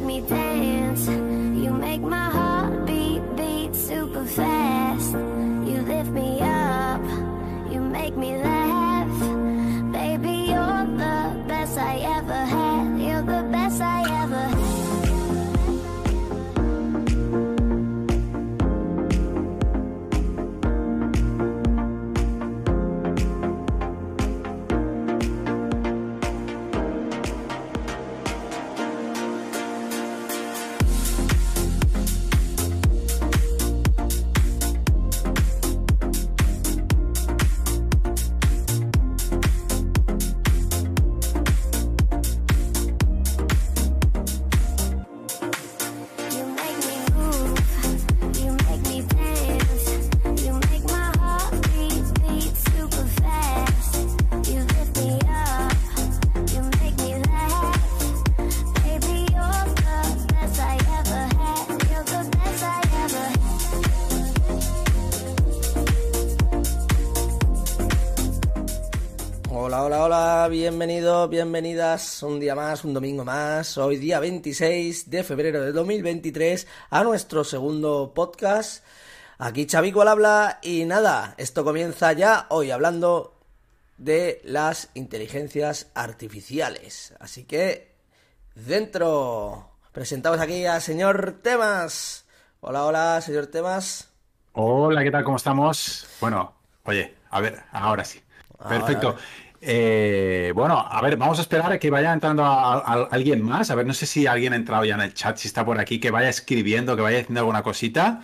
me dance. Bienvenidos, bienvenidas un día más, un domingo más, hoy día 26 de febrero de 2023 a nuestro segundo podcast. Aquí Chavico al habla y nada, esto comienza ya hoy hablando de las inteligencias artificiales. Así que, dentro, presentamos aquí al señor Temas. Hola, hola, señor Temas. Hola, ¿qué tal? ¿Cómo estamos? Bueno, oye, a ver, ahora sí. Perfecto. Eh, bueno, a ver, vamos a esperar a que vaya entrando a- alguien más. A ver, no sé si alguien ha entrado ya en el chat, si está por aquí, que vaya escribiendo, que vaya haciendo alguna cosita.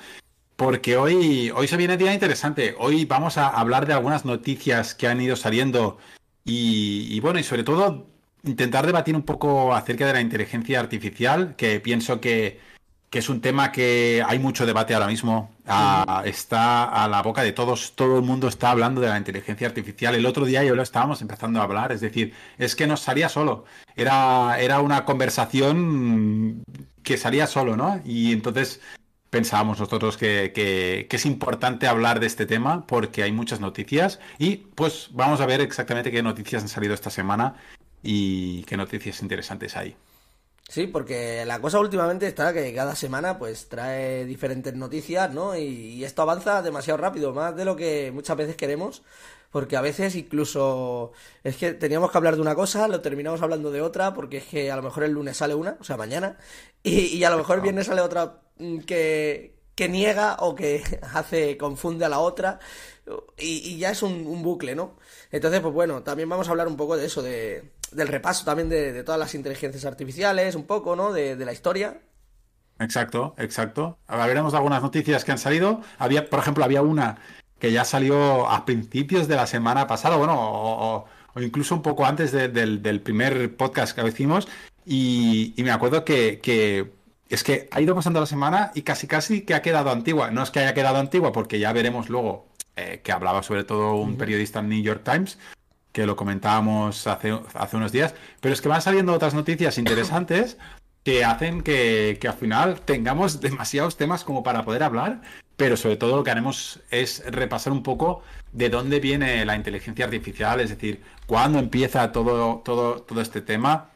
Porque hoy, hoy se viene día interesante. Hoy vamos a hablar de algunas noticias que han ido saliendo y bueno, y sobre todo intentar debatir un poco acerca de la inteligencia artificial, que pienso que, que es un tema que hay mucho debate ahora mismo. Ah, está a la boca de todos, todo el mundo está hablando de la inteligencia artificial. El otro día yo lo estábamos empezando a hablar, es decir, es que nos salía solo. Era, era una conversación que salía solo, ¿no? Y entonces pensábamos nosotros que, que- que es importante hablar de este tema porque hay muchas noticias y pues vamos a ver exactamente qué noticias han salido esta semana y qué noticias interesantes hay. Sí, porque la cosa últimamente está que cada semana pues trae diferentes noticias, ¿no? Y, y esto avanza demasiado rápido, más de lo que muchas veces queremos, porque a veces incluso es que teníamos que hablar de una cosa, lo terminamos hablando de otra, porque es que a lo mejor el lunes sale una, o sea, mañana, y, y a lo mejor el viernes sale otra mm, que, que niega o que hace, confunde a la otra, y, y ya es un, un bucle, ¿no? Entonces, pues bueno, también vamos a hablar un poco de eso, de, del repaso también de, de todas las inteligencias artificiales, un poco, ¿no? De, de la historia. Exacto, exacto. Ahora veremos algunas noticias que han salido. Había, por ejemplo, había una que ya salió a principios de la semana pasada, bueno, o, o- o incluso un poco antes de- del, del primer podcast que hicimos, y, y me acuerdo que, que es que ha ido pasando la semana y casi casi que ha quedado antigua. No es que haya quedado antigua, porque ya veremos luego eh, que hablaba sobre todo un periodista en New York Times, que lo comentábamos hace, hace unos días, pero es que van saliendo otras noticias interesantes que hacen que, que al final tengamos demasiados temas como para poder hablar, pero sobre todo lo que haremos es repasar un poco de dónde viene la inteligencia artificial, es decir, cuándo empieza todo, todo, todo este tema,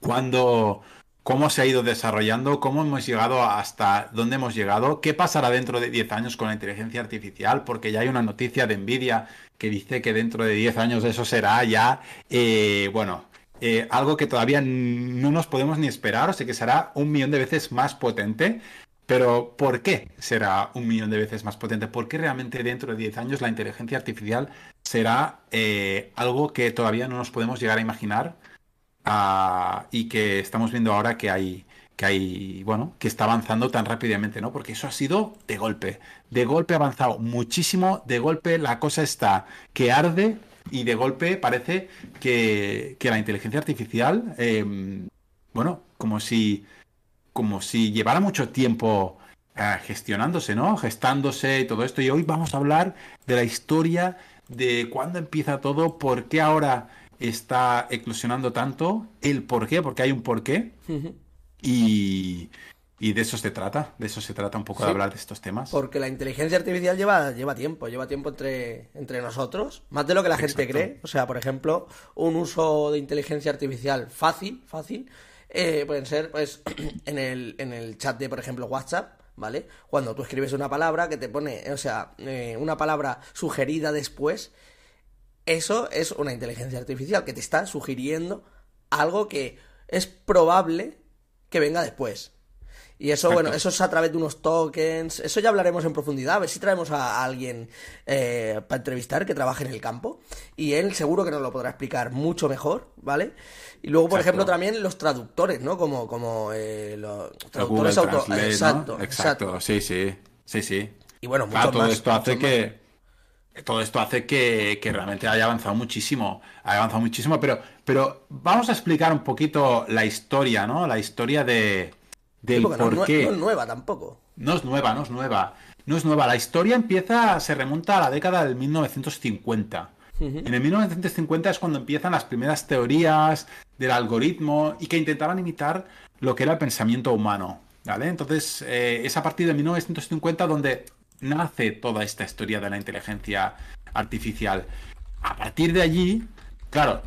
cuándo, cómo se ha ido desarrollando, cómo hemos llegado hasta dónde hemos llegado, qué pasará dentro de 10 años con la inteligencia artificial, porque ya hay una noticia de Nvidia que dice que dentro de 10 años eso será ya, eh, bueno, eh, algo que todavía no nos podemos ni esperar, o sea que será un millón de veces más potente. Pero ¿por qué será un millón de veces más potente? ¿Por qué realmente dentro de 10 años la inteligencia artificial será eh, algo que todavía no nos podemos llegar a imaginar ah, y que estamos viendo ahora que hay, que hay, bueno, que está avanzando tan rápidamente, ¿no? Porque eso ha sido de golpe. De golpe ha avanzado muchísimo, de golpe la cosa está que arde y de golpe parece que, que la inteligencia artificial, eh, bueno, como si, como si llevara mucho tiempo eh, gestionándose, ¿no? Gestándose y todo esto. Y hoy vamos a hablar de la historia de cuándo empieza todo, por qué ahora está eclosionando tanto, el por qué, porque hay un por qué. Y, y de eso se trata, de eso se trata un poco de hablar de estos temas. Porque la inteligencia artificial lleva, lleva tiempo, lleva tiempo entre, entre nosotros, más de lo que la gente cree. O sea, por ejemplo, un uso de inteligencia artificial fácil, fácil, eh, pueden ser, pues, en el, en el chat de, por ejemplo, WhatsApp, ¿vale? Cuando tú escribes una palabra que te pone, o sea, eh, una palabra sugerida después, eso es una inteligencia artificial que te está sugiriendo algo que es probable que venga después. Y eso, Exacto. bueno, eso es a través de unos tokens. Eso ya hablaremos en profundidad. A ver si traemos a alguien eh, para entrevistar que trabaje en el campo. Y él seguro que nos lo podrá explicar mucho mejor, ¿vale? Y luego, por Exacto. ejemplo, también los traductores, ¿no? Como, como eh, los traductores auto. Translate, ¿no? Exacto, exacto, sí, sí, sí, sí. Y bueno, Claro, mucho todo más, esto hace que todo esto hace que, que realmente haya avanzado muchísimo, haya avanzado muchísimo, pero, pero vamos a explicar un poquito la historia, ¿no? La historia de del por no- qué. no es nueva tampoco. No es nueva, no es nueva. No es nueva. La historia empieza, se remonta a la década del 1950. En el 1950 es cuando empiezan las primeras teorías del algoritmo y que intentaban imitar lo que era el pensamiento humano. ¿Vale? Entonces, eh, es a partir de 1950 donde nace toda esta historia de la inteligencia artificial. A partir de allí, claro,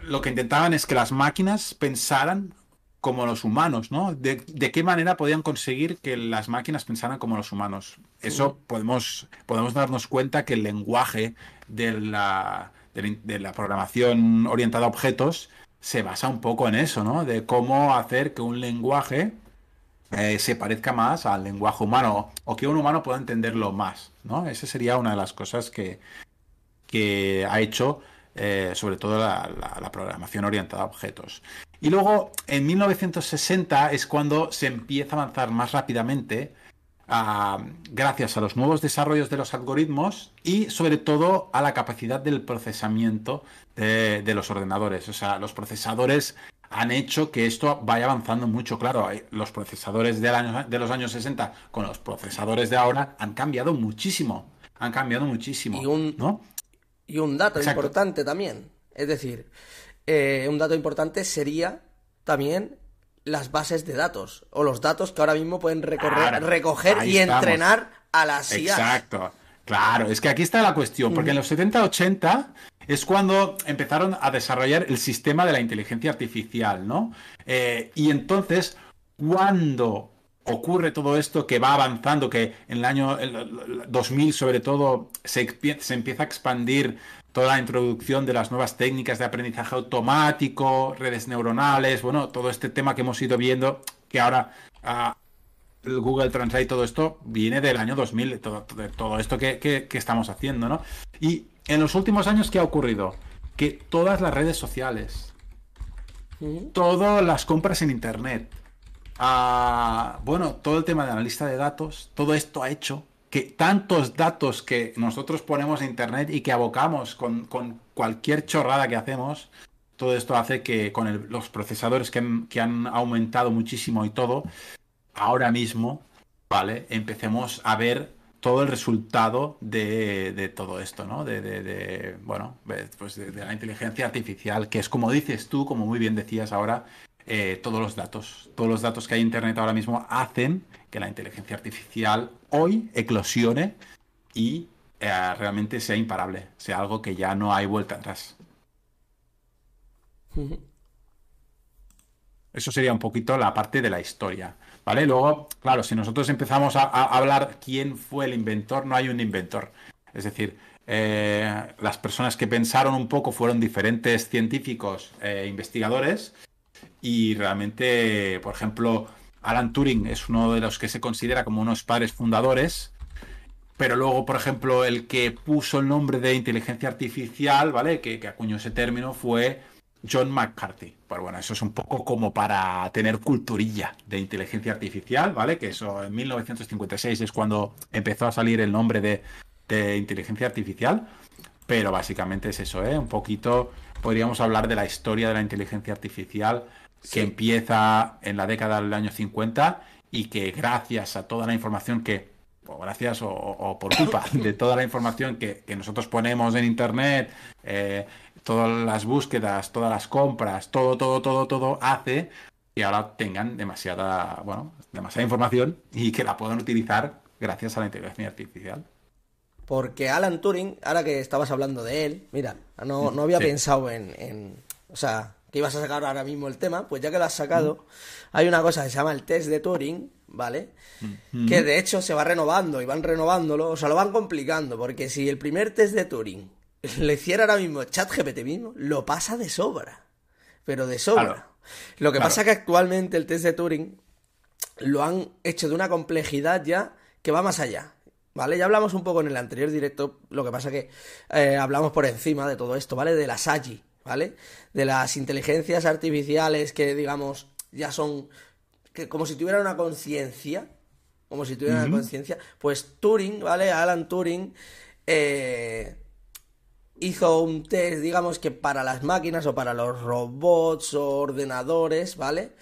lo que intentaban es que las máquinas pensaran como los humanos, ¿no? De, de qué manera podían conseguir que las máquinas pensaran como los humanos. Eso podemos, podemos darnos cuenta que el lenguaje de la, de la, de la programación orientada a objetos se basa un poco en eso, ¿no? De cómo hacer que un lenguaje eh, se parezca más al lenguaje humano o que un humano pueda entenderlo más, ¿no? Esa sería una de las cosas que, que ha hecho eh, sobre todo la, programación orientada a objetos. Y luego, en 1960 es cuando se empieza a avanzar más rápidamente ah, gracias a los nuevos desarrollos de los algoritmos y sobre todo a la capacidad del procesamiento de, de los ordenadores. O sea, los procesadores han hecho que esto vaya avanzando mucho. Claro, los procesadores año- de los años 60 con los procesadores de ahora han cambiado muchísimo. Han cambiado muchísimo. Y un- ¿no? Y un dato Exacto. importante también. Es decir, eh, un dato importante sería también las bases de datos. O los datos que ahora mismo pueden recorrer, recoger y estamos. entrenar a las IA. Exacto. Claro, es que aquí está la cuestión, porque en los 70-80 es cuando empezaron a desarrollar el sistema de la inteligencia artificial, ¿no? Eh, y entonces, cuando ocurre todo esto que va avanzando, que en el año el- el- el 2000 sobre todo se, se empieza a expandir toda la introducción de las nuevas técnicas de aprendizaje automático, redes neuronales, bueno, todo este tema que hemos ido viendo, que ahora ah, el Google Translate, todo esto viene del año 2000, de todo, todo esto que, que- que estamos haciendo, ¿no? Y en los últimos años, ¿qué ha ocurrido? Que todas las redes sociales, todas las compras en Internet, ah, bueno, todo el tema de la lista de datos, todo esto ha hecho que tantos datos que nosotros ponemos en Internet y que abocamos con, con cualquier chorrada que hacemos, todo esto hace que con el- los procesadores que han, que han aumentado muchísimo y todo, ahora mismo, ¿vale? Empecemos a ver todo el resultado de, de todo esto, ¿no? De, de- de, bueno, pues de, la inteligencia artificial, que es como dices tú, como muy bien decías ahora, eh, todos los datos. Todos los datos que hay en Internet ahora mismo hacen que la inteligencia artificial hoy eclosione y eh, realmente sea imparable, sea algo que ya no hay vuelta atrás. Eso sería un poquito la parte de la historia, Luego, claro, si nosotros empezamos a, a hablar quién fue el inventor, no hay un inventor. Es decir, eh, las personas que pensaron un poco fueron diferentes científicos e investigadores y realmente, por ejemplo, Alan Turing es uno de los que se considera como unos padres fundadores, pero luego, por ejemplo, el que puso el nombre de inteligencia artificial, ¿vale? Que, que acuñó ese término fue John McCarthy. Pues bueno, eso es un poco como para tener culturilla de inteligencia artificial, ¿vale? Que eso en 1956 es cuando empezó a salir el nombre de, de inteligencia artificial. Pero básicamente es eso, ¿eh? Un poquito podríamos hablar de la historia de la inteligencia artificial que empieza en la década del año 50 y que gracias a toda la información que, o gracias o, o por culpa de toda la información que, que nosotros ponemos en Internet, eh, todas las búsquedas, todas las compras, todo, todo, todo, todo hace que ahora tengan demasiada, bueno, demasiada información y que la puedan utilizar gracias a la inteligencia artificial. Porque Alan Turing, ahora que estabas hablando de él, mira, no, no había Sí. pensado en, en- O sea, que ibas a sacar ahora mismo el tema, pues ya que lo has sacado, hay una cosa que se llama el test de Turing, ¿vale? Que de hecho se va renovando y van renovándolo, o sea, lo van complicando, porque si el primer test de Turing le hiciera ahora mismo ChatGPT mismo, lo pasa de sobra, pero de sobra. Claro. Lo que Claro. pasa que actualmente el test de Turing lo han hecho de una complejidad ya que va más allá. ¿Vale? Ya hablamos un poco en el anterior directo, lo que pasa que eh, hablamos por encima de todo esto, ¿vale? De las AGI, ¿vale? De las inteligencias artificiales que, digamos, ya son que como si tuvieran una conciencia, como si tuvieran una conciencia, pues Turing, ¿vale? Alan Turing eh, hizo un test, digamos que para las máquinas o para los robots o ordenadores, ¿vale?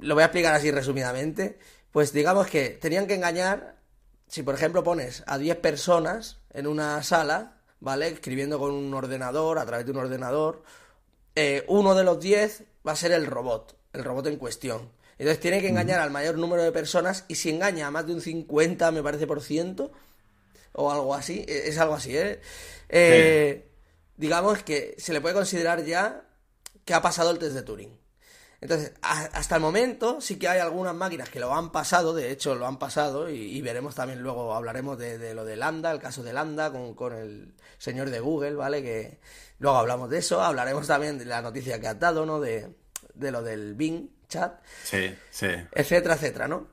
Lo voy a explicar así resumidamente. Pues digamos que tenían que engañar, si por ejemplo pones a 10 personas en una sala, ¿vale? Escribiendo con un ordenador, a través de un ordenador, eh, uno de los 10 va a ser el robot, el robot en cuestión. Entonces tiene que engañar al mayor número de personas y si engaña a más de un 50, me parece, por ciento, o algo así, eh, es algo así, ¿eh? Eh, Digamos que se le puede considerar ya que ha pasado el test de Turing. Entonces, a- hasta el momento sí que hay algunas máquinas que lo han pasado, de hecho lo han pasado, y, y veremos también luego, hablaremos de, de lo de Lambda, el caso de Lambda con, con el señor de Google, ¿vale? Que luego hablamos de eso, hablaremos también de la noticia que has dado, ¿no? De, de lo del Bing chat, Sí, sí. etcétera, etcétera, ¿no?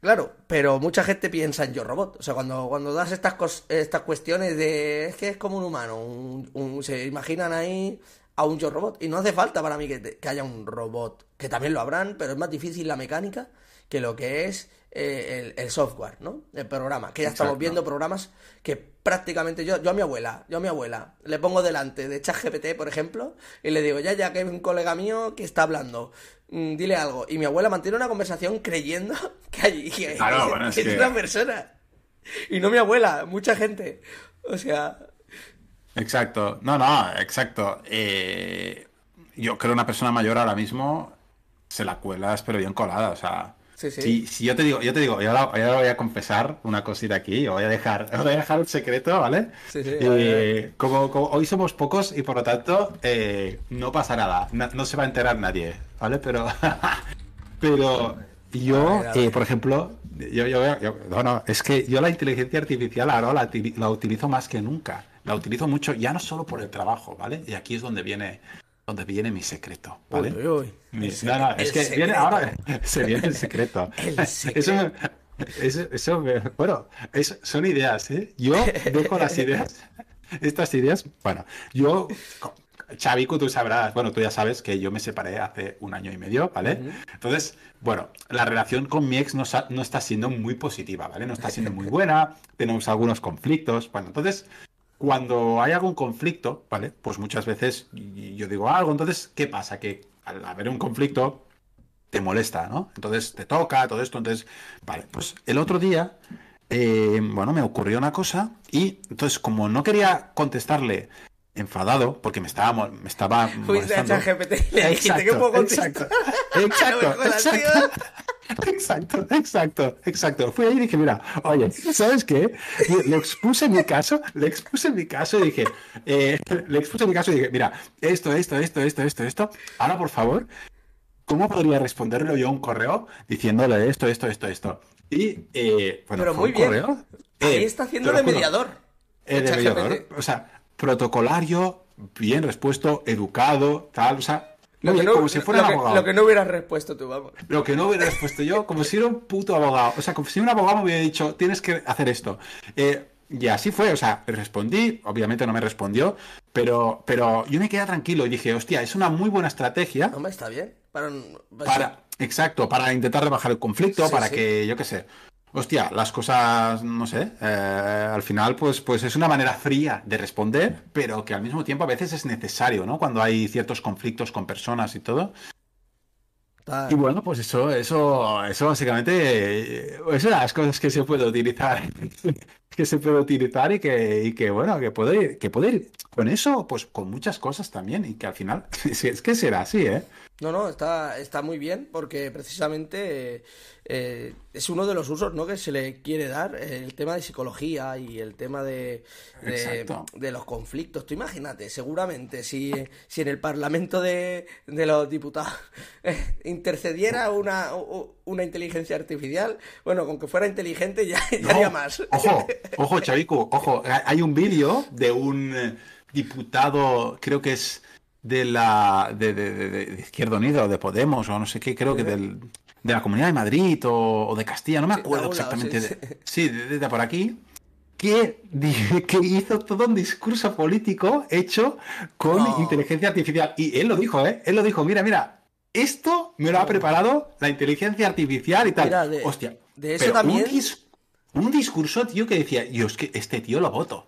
Claro, pero mucha gente piensa en Yo Robot. O sea, cuando, cuando das estas, cos- estas cuestiones de. Es que es como un humano. un- un- se imaginan ahí a un Yo Robot. Y no hace falta para mí que, te- que haya un robot. Que también lo habrán, pero es más difícil la mecánica que lo que es eh, el, el software, ¿no? El programa. Que ya estamos viendo programas que prácticamente yo, yo a mi abuela, yo a mi abuela, le pongo delante de ChatGPT, por ejemplo, y le digo, ya, ya que hay un colega mío que está hablando, mm, dile algo. Y mi abuela mantiene una conversación creyendo que hay que, Claro, bueno, es que es que- una persona. Y no mi abuela, mucha gente. O sea, Exacto. No, no, exacto. Eh, yo creo una persona mayor ahora mismo se la cuelas, pero bien colada. O sea, Sí, sí. Si, si yo te digo, yo te digo, y ahora, voy a confesar una cosita aquí, voy a dejar, voy a dejar un secreto, ¿vale? Sí, sí, Eh, como, como hoy somos pocos y por lo tanto eh, no pasa nada, no, no se va a enterar nadie, ¿vale? Pero, pero yo, eh, por ejemplo, yo, yo, yo- no, no, es que yo la inteligencia artificial ahora la utilizo más que nunca, la utilizo mucho, ya no solo por el trabajo, ¿vale? Y aquí es donde viene, donde viene mi secreto, ¿vale? Uy, uy. Mi- no, no, es que viene ahora, se viene el secreto. El secreto. Eso, eso, bueno, son ideas, ¿eh? Yo dejo las ideas, estas ideas, bueno, yo, Chavico, tú sabrás, bueno, tú ya sabes que yo me separé hace un año y medio, ¿vale? Entonces, bueno, la relación con mi ex no está siendo muy positiva, ¿vale? No está siendo muy buena, tenemos algunos conflictos, bueno, entonces cuando hay algún conflicto, ¿vale? Pues muchas veces yo digo algo, entonces, ¿qué pasa? Que al haber un conflicto te molesta, ¿no? Entonces te toca, todo esto, entonces, vale, pues el otro día, eh, bueno, me ocurrió una cosa y entonces como no quería contestarle enfadado, porque me estaba, me estaba fuiste a y le dijiste que puedo contestar. Exacto, exacto, exacto, exacto, exacto. Fui ahí y dije, mira, oye, ¿sabes qué? Le expuse mi caso, le expuse mi caso y dije, eh, le expuse mi caso y dije, mira, esto, esto, esto, esto, esto, esto. Ahora, por favor, ¿cómo podría responderle yo a un correo diciéndole esto, esto, esto, esto? Y, eh, bueno, Pero muy un bien. correo. Ahí eh, está haciendo lo de mediador. Eh, de mediador, o sea, protocolario, bien respuesto, educado, tal, o sea, Lo que, no, como si fuera lo un que- abogado. lo que no hubieras respuesto tú, vamos. Lo que no hubiera respuesto yo, como si era un puto abogado. O sea, como si un abogado me hubiera dicho, tienes que hacer esto. Eh, y así fue, o sea, respondí, obviamente no me respondió, pero, pero yo me quedé tranquilo y dije, hostia, es una muy buena estrategia Hombre, está bien. Para, pues, para, exacto, para intentar rebajar el conflicto, Sí, para sí. que, yo qué sé, hostia, las cosas, no sé, eh, al final, pues, pues es una manera fría de responder, pero que al mismo tiempo a veces es necesario, ¿no? Cuando hay ciertos conflictos con personas y todo. Y bueno, pues eso, eso, eso básicamente, eh, es las cosas que se puede utilizar que se puede utilizar y que, y que bueno, que puede, ir, que puede ir con eso, pues con muchas cosas también, y que al final, es que será así, ¿eh? No, no, está, está muy bien porque precisamente eh, es uno de los usos ¿no? que se le quiere dar, eh, el tema de psicología y el tema de, de, los conflictos. Tú imagínate, seguramente, si, si en el Parlamento de, de los Diputados eh, intercediera una, una inteligencia artificial, bueno, con que fuera inteligente ya, ya No, haría más. Ojo, ojo, Chavico, ojo. Hay un vídeo de un diputado, creo que es de la de, de- de- Izquierda Unida o de Podemos o no sé qué, creo que del, de la Comunidad de Madrid o, o de Castilla, no me Sí, acuerdo lado, exactamente. sí, de- sí, de, por aquí. Que, que hizo todo un discurso político hecho con inteligencia artificial. Y él lo dijo, ¿eh? Él lo dijo, mira, mira, esto me lo ha preparado la inteligencia artificial y tal. Mira, de- Hostia. de eso pero también- Un, dis- un discurso, tío, que decía, yo es que este tío lo voto.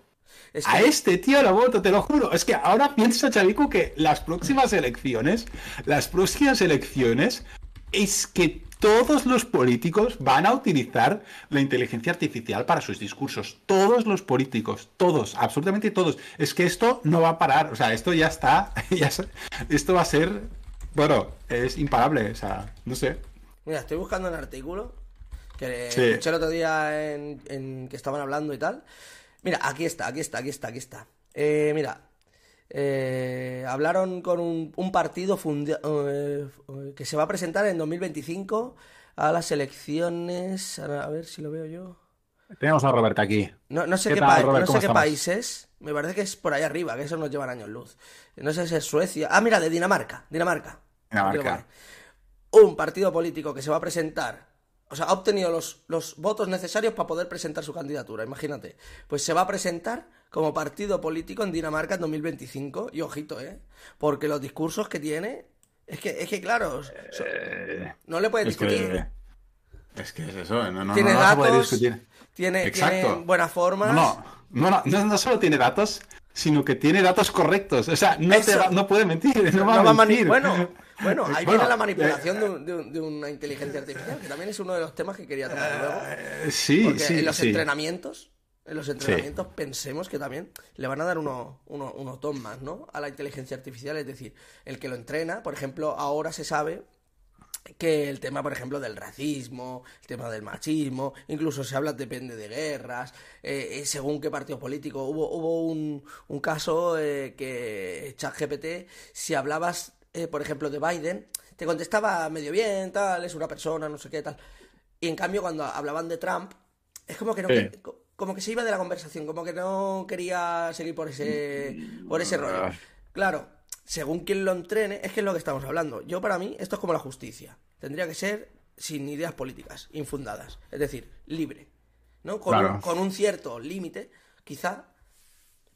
Es A este tío lo voto, te lo juro. Es que ahora pienso, Chavico, que las próximas elecciones, las próximas elecciones, es que todos los políticos van a utilizar la inteligencia artificial para sus discursos. Todos los políticos, todos, absolutamente todos. Es que esto no va a parar. O sea, esto ya está. ya esto va a ser. Bueno, es imparable. O sea, no sé. Mira, estoy buscando un artículo que Sí. escuché el otro día en, en que estaban hablando y tal. Mira, aquí está, aquí está, aquí está, aquí está. Eh, mira, eh, hablaron con un, un partido funda- eh, que se va a presentar en 2025 a las elecciones. A ver si lo veo yo. Tenemos a Roberta aquí. No, no sé ¿Qué qué, tal, pa- Robert? no sé ¿Cómo qué estamos? países. Me parece que es por ahí arriba, que eso nos llevan años luz. No sé si es Suecia. Ah, mira, de Dinamarca. Dinamarca. Dinamarca. Un partido político que se va a presentar. O sea, ha obtenido los, los votos necesarios para poder presentar su candidatura, imagínate. Pues se va a presentar como partido político en Dinamarca en 2025. Y ojito, ¿eh? Porque los discursos que tiene. Es que, es que claro, so- Eh, no le puedes es discutir. que, es que es eso. No, no, tiene no, no se puede datos, discutir. tiene, tiene buenas formas. No, no, no, no, no solo tiene datos, sino que tiene datos correctos. O sea, no, te va- no puede mentir. No va No va a a mani- mentir. bueno, bueno, ahí Bueno, viene la manipulación de, un- de un- de una inteligencia artificial, que también es uno de los temas que quería tomar luego. eh, sí, Porque sí, en los sí. entrenamientos, en los entrenamientos pensemos que también le van a dar uno, uno, unos dos más, ¿no? A la inteligencia artificial, es decir, el que lo entrena, por ejemplo, ahora se sabe que el tema, por ejemplo, del racismo, el tema del machismo, incluso se habla, depende de guerras, eh, eh, según qué partido político. Hubo, hubo un, un caso eh, que ChatGPT, si hablabas, eh, por ejemplo, de Biden, te contestaba medio bien, tal, es una persona, no sé qué, tal. Y en cambio, cuando hablaban de Trump, es como que no Sí. que- co- como que se iba de la conversación, como que no quería seguir por ese por ese rollo. Ah. Claro, según quien lo entrene, es que es lo que estamos hablando. Yo para mí esto es como la justicia. Tendría que ser sin ideas políticas infundadas, es decir, libre, ¿no? Con, Claro. un, con un cierto límite, quizá,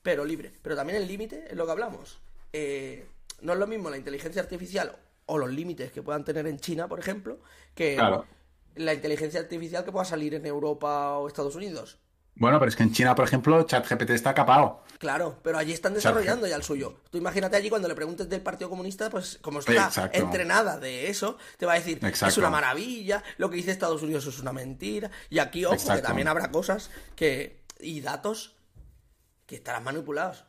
pero libre. Pero también el límite es lo que hablamos. Eh, no es lo mismo la inteligencia artificial o los límites que puedan tener en China, por ejemplo, que Claro. la inteligencia artificial que pueda salir en Europa o Estados Unidos. Bueno, pero es que en China, por ejemplo, ChatGPT está capado. Claro, pero allí están desarrollando ya el suyo. Tú imagínate allí cuando le preguntes del Partido Comunista, pues como está Exacto. entrenada de eso, te va a decir, es una maravilla, lo que dice Estados Unidos es una mentira. Y aquí, ojo, que también habrá cosas que y datos que estarán manipulados.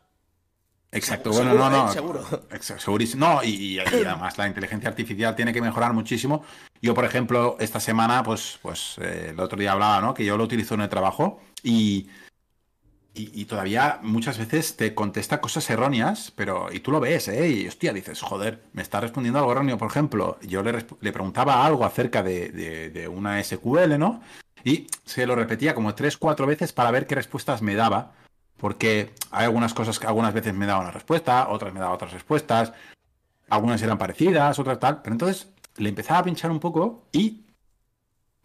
Exacto, Seguro, bueno, no, ¿eh? no. Seguro. Segurísimo. No, y, además la inteligencia artificial tiene que mejorar muchísimo. Yo, por ejemplo, esta semana, pues, pues eh, el otro día hablaba, ¿no? Que yo lo utilizo en el trabajo y, y, y todavía muchas veces te contesta cosas erróneas, pero y tú lo ves, ¿eh? Y hostia, dices, joder, me está respondiendo algo erróneo. Por ejemplo, yo le, le preguntaba algo acerca de, de- de una SQL, ¿no? Y se lo repetía como tres, cuatro veces para ver qué respuestas me daba. Porque hay algunas cosas que algunas veces me daba una respuesta, otras me daba otras respuestas, algunas eran parecidas, otras tal. Pero entonces le empezaba a pinchar un poco y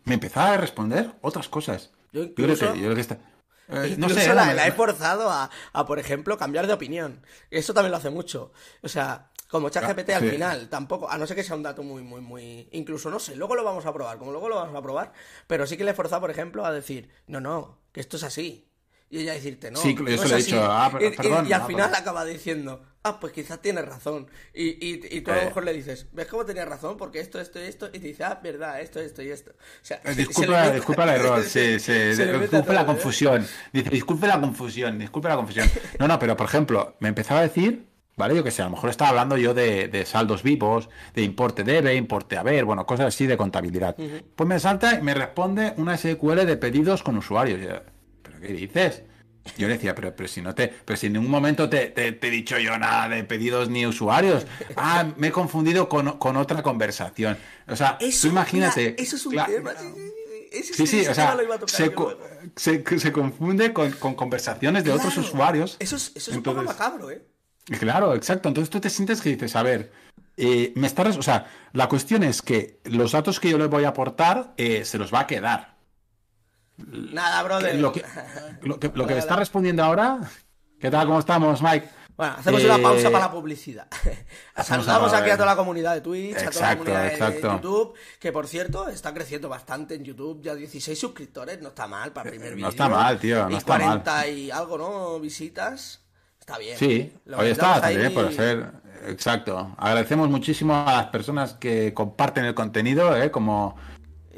me empezaba a responder otras cosas. Yo Yo creo incluso, que, yo creo que está. eh, no incluso sé, la, he forzado a, a, por ejemplo, cambiar de opinión. Eso también lo hace mucho. O sea, como ChatGPT al sí. final, tampoco, a no ser que sea un dato muy, muy, muy. Incluso no sé, luego lo vamos a probar, como luego lo vamos a probar. Pero sí que le he forzado, por ejemplo, a decir, no, no, que esto es así. Y ella decirte, no. Sí, yo no se lo he dicho, ah, pero- y, perdón, y al ah, final perdón. acaba diciendo, ah, pues quizás tienes razón. Y, y, y tú a lo Eh. mejor le dices, ¿ves cómo tenía razón? Porque esto, esto y esto. Y te dice, ah, verdad, esto, esto y esto. O sea, Eh, se Disculpa, disculpa el error, sí, sí, se disculpe la todo, ¿eh? confusión. Dice, disculpe la confusión, disculpe la confusión. No, no, pero por ejemplo, me empezaba a decir, ¿vale? Yo que sé, a lo mejor estaba hablando yo de, de saldos vivos, de importe debe, importe haber, bueno, cosas así de contabilidad. Pues me salta y me responde una SQL de pedidos con usuarios. Y yo, ¿pero qué dices? Yo le decía, pero, pero si no te, pero si en ningún momento te, te- te he dicho yo nada de pedidos ni usuarios. Ah, me he confundido con, con otra conversación. O sea, Eso, tú imagínate. eso es un tema. Sí, sí, sí, ese- Sí, sí, ese o sea, se, co- se, se confunde con, con conversaciones de otros usuarios. Eso es, eso es un poco macabro, ¿eh? Claro, exacto. Entonces tú te sientes que dices, a ver, eh, me está res- o sea, la cuestión es que los datos que yo le voy a aportar eh, se los va a quedar. Nada, brother. Lo que, lo que, lo que está respondiendo ahora, ¿qué tal? ¿Cómo estamos, Mike? Bueno, hacemos Eh, una pausa para la publicidad. Saludamos aquí a toda la comunidad de Twitch, a toda la comunidad de-. YouTube, que por cierto está creciendo bastante en YouTube, ya 16 suscriptores, no está mal para el primer No vídeo. está mal, tío, no y está mal. 40 y algo, ¿no? Visitas. Está bien. Sí, Lo hoy está también por ser. Exacto. Agradecemos muchísimo a las personas que comparten el contenido, ¿eh? Como.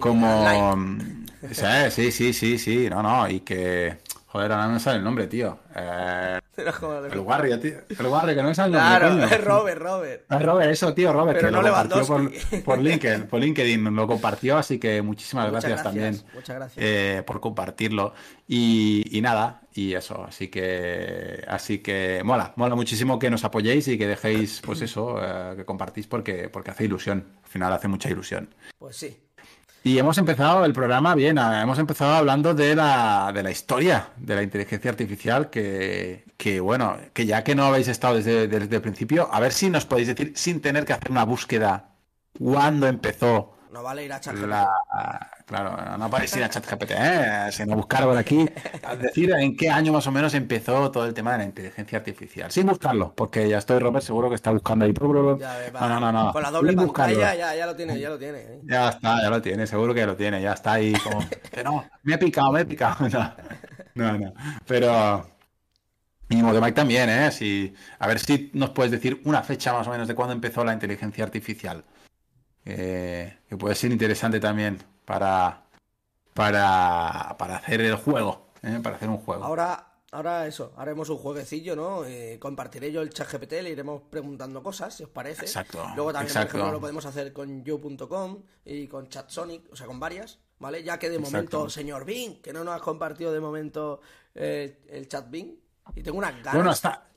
Como. like. Sí, sí, sí, sí. No, no. Y que. Joder, ahora no me sale el nombre, tío. Eh, el Warri, tío. El Warri, que no me sale el nombre. Claro, coño. es Robert, Robert. Ah, Robert, eso, tío, Robert, Pero que no lo compartió por, LinkedIn, por LinkedIn, lo compartió, así que muchísimas gracias, gracias, también muchas gracias. eh, por compartirlo. Y, y nada, y eso, así que así que mola, mola muchísimo que nos apoyéis y que dejéis, pues eso, eh, que compartís porque, porque hace ilusión, al final hace mucha ilusión. Pues sí. Y hemos empezado el programa bien, ah, hemos empezado hablando de la, de la historia de la inteligencia artificial, que, que bueno, que ya que no habéis estado desde, desde el principio, a ver si nos podéis decir, sin tener que hacer una búsqueda, cuándo empezó No vale ir a ChatGPT. la... Claro, no podéis ir a ChatGPT, ¿eh? sino buscar por aquí, a decir en qué año más o menos empezó todo el tema de la inteligencia artificial. Sin buscarlo, porque ya estoy, Robert, seguro que está buscando ahí. Ves. No, no, no, no. Con la doble Sin pantalla ya, ya lo tiene, ya lo tiene. ¿eh? Ya está, ya lo tiene, seguro que lo tiene, ya está ahí como, que no, me he picado, me he picado. No, no, no. Pero, de Mike también, ¿eh? Si, a ver si nos puedes decir una fecha más o menos de cuándo empezó la inteligencia artificial. Eh, que puede ser interesante también para, para, para hacer el juego, ¿eh? Para hacer un juego. Ahora, ahora eso, haremos un jueguecillo, ¿no? Eh, compartiré yo el chat GPT, le iremos preguntando cosas, si os parece. Exacto, Luego también, exacto. por ejemplo, lo podemos hacer con yo.com y con ChatSonic, o sea, con varias, ¿vale? Ya que de Exacto. momento, señor Bing, que no nos has compartido de momento eh, el chat Bing, y tengo unas ganas. Bueno, está.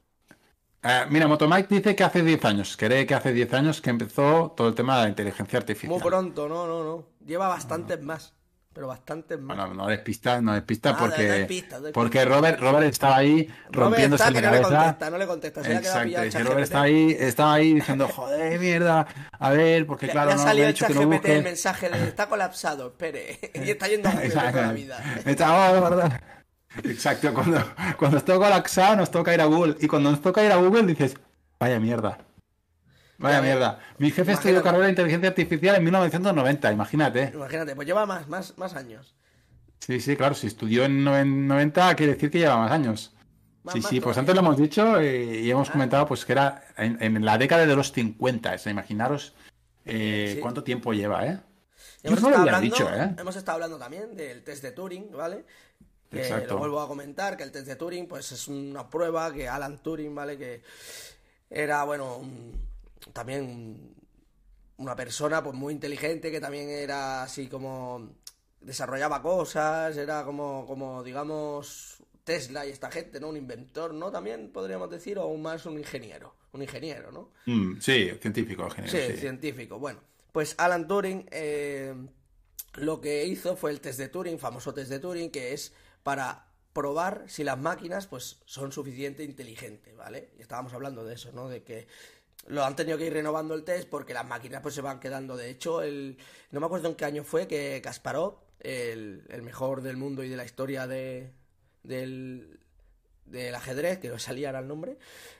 Eh, mira, Motomike dice que hace 10 años, cree que hace 10 años que empezó todo el tema de la inteligencia artificial. Muy pronto, no, no, no. Lleva bastantes más, pero bastantes más. Bueno, no des pistas, no des pistas Nada, porque, no des pistas, no des porque Robert, Robert estaba ahí Robert rompiéndose está, que la no le cabeza. contesta, no le contesta, se le ha Exacto, pillado ChatGPT. Robert estaba ahí, estaba ahí diciendo, joder, mierda, a ver, porque Le- claro, le ha no salido he el chat no GPT el mensaje de está colapsado, espere. y está yendo a toda la vida. Estaba, de verdad. Exacto, cuando, cuando está colapsado nos toca ir a Google y cuando nos toca ir a Google dices, vaya mierda. Vaya mierda. Mi jefe estudió Imagínate. carrera de inteligencia artificial en 1990, imagínate. Imagínate, pues lleva más, más, más años. Sí, sí, claro, si estudió en noven- 90 quiere decir que lleva más años. Más- Sí, más sí, pues antes lo hemos dicho eh, y hemos comentado pues que era en, en la década de los 50, es, imaginaros eh, Sí. cuánto tiempo lleva, ¿eh? Yo Hemos no lo estado, hubiera hablando, dicho, ¿eh? hemos estado hablando también del test de Turing, ¿vale? Que Exacto. lo vuelvo a comentar, que el test de Turing pues es una prueba que Alan Turing, ¿vale? Que era, bueno, un- también una persona pues muy inteligente, que también era así como desarrollaba cosas, era como, como digamos, Tesla y esta gente, ¿no? Un inventor, ¿no? También podríamos decir, o más un ingeniero, un ingeniero, ¿no? Mm, sí, científico, sí. científico. Bueno, pues Alan Turing eh, lo que hizo fue el test de Turing, famoso test de Turing, que es para probar si las máquinas pues son suficientemente inteligentes, ¿vale? Y estábamos hablando de eso, ¿no? De que lo han tenido que ir renovando el test porque las máquinas pues se van quedando. De hecho, el no me acuerdo en qué año fue que Kasparov, el, el mejor del mundo y de la historia de, del, del ajedrez, que no salía ahora el nombre,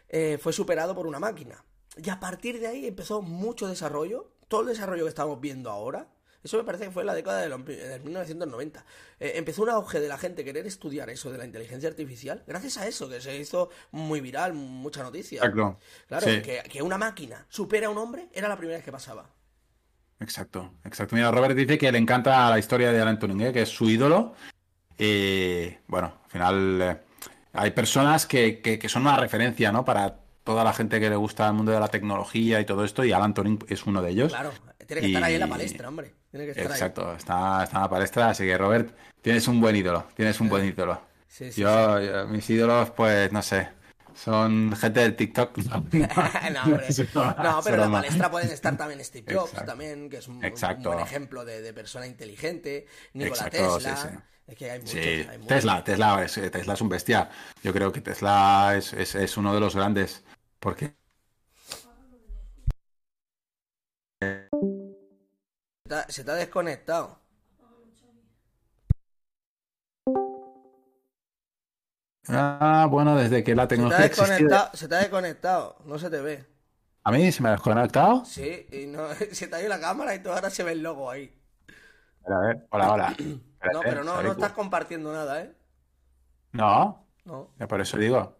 eh, fue superado por una máquina. Y a partir de ahí empezó mucho desarrollo, todo el desarrollo que estamos viendo ahora, Eso me parece que fue en la década de, los- de 1990. Eh, empezó un auge de la gente querer estudiar eso de la inteligencia artificial, gracias a eso, que se hizo muy viral, mucha noticia. Exacto. Claro, Sí. que, que una máquina supera a un hombre era la primera vez que pasaba. Exacto, exacto. Mira, Robert dice que le encanta la historia de Alan Turing, ¿eh? que es su ídolo. Y bueno, al final eh, hay personas que, que- que son una referencia, ¿no? Para toda la gente que le gusta el mundo de la tecnología y todo esto, y Alan Turing es uno de ellos. Claro, tiene que estar ahí en la palestra, hombre. Tiene que estar ahí. Exacto, está, está en la palestra, así que Robert, tienes un buen ídolo, tienes un buen ídolo. Sí, sí, Yo, yo- mis ídolos, pues, no sé, son gente del TikTok. no, hombre. Pero en la palestra pueden estar también Steve Jobs, Exacto. también, que es un, buen ejemplo de, de persona inteligente. Nikola Exacto, Tesla. Es que hay muchos. Sí, hay muchos. Tesla, Tesla es, Tesla es un bestia. Yo creo que Tesla es, es- es uno de los grandes. Porque Se te ha- desconectado. Ah, bueno, desde que la Se te ha tecnología existe. desconectado, se te ha desconectado. No se te ve. A mí se me ha desconectado. Sí, y no, se te ha ido la cámara y tú ahora se ve el logo ahí. A ver, hola, hola. No, pero no, no estás compartiendo nada, ¿eh? No, No. ya por eso digo.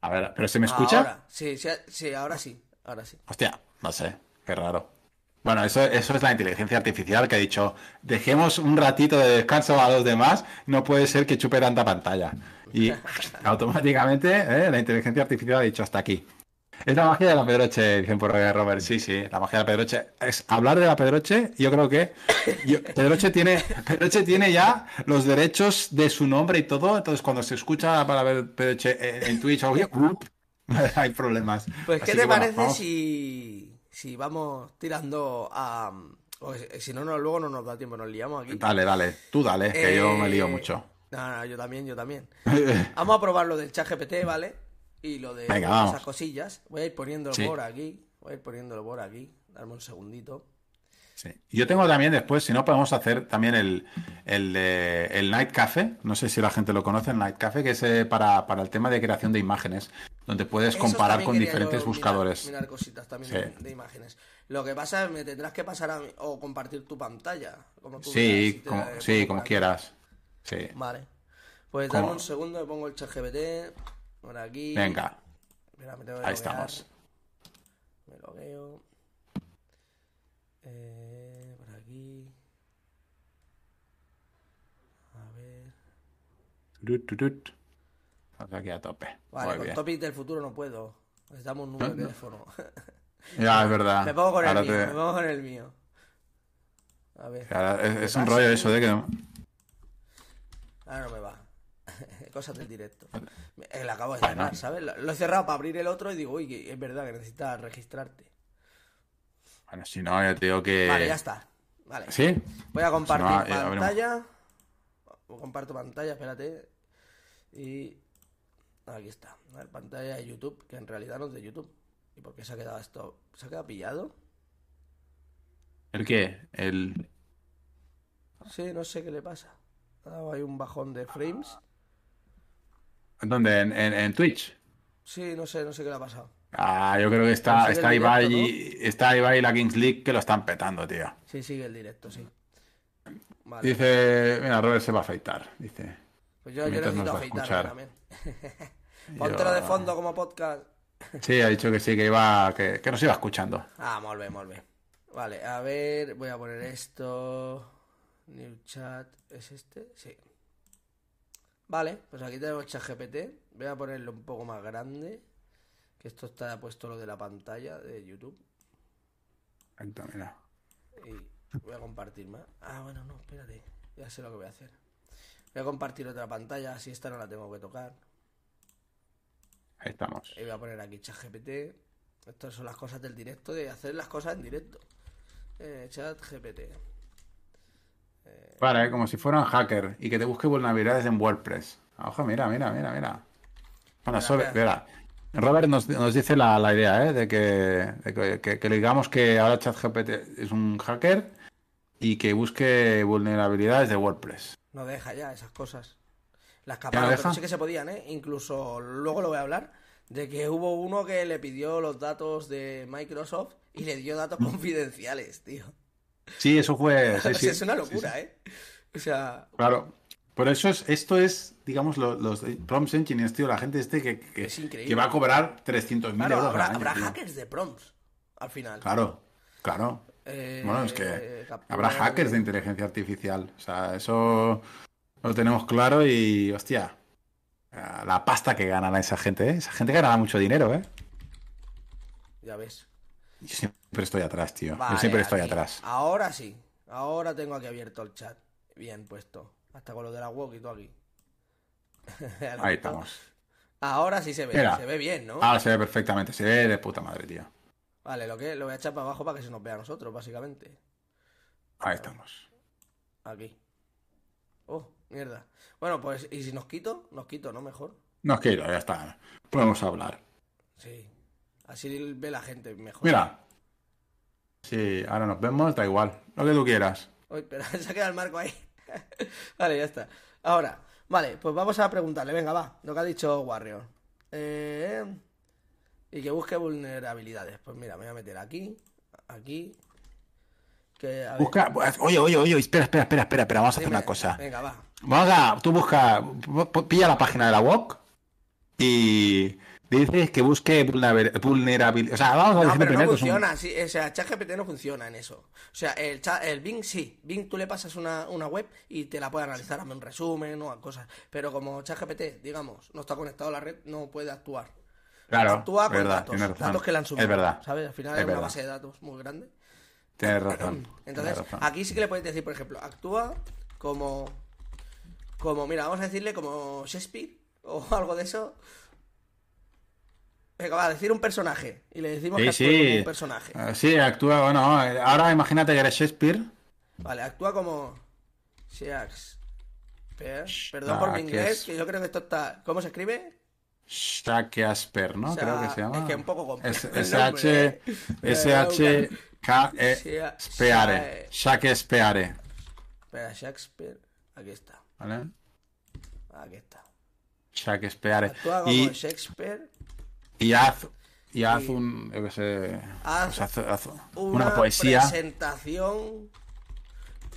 A ver, ¿pero se me escucha? Ahora, sí, sí, sí, ahora sí. Ahora sí. Hostia, no sé, qué raro. Bueno, eso, eso es la inteligencia artificial que ha dicho, dejemos un ratito de descanso a los demás, no puede ser que chupe tanta pantalla. Y automáticamente eh, la inteligencia artificial ha dicho hasta aquí. Es la magia de la Pedroche, dicen por Robert. Sí, sí, la magia de la Pedroche. Es hablar de la Pedroche, yo creo que yo- Pedroche tiene, Pedroche tiene ya los derechos de su nombre y todo. Entonces, cuando se escucha la palabra Pedroche en, en Twitch o algo, ¡up! hay problemas. Pues, ¿qué te que, bueno, parece vamos. si, si vamos tirando a. si no, no, luego no nos da tiempo, nos liamos aquí. Dale, dale, tú dale, que yo me lío Eh, mucho. No, no, yo también, yo también. Vamos a probar lo del chat GPT, ¿vale? Y lo de Venga, vamos. esas cosillas. Voy a ir poniéndolo Sí. por aquí. Voy a ir poniéndolo por aquí. Darme un segundito. Sí. Yo tengo también después, si no, podemos hacer también el, el, el Night Cafe. No sé si la gente lo conoce, el Night Cafe, que es eh, para, para el tema de creación de imágenes, donde puedes comparar con diferentes buscadores. Mirar, mirar cositas también Sí. de, de imágenes. Lo que pasa es que me tendrás que pasar a mí, o compartir tu pantalla. Como tú Sí, como, sí, como quieras. Sí. Vale. Pues dame un segundo, me pongo el chat GPT. Por aquí. Venga, me tengo que ahí loguear. estamos. Me logueo. Eh, por aquí. A ver. Turut, aquí a tope. Vale, Muy con bien. Topic del futuro no puedo. Necesitamos un número de teléfono. Ya, es verdad. me pongo con el mío, te- me pongo con el mío. A ver. ahora es, es un rollo eso de que... Ahora no me va. Cosas del directo. Eh, Lo acabo de Bueno. cerrar, ¿sabes? Lo lo he cerrado para abrir el otro y digo, uy, es verdad que necesitas registrarte. Bueno, si no, ya te digo que... Vale, ya está. Vale. ¿Sí? Voy a compartir Si no, pantalla. Comparto pantalla, espérate. Y aquí está. A ver, pantalla de YouTube, que en realidad no es de YouTube. ¿Y por qué se ha quedado esto? ¿Se ha quedado pillado? ¿El qué? El... Sí, no sé qué le pasa. Ha dado ahí un bajón de frames. ¿Dónde? ¿En, en, en Twitch? Sí, no sé, no sé qué le ha pasado. Ah, yo creo que está, está Ibai, directo, y- está Ibai y la Kings League que lo están petando, tío. Sí, sigue el directo, sí. Vale. Dice, mira, Robert se va a afeitar. Dice, Pues yo, yo necesito afeitarme escuchar. también. Póntelo de fondo como podcast. sí, ha dicho que sí, que iba, que, que nos iba escuchando. Ah, molt bé, molt bé. Vale, a ver, voy a poner esto. New chat, ¿es este? Sí. Vale, pues aquí tenemos ChatGPT. Voy a ponerlo un poco más grande. Que esto está puesto lo de la pantalla de YouTube. Mira. Y voy a compartir más. Ah, bueno, no, espérate. Ya sé lo que voy a hacer. Voy a compartir otra pantalla, así esta no la tengo que tocar. Ahí estamos. Y voy a poner aquí ChatGPT. Estas son las cosas del directo, de hacer las cosas en directo. Eh, ChatGPT. Vale, como si fuera un hacker y que te busque vulnerabilidades en WordPress. Ojo, mira, mira, mira, mira. Bueno, espera. mira. Robert nos, nos dice la, la idea, ¿eh? De, que, de que, que- que le digamos que ahora ChatGPT es un hacker y que busque vulnerabilidades de WordPress. No deja ya esas cosas. Las ¿Ya no caparon, pero sí que se podían, ¿eh? Incluso luego lo voy a hablar de que hubo uno que le pidió los datos de Microsoft y le dio datos confidenciales, tío. Sí, eso fue. sí, sí, es una locura, sí. ¿eh? O sea, Claro. Por eso es, esto es, digamos, lo- los, prompts engineers, tío, la gente este que, que, Es increíble. que va a cobrar 300.000 claro, euros habrá, al año, habrá tío. hackers de prompts al final. Claro, claro. Eh, Bueno, es que eh, captura habrá hackers de inteligencia artificial. O sea, eso lo tenemos claro y, hostia, eh, la pasta que ganará esa gente, ¿eh? Esa gente ganará mucho dinero, ¿eh? Ya ves. Yo siempre estoy atrás, tío. Yo siempre estoy aquí. atrás. Ahora sí. Ahora tengo aquí abierto el chat. Bien puesto. Hasta con lo de la walk y todo aquí. Ahí estamos. Ahora sí se ve. Mira. Se ve bien, ¿no? Ahora se ve perfectamente, se ve de puta madre, tío. Vale, lo que lo voy a echar para abajo para que se nos vea a nosotros, básicamente. Ahí estamos. Aquí. Oh, mierda. Bueno, pues, ¿y si nos quito? Nos quito, ¿no? Mejor. No quiero, ya está. Podemos hablar. Sí. Así ve la gente mejor. Mira. Sí, ahora nos vemos, da igual. Lo que tú quieras. Uy, pero se ha quedado el marco ahí. vale, ya está. Ahora, vale, pues vamos a preguntarle. Venga, va. Lo que ha dicho Warrior. Eh, y que busque vulnerabilidades. Pues mira, me voy a meter aquí. Aquí. Que, a ver, Busca. Oye, oye, oye, espera, espera, espera, espera, espera. Vamos a hacer una cosa. Venga, va. Vamos a. Tú busca. Pilla la página de la WOC y dices que busque vulnerabilidad. O sea, vamos a No, decir pero no es un- funciona. sí, o sea, ChatGPT no funciona en eso. O sea, el, el Bing sí. Bing tú le pasas una, una web y te la puede analizar, hazme un resumen o cosas. Pero como ChatGPT, digamos, no está conectado a la red, no puede actuar. Claro, Actúa con verdad, datos, datos que le han subido. Es verdad. ¿Sabes? Al final Es es, una verdad. base de datos muy grande. Tienes razón. Entonces, tienes razón. aquí sí que le puedes decir, por ejemplo, actúa como. Como, mira, vamos a decirle como Shakespeare o algo de eso. Venga, va a decir un personaje. Y le decimos que Sí, actúe como sí. un personaje. Eh, Sí, actúa. Bueno, ahora imagínate que eres Shakespeare. Vale, actúa como. Shakespeare. Perdón por mi inglés, que yo creo que esto está. ¿Cómo se escribe? Shakespeare, ¿no? O sea, Creo que se llama. es que es un poco complejo S-H. Shea- Speare. Shakespeare. Espera, Shakespeare. Aquí está. ¿Vale? Aquí está. Shakespeare. Actúa como Y, Shakespeare. y haz. Y haz Y- un. Yo qué sé. Haz pues haz- haz Una, una poesía. presentación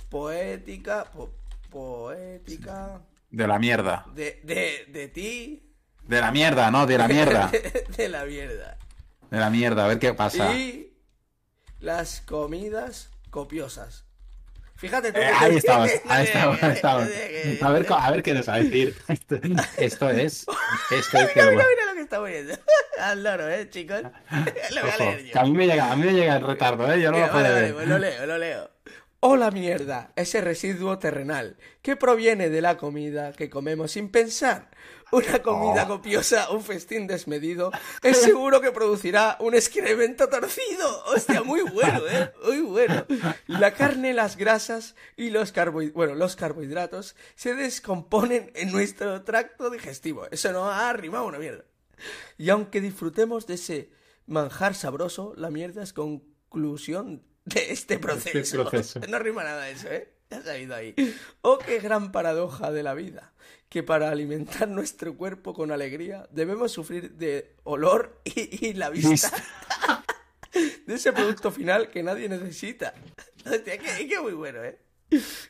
poética. po- poética. De la mierda. De, de, de ti. De la mierda, ¿no? De la mierda. de la mierda. De la mierda, a ver qué pasa. Y las comidas copiosas. Fíjate tú. Eh, ahí estamos, ahí estamos, ahí estamos. A ver, a ver qué nos va a decir. Esto, esto es. Esto es que. Mira, mira, mira lo que está poniendo. Al loro, eh, chicos. lo voy a leer yo. que a mí me llega, a mí me llega el retardo, ¿eh? Yo no Mira, lo puedo vale, vale, ver. pues lo leo, lo leo. Hola mierda, ese residuo terrenal que proviene de la comida que comemos sin pensar. Una comida Oh. copiosa, un festín desmedido, es seguro que producirá un excremento torcido. Hostia, muy bueno, ¿eh? Muy bueno. La carne, las grasas y los, carbohi- bueno, los carbohidratos se descomponen en nuestro tracto digestivo. Eso no ha arrimado una mierda. Y aunque disfrutemos de ese manjar sabroso, la mierda es conclusión de este proceso. proceso. No rima nada eso, ¿eh? Ya se ha ido ahí. Oh, qué gran paradoja de la vida. Que para alimentar nuestro cuerpo con alegría debemos sufrir de olor y, y la vista de ese producto final que nadie necesita. Hostia, es que, es que es muy bueno, ¿eh?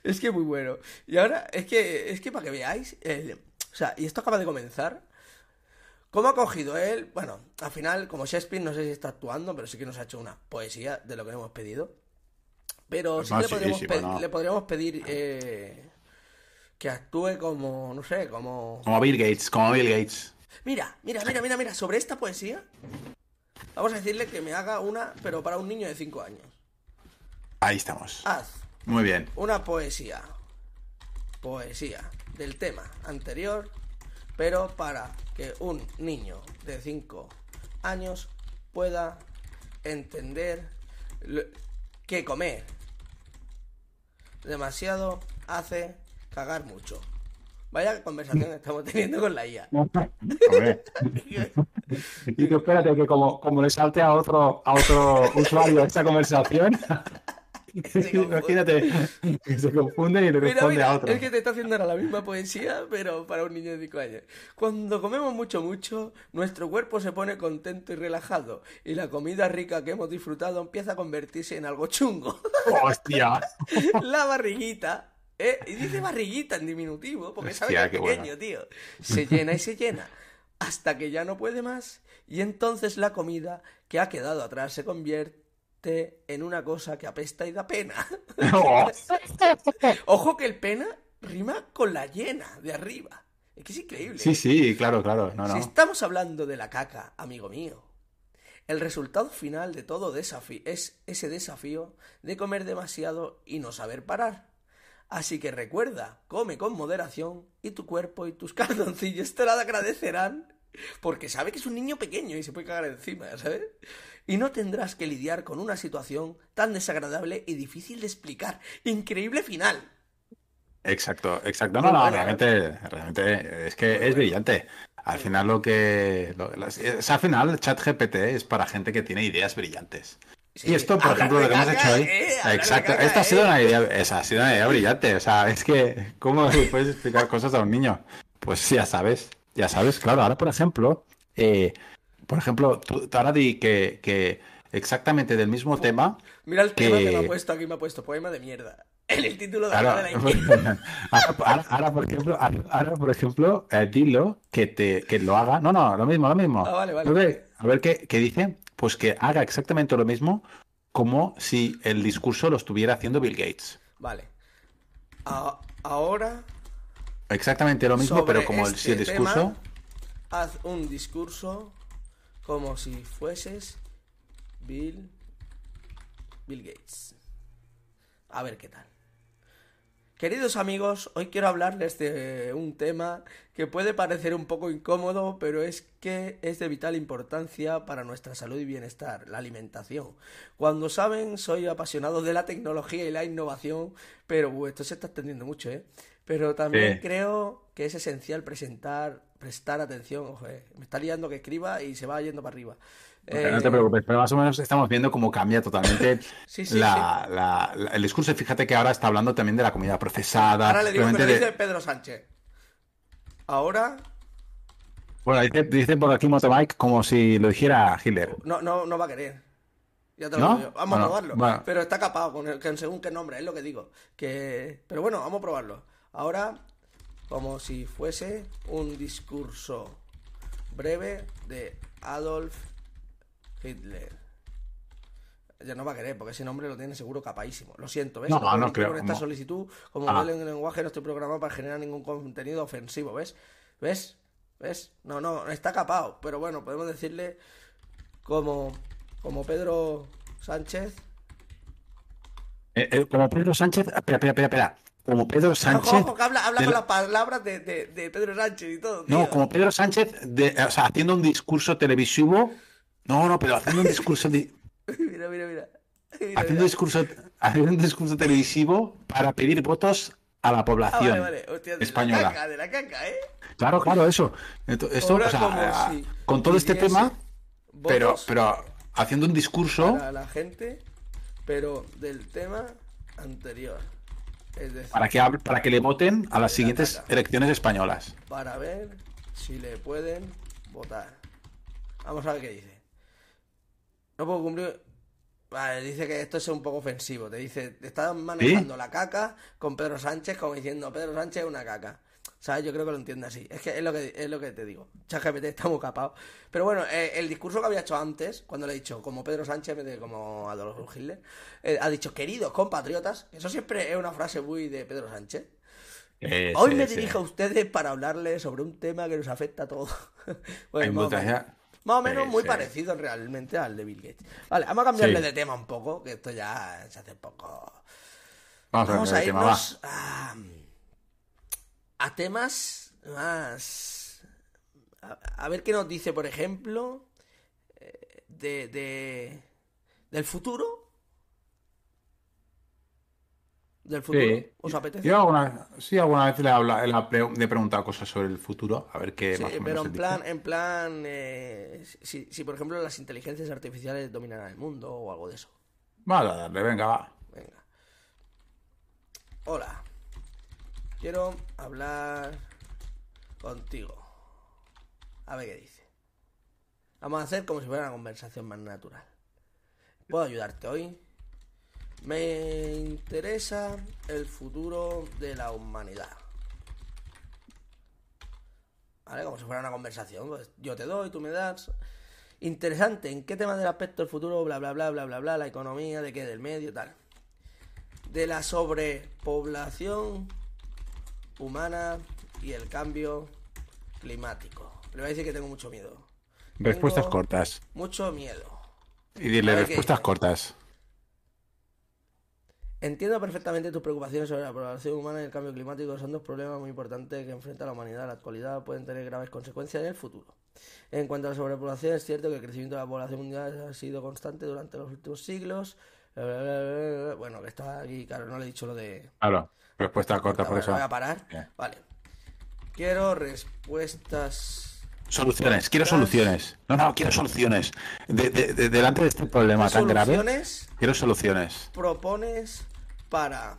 Es que muy bueno. Y ahora, es que, es que para que veáis, el- o sea, y esto acaba de comenzar. ¿Cómo ha cogido él? Bueno, al final, como Shakespeare, no sé si está actuando, pero sí que nos ha hecho una poesía de lo que hemos pedido. Pero sí, le podríamos, le pedir eh, que actúe como, no sé, como... Como Bill Gates, como Bill Gates. Mira, mira, mira, mira, mira, sobre esta poesía, vamos a decirle que me haga una, pero para un niño de 5 años. Ahí estamos. Haz Muy bien. una poesía, poesía del tema anterior, pero para que un niño de 5 años pueda entender que comer demasiado hace cagar mucho. Vaya conversación que estamos teniendo con la IA. Y que espérate que como, como le salte a otro, a otro usuario esta conversación. Imagínate que se confunde y le Mira, responde mira, a otro. es que te está haciendo ahora la misma poesía, pero para un niño de 5 años. Cuando comemos mucho, mucho, nuestro cuerpo se pone contento y relajado, y la comida rica que hemos disfrutado empieza a convertirse en algo chungo. ¡Hostia! la barriguita, ¿eh? Y dice barriguita en diminutivo, porque sabe que es pequeño, bueno. tío. Se llena y se llena, hasta que ya no puede más, y entonces la comida que ha quedado atrás se convierte en una cosa que apesta y da pena. Ojo que el pena rima con la llena de arriba. Es que es increíble. Sí, sí, claro, claro. No, Si estamos hablando de la caca, amigo mío, el resultado final de todo desafío es ese desafío de comer demasiado y no saber parar. Así que recuerda, come con moderación y tu cuerpo y tus calzoncillos te lo agradecerán porque sabe que es un niño pequeño y se puede cagar encima, ¿sabes? Y no tendrás que lidiar con una situación tan desagradable y difícil de explicar. Increíble final. Exacto, exacto. No, no, bueno, ¿eh? realmente, realmente es que es brillante. Al final lo que... lo- las- es- al final ChatGPT es para gente que tiene ideas brillantes. Sí, Y esto, por ejemplo, lo que hemos hecho hoy... eh, Exacto, caca, esta ha sido eh. una idea, esa ha sido una idea brillante. O sea, es que, ¿cómo puedes explicar cosas a un niño? Pues ya sabes, ya sabes, claro. Ahora, por ejemplo, eh, por ejemplo, tú, ahora di que, que exactamente del mismo tema... Mira el tema que me ha puesto aquí, me ha puesto poema de mierda. En el título de Claro, la de ahora, ahora- ahora, por ejemplo, ahora, ahora, por ejemplo, eh, dilo que te que lo haga. No, no, lo mismo, lo mismo. Ah, vale, vale. A ver, a ver qué, qué dice. Pues que haga exactamente lo mismo como si el discurso lo estuviera haciendo Bill Gates. Vale. A- ahora, Exactamente lo mismo, pero como el- si el este discurso. tema, haz un discurso como si fueses Bill, Bill Gates. A ver qué tal. Queridos amigos, hoy quiero hablarles de un tema que puede parecer un poco incómodo, pero es que es de vital importancia para nuestra salud y bienestar, la alimentación. Cuando saben, soy apasionado de la tecnología y la innovación, pero esto se está extendiendo mucho, ¿eh? Pero también Sí. creo que es esencial presentar, prestar atención, ojo, eh, me está liando que escriba y se va yendo para arriba. No Eh, te preocupes, pero más o menos estamos viendo cómo cambia totalmente Sí, sí, la- la- la- el discurso. Fíjate que ahora está hablando también de la comida procesada. Ahora le digo que lo de- dice Pedro Sánchez. Ahora Bueno, dice, dice por aquí Motorbike como si lo dijera Hitler. No, no, no va a querer. Ya te lo ¿No? digo. Vamos Bueno, a probarlo. bueno. Pero está capado con, el, con según qué nombre, es lo que digo. Que... Pero bueno, vamos a probarlo. Ahora, como si fuese un discurso breve de Adolf Hitler. Ya no va a querer, porque ese nombre lo tiene seguro capaísimo. Lo siento, ¿ves? No, no cumplir creo, Con esta no. solicitud, como Ah. veo en el lenguaje, no estoy programado para generar ningún contenido ofensivo, ¿ves? ¿Ves? ¿Ves? No, no, está capado. Pero bueno, podemos decirle como, como Pedro Sánchez. Eh, eh, como Pedro Sánchez. Espera, espera, espera, espera. Como Pedro Sánchez. Ojo, ojo, que habla, con la- las palabras de, de- de Pedro Sánchez y todo. No, como Pedro Sánchez, de- o sea, haciendo un discurso televisivo. No, no, pero haciendo un discurso, di- Mira, mira, mira. Mira, haciendo un discurso, haciendo un discurso televisivo para pedir votos a la Ah, población vale, vale. Hostia, de española. la caca, de la caca, ¿eh? Claro, claro, eso. Esto, esto, Ahora o sea, como a- si con todo este tema, pero, pero haciendo un discurso. Para la gente, pero del tema anterior. Es decir, Para que, para que le voten a las siguientes elecciones españolas. para ver si le pueden votar. Vamos a ver qué dice. No puedo cumplir. Vale, dice que esto es un poco ofensivo. Te dice, te están manejando la caca con Pedro Sánchez como diciendo Pedro Sánchez es una caca. ¿Sabes? Yo creo que lo entiende así. Es que es lo que, es lo que te digo. ChatGPT está muy capado. Pero bueno, eh, el discurso que había hecho antes, cuando le he dicho como Pedro Sánchez como Adolf Hitler, eh, ha dicho queridos compatriotas. Eso siempre es una frase muy de Pedro Sánchez. Eh, Hoy sí, me sí. dirijo a ustedes para hablarles sobre un tema que nos afecta a todos. Bueno, más, o menos, más o menos muy sí. parecido realmente al de Bill Gates. Vale, vamos a cambiarle de tema un poco, que esto ya se hace un poco... Vamos, Vamos a el tema, irnos a, temas más... A, a ver qué nos dice, por ejemplo, eh, de, de- del futuro. ¿Del futuro? Sí. ¿Os apetece? Yo alguna, sí, alguna vez le, he habla- le he preguntado cosas sobre el futuro, a ver qué Sí, más o menos pero en dice. plan, en plan, eh, si, si por ejemplo las inteligencias artificiales dominarán el mundo o algo de eso. Vale, a darle, venga, va. Venga. Hola. Quiero hablar contigo. A ver qué dice. Vamos a hacer como si fuera una conversación más natural. ¿Puedo ayudarte hoy? Me interesa el futuro de la humanidad. ¿Vale? Como si fuera una conversación. Pues yo te doy, tú me das. Interesante. ¿En qué tema del aspecto del futuro? Bla, bla, bla, bla, bla, bla. La economía, de qué, del medio, tal. De la sobrepoblación humana y el cambio climático. Le voy a decir que tengo mucho miedo. Respuestas Tengo cortas. Mucho miedo. Y dile respuestas cortas. Entiendo perfectamente tus preocupaciones sobre la población humana y el cambio climático. Son dos problemas muy importantes que enfrenta la humanidad en la actualidad. Pueden tener graves consecuencias en el futuro. En cuanto a la sobrepoblación, es cierto que el crecimiento de la población mundial ha sido constante durante los últimos siglos. Bueno, que está aquí, claro, no le he dicho lo de... Claro. Respuesta corta por eso. Voy a parar. Vale. Quiero respuestas... Soluciones, quiero soluciones. No, no, quiero soluciones. De- de- de- delante de este problema ¿Qué tan grave, soluciones quiero soluciones. propones para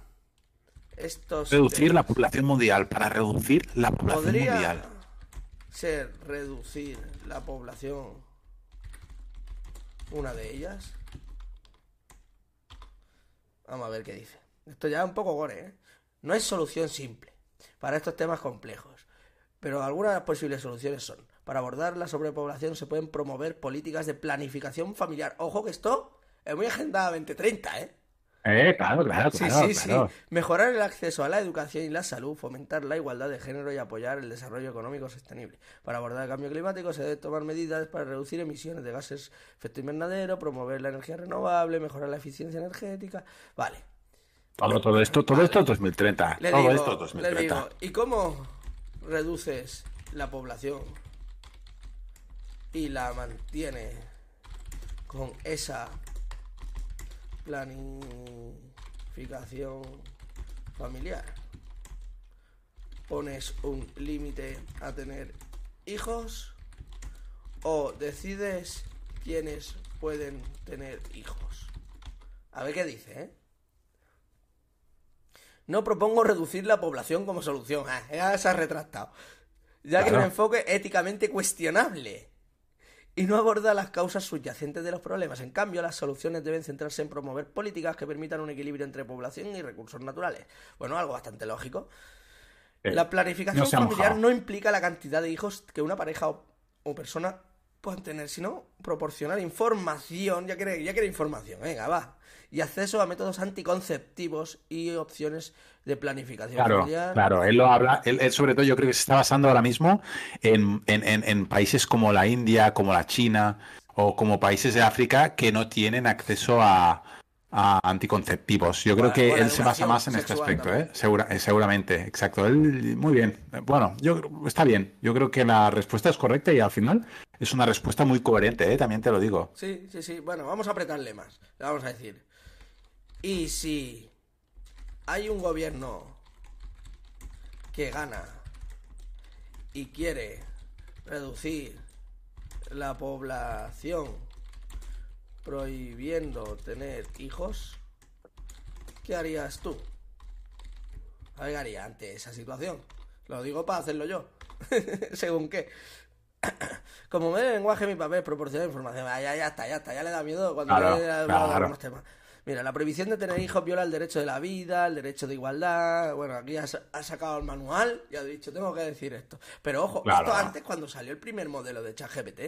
estos Reducir temas? la población mundial, para reducir la población ¿Podría mundial. ser reducir la población una de ellas? Vamos a ver qué dice. Esto ya es un poco gore, ¿eh? No hay solución simple para estos temas complejos, pero algunas de las posibles soluciones son, para abordar la sobrepoblación se pueden promover políticas de planificación familiar. Ojo que esto es muy Agenda 2030, ¿eh? Eh, claro, claro, Sí, claro, sí, claro. sí. Mejorar el acceso a la educación y la salud, fomentar la igualdad de género y apoyar el desarrollo económico sostenible. Para abordar el cambio climático se deben tomar medidas para reducir emisiones de gases efecto invernadero, promover la energía renovable, mejorar la eficiencia energética. Vale. Todo, todo esto, todo esto es 2030. Le todo digo, esto es le 2030. digo, ¿y cómo reduces la población y la mantiene con esa planificación familiar? ¿Pones un límite a tener hijos o decides quiénes pueden tener hijos? A ver qué dice, ¿eh? No propongo reducir la población como solución. Ah, ya se ha retractado. Ya que es un enfoque éticamente cuestionable. Y no aborda las causas subyacentes de los problemas. En cambio, las soluciones deben centrarse en promover políticas que permitan un equilibrio entre población y recursos naturales. Bueno, algo bastante lógico. Eh, La planificación no familiar mojado. no implica la cantidad de hijos que una pareja o, o persona puedan tener, sino proporcionar información, ya quiere, ya quiere información, venga, va. Y acceso a métodos anticonceptivos y opciones de planificación Claro, familiar. claro, él lo habla, él, él sobre todo yo creo que se está basando ahora mismo en, en- en- en países como la India, como la China o como países de África que no tienen acceso a, a anticonceptivos. Yo creo que él se basa más en este aspecto, ¿eh? Segura- eh, seguramente, exacto. Él, muy bien. Bueno, yo está bien. Yo creo que la respuesta es correcta y al final es una respuesta muy coherente, ¿eh? También te lo digo. Sí, sí, sí. Bueno, vamos a apretarle más. Le vamos a decir. Y si hay un gobierno que gana y quiere reducir la población prohibiendo tener hijos, ¿qué harías tú? A ver, ¿qué haría ante esa situación? Lo digo para hacerlo yo. Según qué. Como me lenguaje mi papel proporciona información. Ah, ya, ya está, ya está. Ya le da miedo cuando Claro, le de claro. temas. Mira, la prohibición de tener hijos viola el derecho de la vida, el derecho de igualdad. Bueno, aquí ha, sa- ha sacado el manual y ha dicho, tengo que decir esto. Pero ojo, Claro. esto antes, cuando salió el primer modelo de ChatGPT,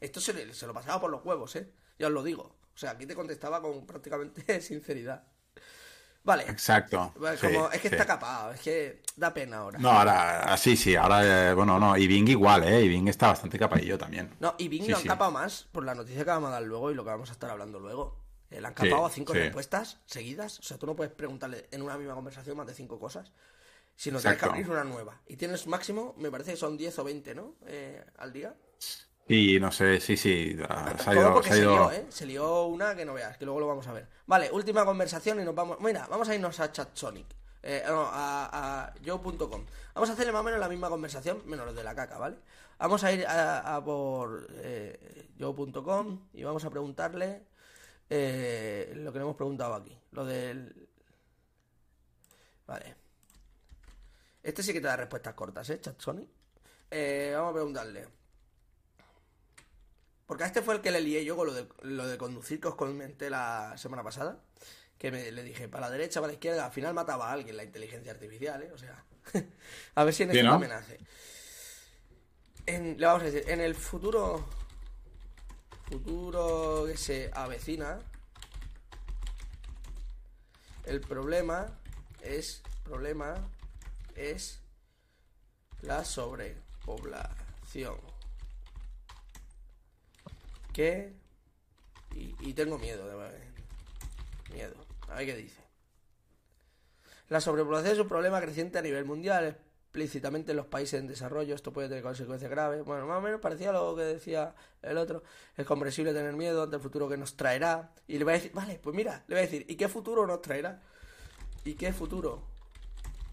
esto se, le- se lo pasaba por los huevos, ¿eh? Ya os lo digo. O sea, aquí te contestaba con prácticamente sinceridad. Vale. Exacto. Sí, es que sí. está capado, es que da pena ahora. No, ahora, sí, sí, ahora, eh, bueno, no, y Bing igual, ¿eh? Y Bing está bastante capadillo también. No, y Bing Sí, lo han capado más por la noticia que vamos a dar luego y lo que vamos a estar hablando luego. Eh, le han capado a cinco respuestas seguidas. O sea, tú no puedes preguntarle en una misma conversación más de cinco cosas. Sino tienes que Exacto. abrir una nueva. Y tienes máximo, me parece que son 10 o 20, ¿no? Eh, al día. Y no sé, sí, sí, se ha ido, se lió, ¿eh? Se lió una que no veas, que luego lo vamos a ver. Vale, última conversación y nos vamos. Mira, vamos a irnos a ChatSonic. Eh, no, a, a Joe.com. Vamos a hacerle más o menos la misma conversación, menos los de la caca, ¿vale? Vamos a ir a, a por eh, Joe.com y vamos a preguntarle eh, lo que le hemos preguntado aquí. Lo del. Vale. Este sí que te da respuestas cortas, ¿eh, Chat Sony? Eh, vamos a preguntarle. Porque a este fue el que le lié yo con lo de, lo de conducir que os comenté la semana pasada. Que me, le dije, para la derecha, para la izquierda, al final mataba a alguien la inteligencia artificial, ¿eh? O sea, a ver si en Sí, esto ¿no? hace. En, le vamos a decir, en el futuro futuro que se avecina, el problema es problema es la sobrepoblación. Que y, y tengo miedo de miedo. A ver qué dice. La sobrepoblación es un problema creciente a nivel mundial, explícitamente en los países en desarrollo. Esto puede tener consecuencias graves. Bueno, más o menos parecía lo que decía el otro. Es comprensible tener miedo ante el futuro que nos traerá. Y le voy a decir, vale, pues mira, le voy a decir, ¿y qué futuro nos traerá? ¿Y qué futuro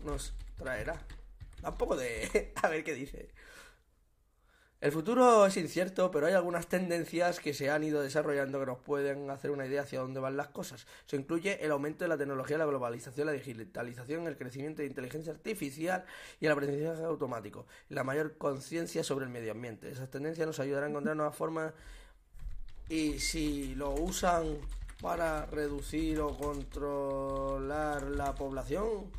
nos traerá? Da un poco de... a ver qué dice. El futuro es incierto, pero hay algunas tendencias que se han ido desarrollando que nos pueden hacer una idea hacia dónde van las cosas. Se incluye el aumento de la tecnología, la globalización, la digitalización, el crecimiento de inteligencia artificial y el aprendizaje automático, la mayor conciencia sobre el medio ambiente. Esas tendencias nos ayudarán a encontrar nuevas formas y si lo usan para reducir o controlar la población.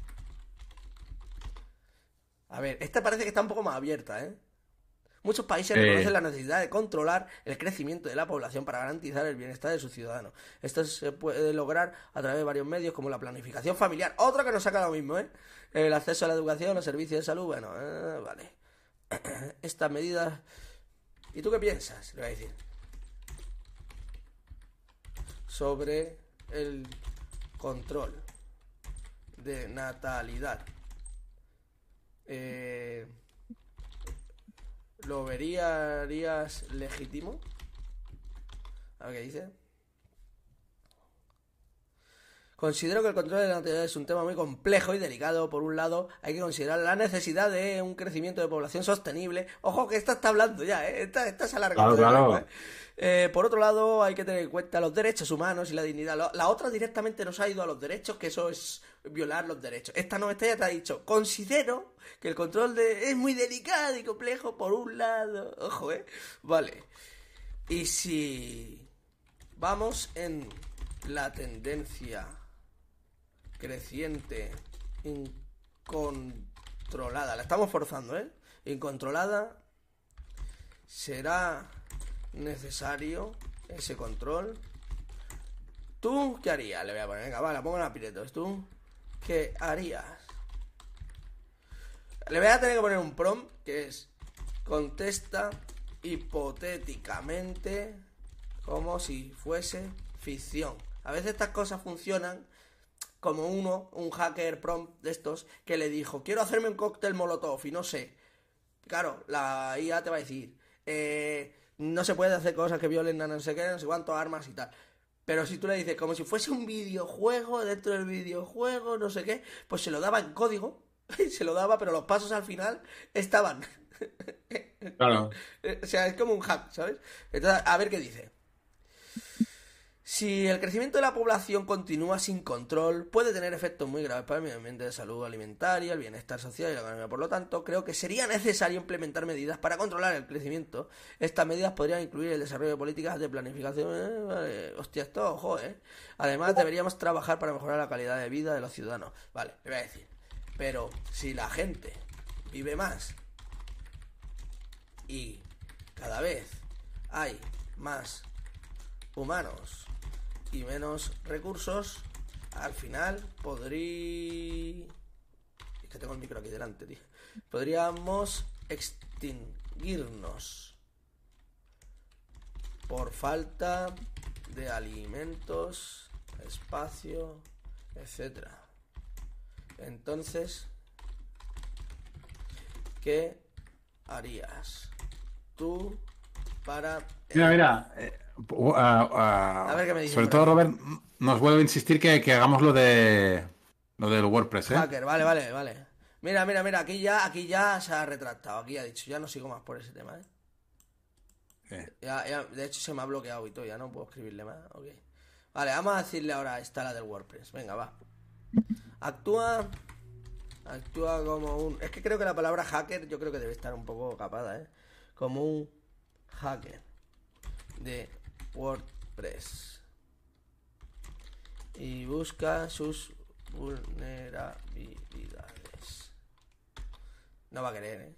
A ver, esta parece que está un poco más abierta, ¿eh? Muchos países Eh. reconocen la necesidad de controlar el crecimiento de la población para garantizar el bienestar de sus ciudadanos. Esto se puede lograr a través de varios medios como la planificación familiar, otra que nos saca lo mismo, ¿eh? El acceso a la educación, los servicios de salud, bueno, eh, vale. Estas medidas... ¿Y tú qué piensas? Le voy a decir. Sobre el control de natalidad. Eh, ¿Lo verías legítimo? A ver qué dice. Considero que el control de la natalidad es un tema muy complejo y delicado. Por un lado, hay que considerar la necesidad de un crecimiento de población sostenible. Ojo que esta está hablando ya, ¿eh? Esta, esta se alarga. Claro, claro. ¿eh? Eh, por otro lado, hay que tener en cuenta los derechos humanos y la dignidad. La otra directamente nos ha ido a los derechos, que eso es violar los derechos. Esta no, esta ya te ha dicho. Considero que el control de es muy delicado y complejo por un lado. Ojo, ¿eh? Vale. Y si vamos en la tendencia creciente, incontrolada, la estamos forzando, ¿eh? Incontrolada, será necesario ese control. ¿Tú qué harías? Le voy a poner, venga, vale, pongo en apiretos. ¿Tú qué harías? Le voy a tener que poner un prompt que es contesta hipotéticamente como si fuese ficción. A veces estas cosas funcionan como uno, un hacker prompt de estos, que le dijo, quiero hacerme un cóctel molotov y no sé. Claro, la IA te va a decir, eh, no se puede hacer cosas que violen a no sé qué, no sé cuánto, armas y tal. Pero si tú le dices, como si fuese un videojuego, dentro del videojuego, no sé qué, pues se lo daba en código, se lo daba, pero los pasos al final estaban. Claro. O sea, es como un hack, ¿sabes? Entonces, a ver qué dice. Si el crecimiento de la población continúa sin control, puede tener efectos muy graves para el medio ambiente de salud alimentaria, el bienestar social y la economía. Por lo tanto, creo que sería necesario implementar medidas para controlar el crecimiento. Estas medidas podrían incluir el desarrollo de políticas de planificación. eh, vale. Hostia, esto, ojo, ¿eh? Además, deberíamos trabajar para mejorar la calidad de vida de los ciudadanos. Vale, le voy a decir. Pero si la gente vive más y cada vez hay más humanos y menos recursos, al final podría... Es que tengo el micro aquí delante, tío. Podríamos extinguirnos por falta de alimentos, espacio, etcétera. Entonces, ¿qué harías tú para... Mira, mira. eh, uh, A ver qué me dice Sobre todo. Robert, nos vuelve a insistir que, que hagamos lo de lo del WordPress, ¿eh? Hacker, vale, vale, vale. Mira, mira, mira, aquí ya, aquí ya se ha retractado, aquí ha dicho, ya no sigo más por ese tema, ¿eh? Sí. Ya, ya, de hecho se me ha bloqueado y todo, ya no puedo escribirle más. Vale, vamos a decirle ahora esta la del WordPress, venga, va. Actúa Actúa como un... Es que creo que la palabra hacker yo creo que debe estar un poco capada, ¿eh? Como un hacker de WordPress. Y busca sus vulnerabilidades. No va a querer, ¿eh?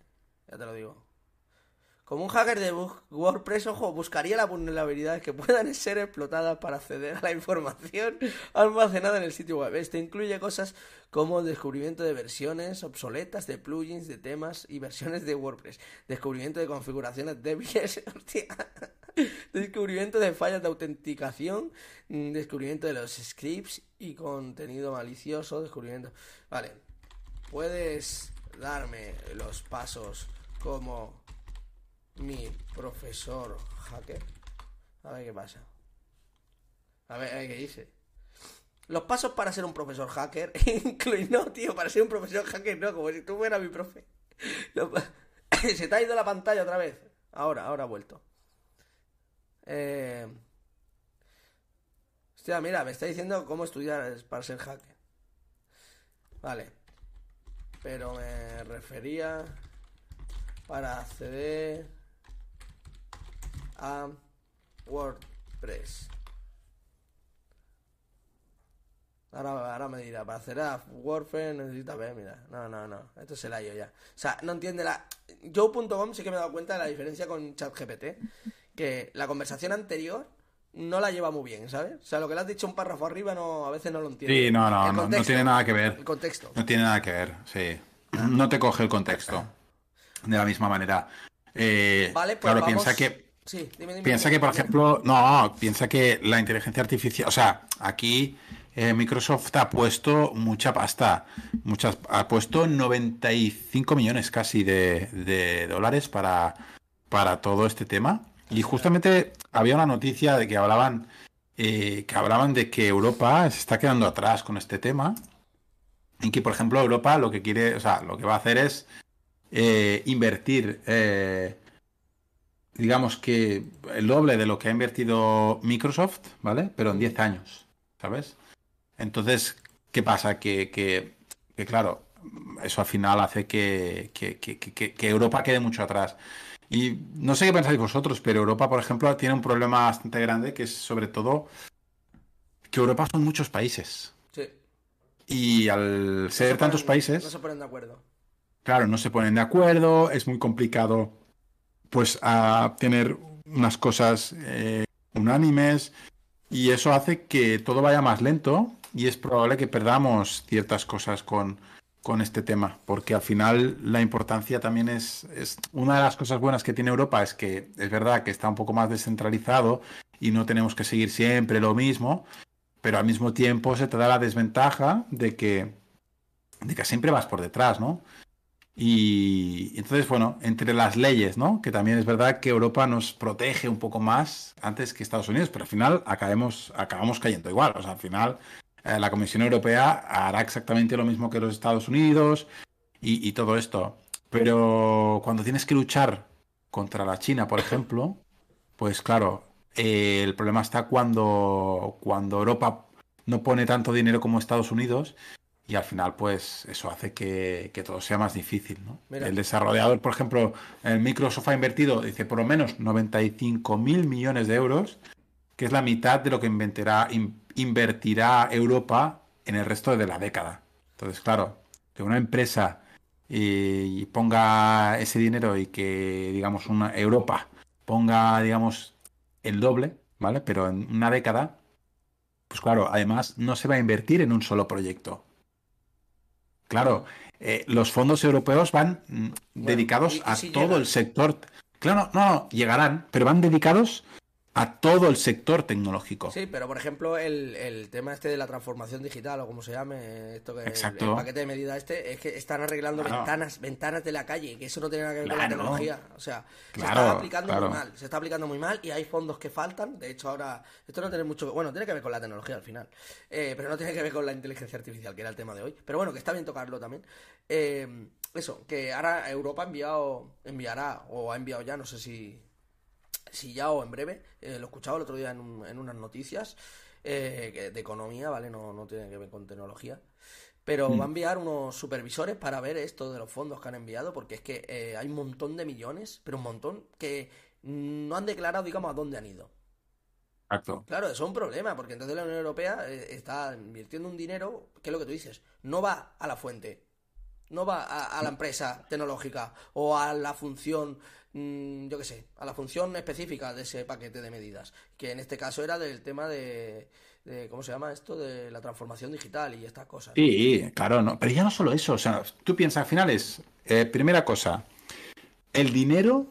Ya te lo digo. Como un hacker de WordPress, ojo, buscaría las vulnerabilidades que puedan ser explotadas para acceder a la información almacenada en el sitio web. Esto incluye cosas como descubrimiento de versiones obsoletas de plugins, de temas y versiones de WordPress. Descubrimiento de configuraciones débiles. hostia. Descubrimiento de fallas de autenticación. mm, Descubrimiento de los scripts y contenido malicioso. Descubrimiento. Vale. Puedes darme los pasos como mi profesor hacker. A ver qué pasa. A ver, a ver qué dice. Los pasos para ser un profesor hacker incluyen... No, tío, para ser un profesor hacker no, como si tú fueras mi profe. Se te ha ido la pantalla otra vez. Ahora, ahora ha vuelto. Eh... Hostia, mira, me está diciendo cómo estudiar para ser hacker. Vale. Pero me refería para acceder a WordPress. Ahora, ahora me dirá, para acceder a WordPress necesita ver, mira. No, no, no. Esto se la yo ya. O sea, no entiende la. Joe.com sí que me he dado cuenta de la diferencia con ChatGPT. Que la conversación anterior no la lleva muy bien, ¿sabes? O sea, lo que le has dicho un párrafo arriba no, a veces no lo entiende. Sí, no, no, El no, no tiene nada que ver. El contexto. No tiene nada que ver, sí. No te coge el contexto de la misma manera. Eh, Vale, pues claro, vamos... piensa que Sí, dime, dime. Piensa que, por ejemplo, no, piensa que la inteligencia artificial, o sea, aquí eh, Microsoft ha puesto mucha pasta, muchas, ha puesto 95 millones casi de, de dólares para, para todo este tema. Y justamente había una noticia de que hablaban, eh, que hablaban de que Europa se está quedando atrás con este tema. Y que, por ejemplo, Europa lo que quiere, o sea, lo que va a hacer es eh, invertir digamos que el doble de lo que ha invertido Microsoft, ¿vale? Pero en 10 años, ¿sabes? Entonces, ¿qué pasa? Que, que, que, claro, eso al final hace que, que, que- que- que Europa quede mucho atrás. Y no sé qué pensáis vosotros, pero Europa, por ejemplo, tiene un problema bastante grande que es sobre todo que Europa son muchos países. Sí. Y al No ser se tantos países... No se ponen de acuerdo. Claro, no se ponen de acuerdo, es muy complicado pues a tener unas cosas eh, unánimes y eso hace que todo vaya más lento y es probable que perdamos ciertas cosas con, con este tema, porque al final la importancia también es, es una de las cosas buenas que tiene Europa es que es verdad que está un poco más descentralizado y no tenemos que seguir siempre lo mismo, pero al mismo tiempo se te da la desventaja de que, de que siempre vas por detrás, ¿no? Y entonces, bueno, entre las leyes, ¿no? Que también es verdad que Europa nos protege un poco más antes que Estados Unidos, pero al final acabemos, acabamos cayendo igual. O sea, al final eh, la Comisión Europea hará exactamente lo mismo que los Estados Unidos y, todo esto. Pero cuando tienes que luchar contra la China, por ejemplo, pues claro, eh, el problema está cuando, cuando Europa no pone tanto dinero como Estados Unidos y al final, pues eso hace que, que todo sea más difícil, ¿no? El desarrollador, por ejemplo, el Microsoft ha invertido, dice, por lo menos 95 mil millones de euros, que es la mitad de lo que inventará, in- invertirá Europa en el resto de la década. Entonces, claro, que una empresa eh, y ponga ese dinero y que, digamos, una Europa ponga, digamos, el doble, ¿vale? Pero en una década, pues claro, además no se va a invertir en un solo proyecto. Claro, eh, los fondos europeos van mm, dedicados a si todo llegan. el sector. Claro, no, no, llegarán, pero van dedicados a todo el sector tecnológico. Sí, pero por ejemplo, el, el tema este de la transformación digital o como se llame, esto que Exacto. el paquete de medidas este, es que están arreglando Claro. ventanas, ventanas de la calle, que eso no tiene nada que ver con la tecnología. O sea, se está aplicando muy mal, se está aplicando muy mal y hay fondos que faltan. De hecho, ahora, esto no tiene mucho, bueno, tiene que ver con la tecnología al final, eh, pero no tiene que ver con la inteligencia artificial, que era el tema de hoy. Pero bueno, que está bien tocarlo también. Eh, eso, que ahora Europa ha enviado, enviará, o ha enviado ya, no sé si, si ya o en breve, eh, lo he escuchado el otro día en, un- en unas noticias eh, de economía, ¿vale? No, no tiene que ver con tecnología. Pero Mm. va a enviar unos supervisores para ver esto de los fondos que han enviado, porque es que eh, hay un montón de millones, pero un montón que no han declarado, digamos, a dónde han ido. Exacto. Claro, eso es un problema, porque entonces la Unión Europea eh, está invirtiendo un dinero, que es lo que tú dices, no va a la fuente, no va a, a la empresa tecnológica o a la función, mm, yo qué sé, a la función específica de ese paquete de medidas, que en este caso era del tema de, de ¿cómo se llama esto? De la transformación digital y estas cosas. Sí, claro, no. Pero ya no solo eso. O sea, tú piensas, al final es, eh, primera cosa, el dinero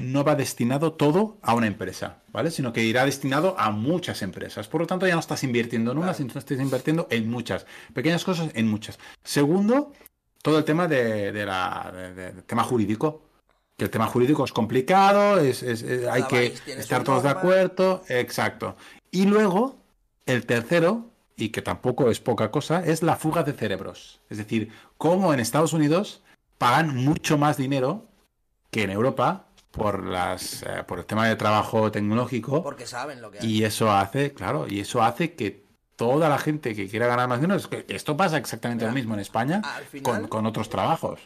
no va destinado todo a una empresa, ¿vale? Sino que irá destinado a muchas empresas. Por lo tanto, ya no estás invirtiendo en una, sino que estás invirtiendo en muchas. Pequeñas cosas en muchas. Segundo, todo el tema de, de la, de- tema jurídico. Que el tema jurídico es complicado, es, es- es- hay que estar todos de acuerdo. Exacto. Y luego, el tercero, y que tampoco es poca cosa, es la fuga de cerebros. Es decir, cómo en Estados Unidos pagan mucho más dinero que en Europa por las eh, por el tema de trabajo tecnológico Porque saben lo que hay. y eso hace, claro, y eso hace que toda la gente que quiera ganar más dinero, es que esto pasa exactamente Mira, lo mismo en España final- con, con otros trabajos.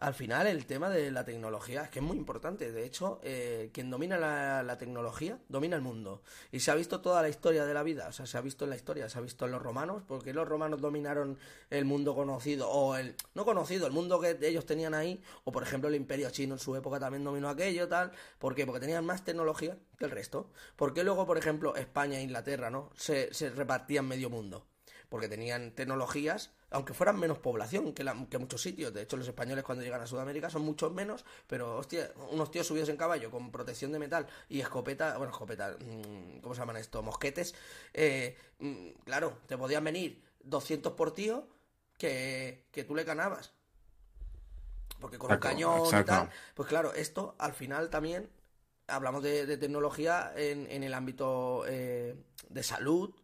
Al final el tema de la tecnología es que es muy importante. De hecho, eh, quien domina la, tecnología domina el mundo. Y se ha visto toda la historia de la vida. O sea, se ha visto en la historia, se ha visto en los romanos. porque los romanos dominaron el mundo conocido? O el no conocido, el mundo que ellos tenían ahí. O por ejemplo el imperio chino en su época también dominó aquello, tal. ¿Por qué? Porque tenían más tecnología que el resto. ¿Por qué luego, por ejemplo, España e Inglaterra, ¿no? Se, se repartían medio mundo porque tenían tecnologías, aunque fueran menos población que, la- que muchos sitios. De hecho, los españoles cuando llegan a Sudamérica son muchos menos, pero hostia, unos tíos subidos en caballo con protección de metal y escopeta, bueno, escopeta, mm, ¿cómo se llaman esto? Mosquetes. eh, mm, claro, te podían venir 200 por tío que, que tú le ganabas. Porque con Exacto, un cañón y tal, pues claro, esto al final también hablamos de, de tecnología en, en el ámbito eh, de salud,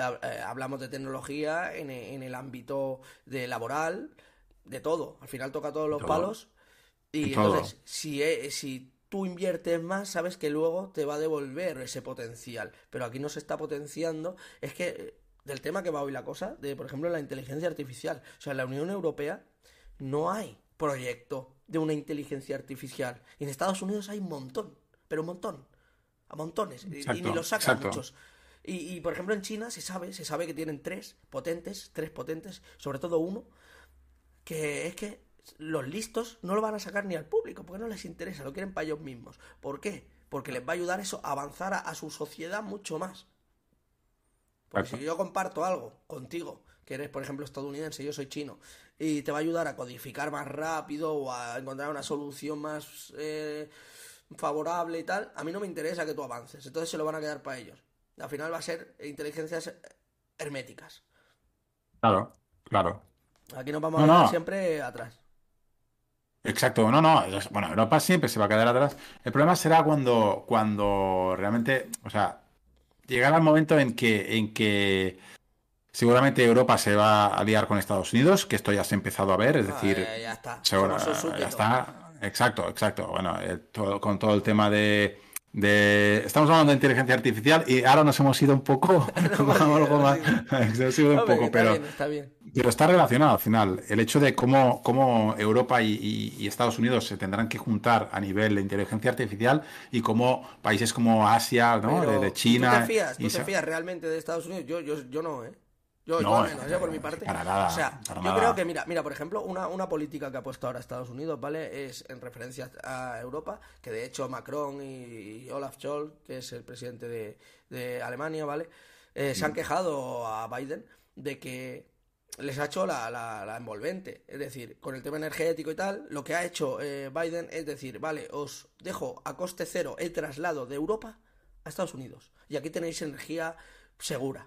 hablamos de tecnología en, e- en el ámbito de laboral, de todo. Al final toca todos los Todo. palos. Y todo. entonces, si, eh, si tú inviertes más, sabes que luego te va a devolver ese potencial. Pero aquí no se está potenciando. Es que eh, del tema que va hoy la cosa, de por ejemplo la inteligencia artificial. O sea, en la Unión Europea no hay proyecto de una inteligencia artificial. Y en Estados Unidos hay un montón, pero un montón. A montones. Y- ni los sacan muchos. Y, y, por ejemplo en China se sabe, se sabe que tienen tres potentes, tres potentes, sobre todo uno, que es que los listos no lo van a sacar ni al público, porque no les interesa, lo quieren para ellos mismos. ¿Por qué? Porque les va a ayudar eso a avanzar a, a su sociedad mucho más. Porque Exacto. si yo comparto algo contigo, que eres, por ejemplo, estadounidense, yo soy chino, y te va a ayudar a codificar más rápido o a encontrar una solución más eh, favorable y tal, a mí no me interesa que tú avances. Entonces se lo van a quedar para ellos. Al final va a ser inteligencias herméticas. Claro, claro. Aquí nos vamos No, a quedar no. siempre atrás. Exacto, no, no, bueno, Europa siempre se va a quedar atrás. El problema será cuando, cuando realmente, o sea, llegará el momento en que, en que seguramente Europa se va a liar con Estados Unidos, que esto ya se ha empezado a ver, es Ah, decir, eh, ya está. un ya está, exacto, exacto. Bueno, eh, todo- con todo el tema de, de, estamos hablando de inteligencia artificial y ahora nos hemos ido un poco, algo más, un poco, pero. bien, está bien. Pero está relacionado al final. El hecho de cómo, cómo Europa y, y- y Estados Unidos se tendrán que juntar a nivel de inteligencia artificial y cómo países como Asia, ¿no? Pero, de, de ¿y China. ¿Tú te fías? y ¿Tú se- te fías realmente de Estados Unidos? Yo, yo, yo no, ¿eh? Yo, yo No, al menos, eh, yo por mi parte. para nada, o sea, para yo nada. creo que, mira, mira, por ejemplo, una, una política que ha puesto ahora Estados Unidos, ¿vale? Es en referencia a Europa, que de hecho Macron y, y Olaf Scholz, que es el presidente de, de Alemania, ¿vale? Eh, se han quejado a Biden de que les ha hecho la, la- la envolvente. Es decir, con el tema energético y tal, lo que ha hecho eh, Biden es decir, vale, os dejo a coste cero el traslado de Europa a Estados Unidos. Y aquí tenéis energía segura.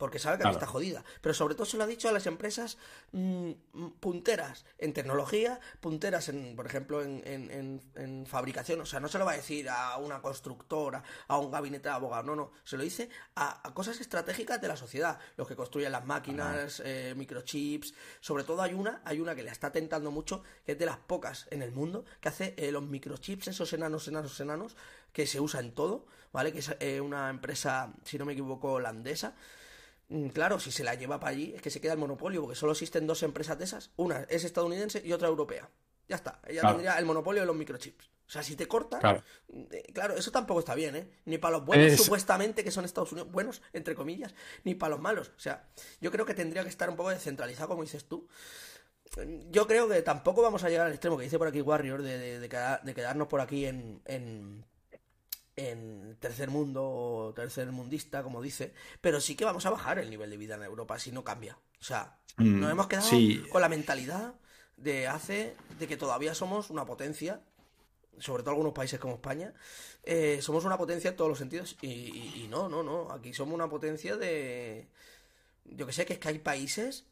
Porque sabe que Claro. está jodida. Pero sobre todo se lo ha dicho a las empresas mm, mm, punteras en tecnología, punteras en, por ejemplo, en, en- en- en fabricación. O sea, no se lo va a decir a una constructora, a un gabinete de abogados. No, no. Se lo dice a, a cosas estratégicas de la sociedad. Los que construyen las máquinas, eh, microchips. Sobre todo hay una, hay una que le está tentando mucho, que es de las pocas en el mundo, que hace eh, los microchips, esos enanos, enanos, enanos, que se usa en todo, ¿vale? Que es eh, una empresa, si no me equivoco, holandesa Claro, si se la lleva para allí, es que se queda el monopolio, porque solo existen dos empresas de esas. Una es estadounidense y otra europea. Ya está, ella Claro. tendría el monopolio de los microchips. O sea, si te cortan, Claro. eh, claro, eso tampoco está bien, ¿eh? Ni para los buenos, Es- supuestamente, que son Estados Unidos, buenos, entre comillas, ni para los malos. O sea, yo creo que tendría que estar un poco descentralizado, como dices tú. Yo creo que tampoco vamos a llegar al extremo que dice por aquí Warrior de, de- de queda- de quedarnos por aquí en, en, en tercer mundo o tercer mundista, como dice, pero sí que vamos a bajar el nivel de vida en Europa si no cambia. O sea, Mm, nos hemos quedado sí. con la mentalidad de hace de que todavía somos una potencia, sobre todo algunos países como España, eh, somos una potencia en todos los sentidos y, y- y no, no, no, aquí somos una potencia de, yo que sé, que es que hay países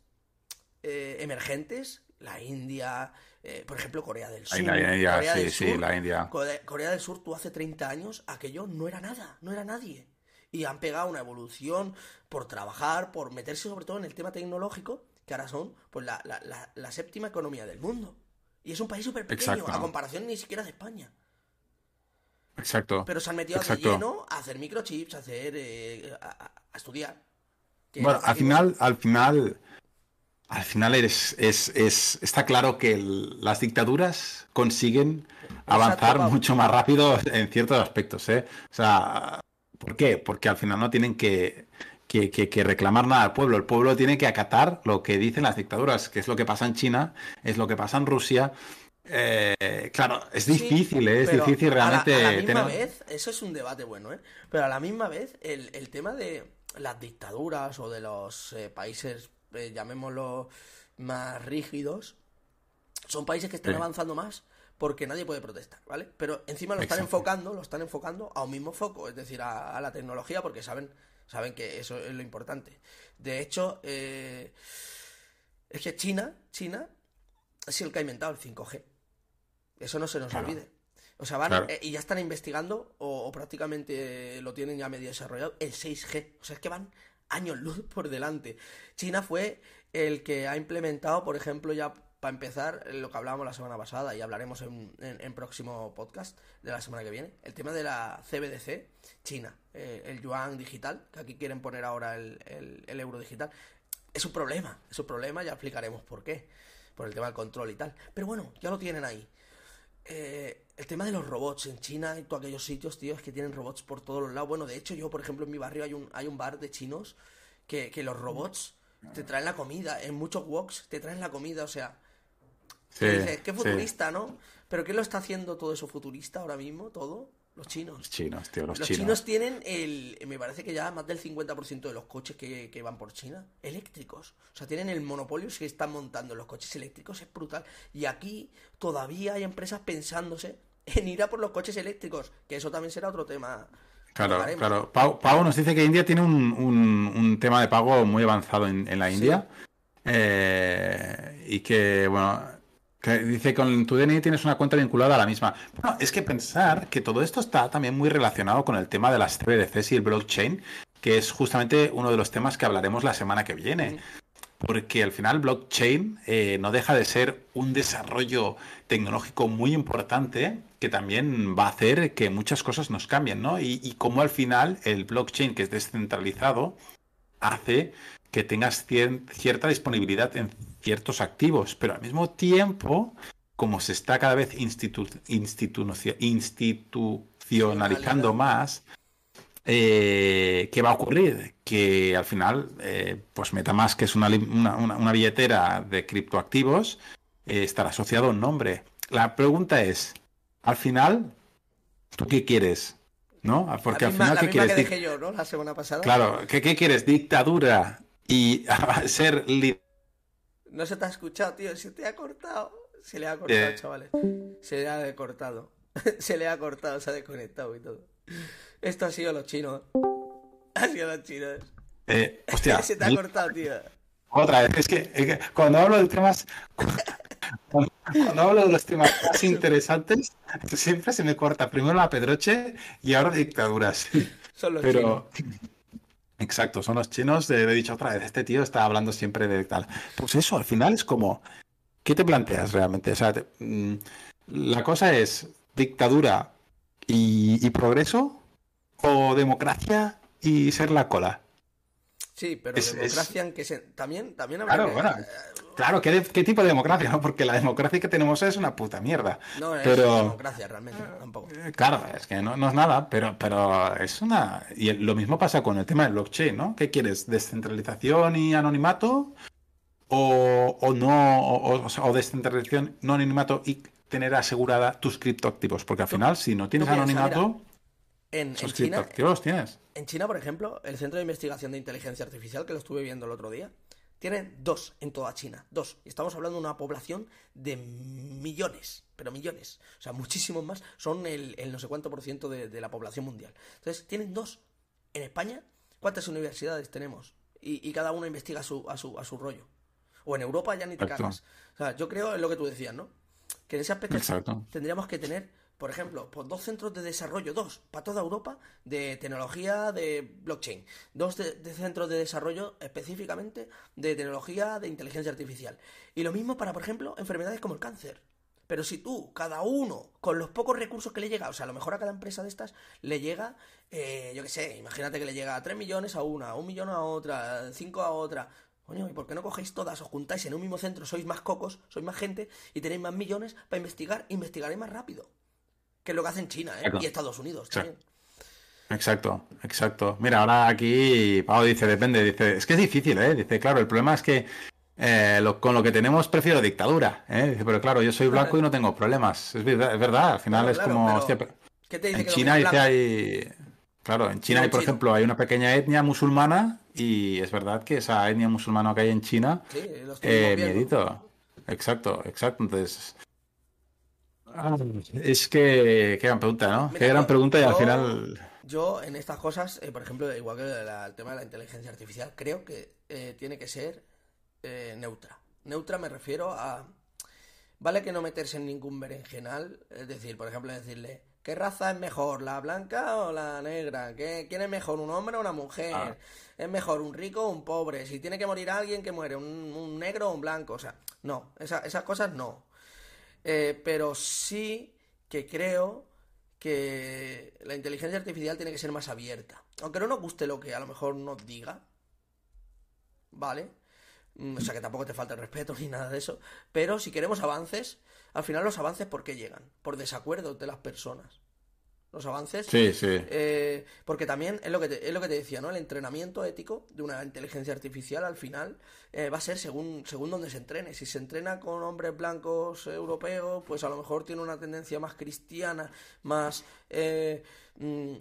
eh, emergentes, la India, eh, por ejemplo, Corea del Sur. La India, Corea sí, del sí, Sur, la India. Corea, del Sur, tú hace 30 años, aquello no era nada, no era nadie. Y han pegado una evolución por trabajar, por meterse sobre todo en el tema tecnológico, que ahora son pues la, la- la- la séptima economía del mundo. Y es un país súper pequeño, Exacto. a comparación ni siquiera de España. Exacto. Pero se han metido de lleno a hacer microchips, a hacer eh, a, estudiar. Bueno, al final, al final, al final eres, es, es- está claro que el- las dictaduras consiguen avanzar mucho más rápido en ciertos aspectos, ¿eh? O sea, ¿por qué? Porque al final no tienen que, que, que- que reclamar nada al pueblo. El pueblo tiene que acatar lo que dicen las dictaduras, que es lo que pasa en China, es lo que pasa en Rusia. Eh, claro, es Sí, difícil, ¿eh? es difícil a la- realmente A la, misma tener- vez, eso es un debate bueno, ¿eh? Pero a la misma vez, el, el tema de las dictaduras o de los eh, países, eh, llamémoslo, más rígidos, son países que están Sí. avanzando más porque nadie puede protestar, ¿vale? Pero encima lo están Exacto. enfocando, lo están enfocando a un mismo foco, es decir, a, a la tecnología, porque saben, saben que eso es lo importante. De hecho, eh, es que China, China, sido el que ha inventado el 5G. Eso no se nos Claro. olvide. O sea, van Claro. eh, y ya están investigando o, o prácticamente lo tienen ya medio desarrollado el 6G. O sea, es que van años luz por delante. China fue el que ha implementado, por ejemplo, ya para empezar, lo que hablábamos la semana pasada y hablaremos en, en- próximo podcast de la semana que viene, el tema de la CBDC, China, eh, el yuan digital, que aquí quieren poner ahora el, el- el euro digital. Es un problema, es un problema, ya explicaremos por qué, por el tema del control y tal. Pero bueno, ya lo tienen ahí. Eh, el tema de los robots en China y todos aquellos sitios, tío, es que tienen robots por todos los lados. Bueno, de hecho, yo, por ejemplo, en mi barrio hay un, hay un bar de chinos que, que los robots te traen la comida. En muchos woks te traen la comida, o sea. Sí, dices, qué sí. futurista, ¿no? Pero ¿quién lo está haciendo todo eso futurista ahora mismo? Todo. Los chinos. Los chinos, tío, los, Los chinos. chinos tienen el. Me parece que ya más del 50% de los coches que, que van por China eléctricos. O sea, tienen el monopolio que están montando los coches eléctricos. Es brutal. Y aquí todavía hay empresas pensándose en ir a por los coches eléctricos. Que eso también será otro tema. Claro, claro. Pau, Pau nos dice que India tiene un, un- un tema de pago muy avanzado en, en la India. Eh, y que, bueno, que dice con tu DNI tienes una cuenta vinculada a la misma. Bueno, es que pensar que todo esto está también muy relacionado con el tema de las CBDCs y el blockchain, que es justamente uno de los temas que hablaremos la semana que viene. Porque al final blockchain eh, no deja de ser un desarrollo tecnológico muy importante que también va a hacer que muchas cosas nos cambien, ¿no? Y, y como al final el blockchain, que es descentralizado, hace que tengas cier- cierta disponibilidad en ciertos activos, pero al mismo tiempo, como se está cada vez institu- institucio- institucionalizando más, eh, ¿qué va a ocurrir? Que al final, eh, pues MetaMask, que es una, una- una- billetera de criptoactivos, eh, estará asociado a un nombre. La pregunta es, al final, ¿tú qué quieres? ¿No? Porque la al misma, final, la ¿qué misma quieres? que Dic- dejé yo, ¿no? La semana pasada. Claro, ¿qué, qué quieres? ¿Dictadura y ser líder? No se te ha escuchado, tío. Se te ha cortado. Se le ha cortado, Eh. chavales. Se le ha cortado. se le ha cortado, se ha desconectado y todo. Esto ha sido los chinos. Ha sido los chinos. Eh, hostia, se te ha cortado, tío. otra vez, es que, es que cuando hablo de temas, cuando, cuando hablo de los temas más interesantes, siempre se me corta primero la pedroche y ahora dictaduras. Son los chinos. Exacto, son los chinos, de, he dicho otra vez, este tío está hablando siempre de tal. Pues eso, al final es como, ¿qué te planteas realmente? O sea, te- mm, la cosa es dictadura y progreso o democracia y ser la cola. Sí, pero Es- es- democracia en que se... También, también habrá Claro, que... bueno. Claro, ¿qué, qué tipo de democracia? ¿no? Porque la democracia que tenemos es una puta mierda. No es pero, democracia realmente, tampoco. eh, claro, es que no, no es nada, pero, pero es una... Y lo mismo pasa con el tema del blockchain, ¿no? ¿Qué quieres? ¿Descentralización y anonimato? ¿O, o no? O, o o descentralización, no anonimato y tener asegurada tus criptoactivos? Porque al final, si no tienes anonimato, En, en China, tienes. en China, por ejemplo, el Centro de Investigación de Inteligencia Artificial, que lo estuve viendo el otro día, tienen dos en toda China, dos. Y estamos hablando de una población de millones, pero millones. O sea, muchísimos más. Son el, el no sé cuánto por ciento de, de la población mundial. Entonces, tienen dos. En España, ¿cuántas universidades tenemos? Y, y cada una investiga su, a, su, a su rollo. O en Europa ya ni te Exacto. cagas. O sea, yo creo en lo que tú decías, ¿no? Que en ese aspecto Exacto. tendríamos que tener, por ejemplo, pues dos centros de desarrollo, dos, para toda Europa, de tecnología de blockchain. Dos de, centros de desarrollo específicamente de tecnología de inteligencia artificial. Y lo mismo para, por ejemplo, enfermedades como el cáncer. Pero si tú, cada uno, con los pocos recursos que le llega, o sea, a lo mejor a cada empresa de estas le llega, eh, yo qué sé, imagínate que le llega 3 millones a una, un millón a otra, 5 a otra. Coño, ¿y por qué no cogéis todas, os juntáis en un mismo centro, sois más cocos, sois más gente y tenéis más millones para investigar, investigaréis más rápido? Que es lo que hacen China, ¿eh? Y Estados Unidos Exacto. también. Exacto, exacto. Mira, ahora aquí Pau dice, depende, dice, es que es difícil, ¿eh? Dice, claro, el problema es que eh, lo- con lo que tenemos prefiero dictadura, ¿eh? Dice, pero claro, yo soy blanco y no tengo problemas. Es verdad, es verdad, al final Claro, es claro, como, hostia, pero- ¿Qué te dice en que China dice hay, claro, en China hay, por ejemplo, hay una pequeña etnia musulmana y es verdad que esa etnia musulmana que hay en China, Sí, lo estuvimos eh, miedito. Exacto, exacto. Entonces, ah, es que, qué gran pregunta, ¿no? Mira, Qué gran pregunta y al yo- final... Yo en estas cosas, eh, por ejemplo, igual que la- el tema de la inteligencia artificial, creo que eh, tiene que ser eh, neutra. Neutra me refiero a... Vale que no meterse en ningún berenjenal, es decir, por ejemplo, decirle, ¿qué raza es mejor, la blanca o la negra? ¿Qué, ¿Quién es mejor, un hombre o una mujer? Ah. ¿Es mejor un rico o un pobre? Si tiene que morir alguien, que muere, un, un negro o un blanco. O sea, no, esa- esas cosas no. Eh, pero sí que creo que la inteligencia artificial tiene que ser más abierta. Aunque no nos guste lo que a lo mejor nos diga, ¿vale? Mm, O sea, que tampoco te falta el respeto ni nada de eso. Pero si queremos avances, al final los avances, ¿por qué llegan? Por desacuerdos de las personas. Los avances Sí, sí. eh, porque también es lo, que te, es lo que te decía, ¿no? El entrenamiento ético de una inteligencia artificial al final eh, va a ser según, según donde se entrene. Si se entrena con hombres blancos europeos, pues a lo mejor tiene una tendencia más cristiana, más eh, mm,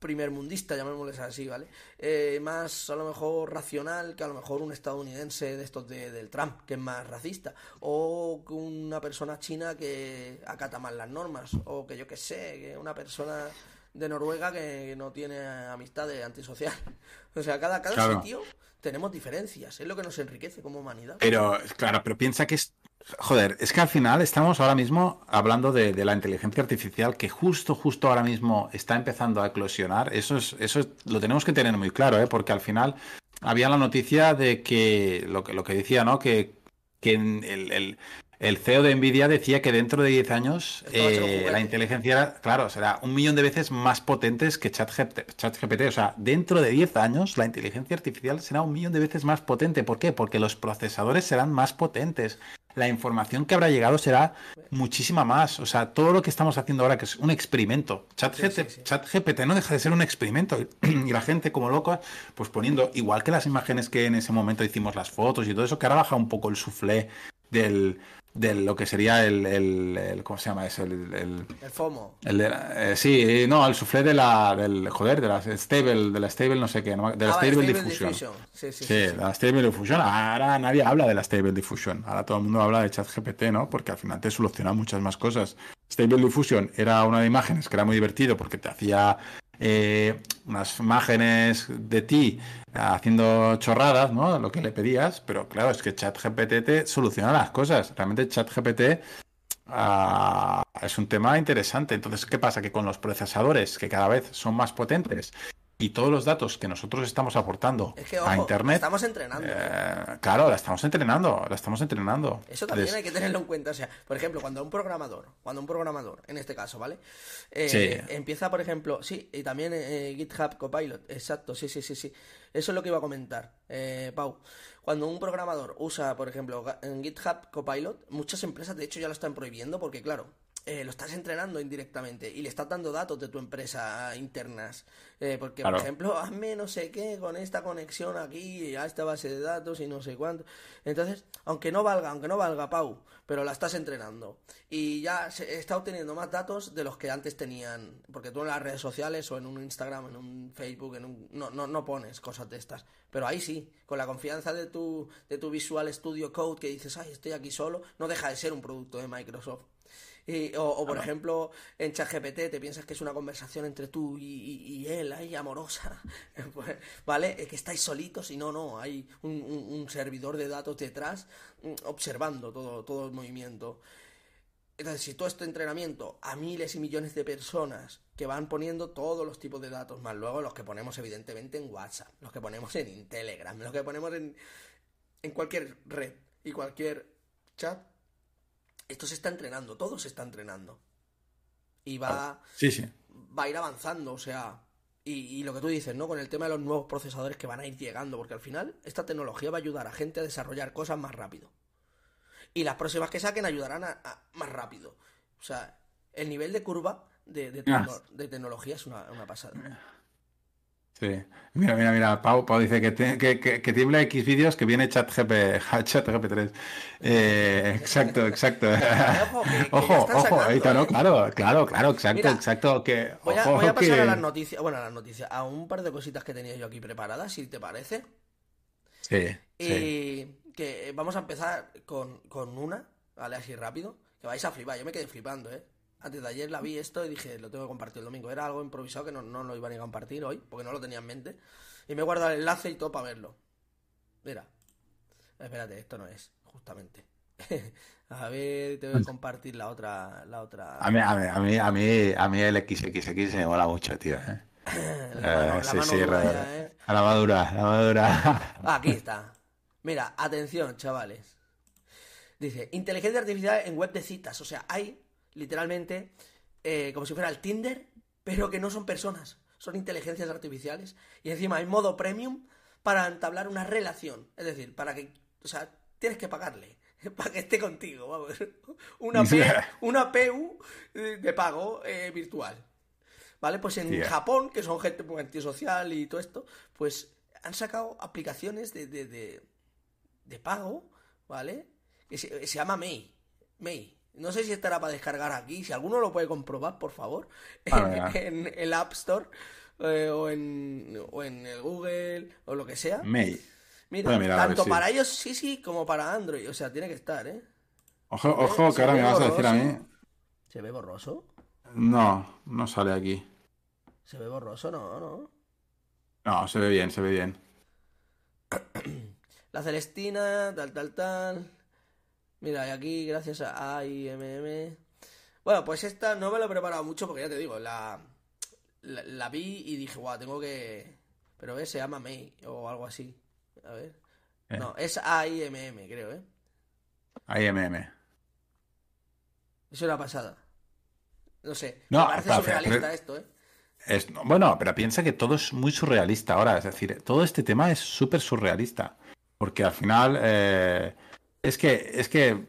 primermundista, llamémosles así, ¿vale? Eh, más a lo mejor racional que a lo mejor un estadounidense de estos de, del Trump, que es más racista, o que una persona china que acata más las normas, o que yo que sé, que una persona de Noruega que no tiene amistades antisocial. O sea, cada, cada Claro. sitio tenemos diferencias, es lo que nos enriquece como humanidad. Pero, claro, pero piensa que es. Joder, es que al final estamos ahora mismo hablando de, la inteligencia artificial que justo, justo ahora mismo está empezando a eclosionar. Eso es, eso es- lo tenemos que tener muy claro, ¿eh? Porque al final había la noticia de que lo que, lo que decía, ¿no? Que, que el- el CEO de Nvidia decía que dentro de 10 años eh, la inteligencia, claro, será un millón de veces más potentes que ChatGPT. O sea, dentro de 10 años la inteligencia artificial será un millón de veces más potente. ¿Por qué? Porque los procesadores serán más potentes. La información que habrá llegado será muchísima más. O sea, todo lo que estamos haciendo ahora, que es un experimento. ChatGPT, Sí, sí, sí. ChatGPT no deja de ser un experimento. Y la gente como loca, pues poniendo, igual que las imágenes que en ese momento hicimos las fotos y todo eso, que ahora baja un poco el soufflé del, del lo que sería el, el- el- ¿cómo se llama eso? El, el- El FOMO. de la- eh, sí, no, el soufflé de la, del, joder, de la stable, de la stable no sé qué, no de la Ah, stable, Stable diffusion. Diffusion. Sí, sí, Sí, sí, sí. la Stable Diffusion. Ahora nadie habla de la Stable Diffusion. Ahora todo el mundo habla de ChatGPT, ¿no? Porque al final te soluciona muchas más cosas. Stable Diffusion era una de imágenes que era muy divertido porque te hacía eh, unas imágenes de ti haciendo chorradas, ¿no? Lo que le pedías. Pero claro, es que ChatGPT te soluciona las cosas. Realmente ChatGPT ah, es un tema interesante. Entonces, ¿qué pasa? Que con los procesadores que cada vez son más potentes y todos los datos que nosotros estamos aportando Es que, a Internet, estamos entrenando. ¿eh? claro, la estamos entrenando, la estamos entrenando. Eso también Entonces, hay que tenerlo en cuenta. O sea, por ejemplo, cuando un programador, cuando un programador, en este caso, ¿vale? Eh, Sí. Empieza, por ejemplo, sí, y también eh, GitHub Copilot, exacto, sí, sí, sí, sí. Eso es lo que iba a comentar, eh, Pau. Cuando un programador usa, por ejemplo, en GitHub Copilot, muchas empresas de hecho ya lo están prohibiendo porque, claro, eh, lo estás entrenando indirectamente y le estás dando datos de tu empresa internas. Eh, porque, Claro. por ejemplo, hazme no sé qué con esta conexión aquí a esta base de datos y no sé cuánto. Entonces, aunque no valga, aunque no valga, Pau, pero la estás entrenando. Y ya se está obteniendo más datos de los que antes tenían. Porque tú en las redes sociales o en un Instagram, en un Facebook, en un... No, no, no pones cosas de estas. Pero ahí sí, con la confianza de tu, de tu Visual Studio Code que dices, ay, estoy aquí solo, no deja de ser un producto de Microsoft. Y- o, o, por ejemplo, en ChatGPT te piensas que es una conversación entre tú y, y- y él, ahí amorosa, Pues, ¿vale? Es que estáis solitos y no, no, hay un, un- un servidor de datos detrás mm, observando todo, todo el movimiento. Entonces, si todo este entrenamiento a miles y millones de personas que van poniendo todos los tipos de datos, más luego los que ponemos evidentemente en WhatsApp, los que ponemos en Telegram, los que ponemos en, en cualquier red y cualquier chat, esto se está entrenando, todo se está entrenando. Y va, Sí, sí. va a ir avanzando, o sea, y, y lo que tú dices, ¿no? Con el tema de los nuevos procesadores que van a ir llegando, porque al final esta tecnología va a ayudar a gente a desarrollar cosas más rápido. Y las próximas que saquen ayudarán a, a- más rápido. O sea, el nivel de curva de, de, tecno- de tecnología es una, una pasada. Sí. Mira, mira, mira, Pau, Pau dice que, te- que, que, que tiembla X vídeos que viene ChatGP, ChatGP3. Eh, exacto, exacto. Ojo, Ojo, sacando. Claro, claro, claro, exacto, Mira, exacto. Que, Voy a, ojo, voy a pasar que- a las noticias, bueno, a las noticias, a un par de cositas que tenía yo aquí preparadas, si te parece. Sí, Y sí. que vamos a empezar con, con una, ¿vale? Así rápido, que vais a flipar. Yo me quedé flipando, ¿eh? Antes de ayer la vi esto y dije, lo tengo que compartir el domingo. Era algo improvisado que no, no lo iban a compartir hoy, porque no lo tenía en mente. Y me he guardado el enlace y todo para verlo. Mira. Espérate, esto no es, justamente. a ver, te voy a compartir la otra, la otra. A mí, a mí, a mí, a mí, a mí el XXX me mola mucho, tío. ¿eh? La Eh, la sí, mano sí, dura ya, ¿eh? a la madura, la madura. Aquí está. Mira, atención, chavales. Dice, inteligencia artificial en web de citas. O sea, hay literalmente eh, como si fuera el Tinder, pero que no son personas, son inteligencias artificiales. Y encima hay modo premium para entablar una relación. Es decir, para que, o sea, tienes que pagarle. Para que esté contigo, vamos. Una, P, una PU de pago eh, virtual. ¿Vale? Pues en. Japón, que son gente muy antisocial y todo esto, pues han sacado aplicaciones de, de, de, de pago, ¿vale? Que se, se llama May. May. No sé si estará para descargar aquí. Si alguno lo puede comprobar, por favor. Ah. En, en el App Store eh, o, en, o en el Google o lo que sea. May. Mira, mirar tanto para ellos sí, sí, como para Android. O sea, tiene que estar, ¿eh? Ojo, ojo, ¿Se que ahora me vas a decir a mí. ¿Se ve borroso? No, no sale aquí. ¿Se ve borroso? No, no. No, se ve bien, se ve bien. La Celestina, tal, tal, tal. Mira, y aquí, gracias a AIMM. Bueno, pues esta no me lo he preparado mucho porque ya te digo, la, la, la vi y dije, guau, tengo que. Pero ves, se llama May o algo así. A ver. Eh. No, es AIMM, creo, ¿eh? AMM. Es una pasada. No sé. No, me parece surrealista pero- esto, ¿eh? Es, bueno, pero piensa que todo es muy surrealista ahora. Es decir, todo este tema es súper surrealista. Porque al final eh, es que es que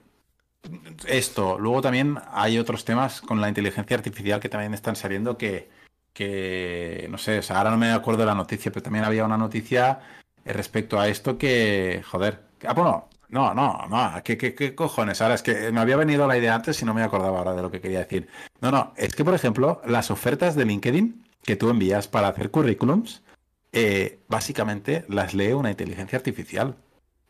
esto, luego también hay otros temas con la inteligencia artificial que también están saliendo que, que no sé, o sea, ahora no me acuerdo de la noticia, pero también había una noticia respecto a esto que, joder, que- ah, bueno, no, no, no, ¿qué, qué, qué cojones? Ahora es que me había venido la idea antes y no me acordaba ahora de lo que quería decir. No, no, es que, por ejemplo, las ofertas de LinkedIn que tú envías para hacer currículums, eh, básicamente las lee una inteligencia artificial.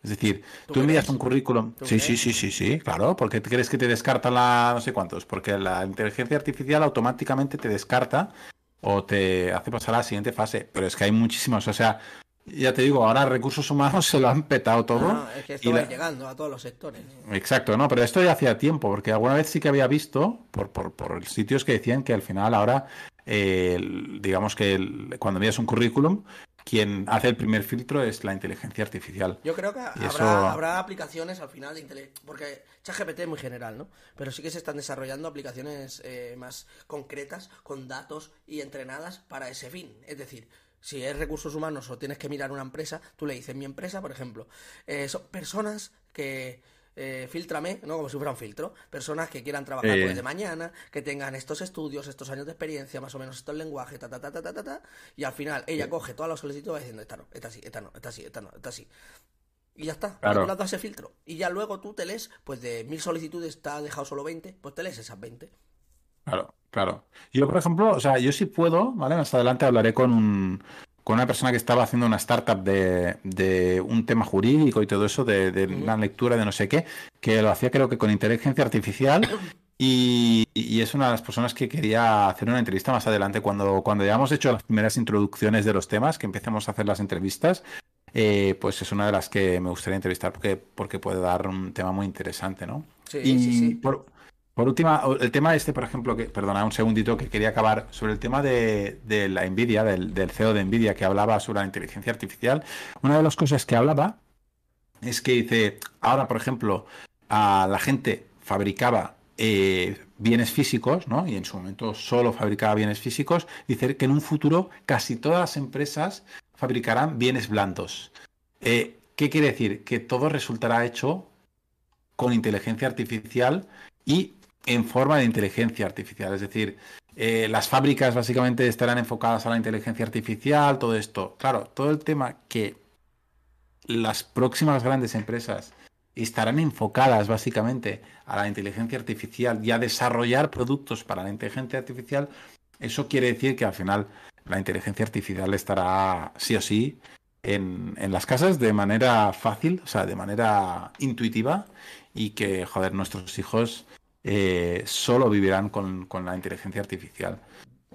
Es decir, ¿Tú tú envías un currículum. ¿Tú Sí, sí, crees? sí, sí, sí, claro. ¿Por qué te crees que te descarta la no sé cuántos? Porque la inteligencia artificial automáticamente te descarta o te hace pasar a la siguiente fase. Pero es que hay muchísimos. O sea, ya te digo, ahora recursos humanos se lo han petado todo. No, no, es que esto y va la- llegando a todos los sectores. ¿no? Exacto, no, pero esto ya hacía tiempo, porque alguna vez sí que había visto por, por, por sitios que decían que al final ahora, eh, digamos que el- cuando envías un currículum, quien hace el primer filtro es la inteligencia artificial. Yo creo que habrá, eso- habrá aplicaciones al final de intele- porque ChatGPT es muy general, ¿no? Pero sí que se están desarrollando aplicaciones eh, más concretas, con datos y entrenadas para ese fin. Es decir, Si es recursos humanos o tienes que mirar una empresa, tú le dices, mi empresa, por ejemplo, eh, son personas que eh, filtrame, ¿no? Como si fuera un filtro. Personas que quieran trabajar Eh. pues, de mañana, que tengan estos estudios, estos años de experiencia, más o menos estos lenguajes, ta, ta, ta, ta, ta, ta, ta, y al final ella coge todas las solicitudes diciendo, esta no, esta sí, esta no, esta sí, esta no, esta sí. Y ya está, Claro. tú le ese filtro. Y ya luego tú te lees, pues de mil solicitudes te has dejado solo 20, pues te lees esas 20. Claro, claro. Yo, por ejemplo, o sea, yo sí puedo, ¿vale? Más adelante hablaré con un, con una persona que estaba haciendo una startup de, de un tema jurídico y todo eso, de, de una lectura de no sé qué, que lo hacía creo que con inteligencia artificial. Y, y es una de las personas que quería hacer una entrevista más adelante, cuando, cuando ya hemos hecho las primeras introducciones de los temas, que empecemos a hacer las entrevistas, eh, pues es una de las que me gustaría entrevistar porque, porque puede dar un tema muy interesante, ¿no? Sí, y sí, sí. Por, por última, el tema este, por ejemplo, que, perdona un segundito, que quería acabar sobre el tema de, la Nvidia, del, del CEO de Nvidia, que hablaba sobre la inteligencia artificial. Una de las cosas que hablaba es que dice, ahora, por ejemplo, a la gente fabricaba eh, bienes físicos, ¿no? Y en su momento solo fabricaba bienes físicos. Dice que en un futuro casi todas las empresas fabricarán bienes blandos. Eh, ¿Qué quiere decir? Que todo resultará hecho con inteligencia artificial y en forma de inteligencia artificial. Es decir, eh, las fábricas básicamente estarán enfocadas a la inteligencia artificial, todo esto. Claro, todo el tema que las próximas grandes empresas estarán enfocadas básicamente a la inteligencia artificial y a desarrollar productos para la inteligencia artificial, eso quiere decir que al final la inteligencia artificial estará sí o sí en, en las casas de manera fácil, o sea, de manera intuitiva y que, joder, nuestros hijos eh, solo vivirán con, con la inteligencia artificial.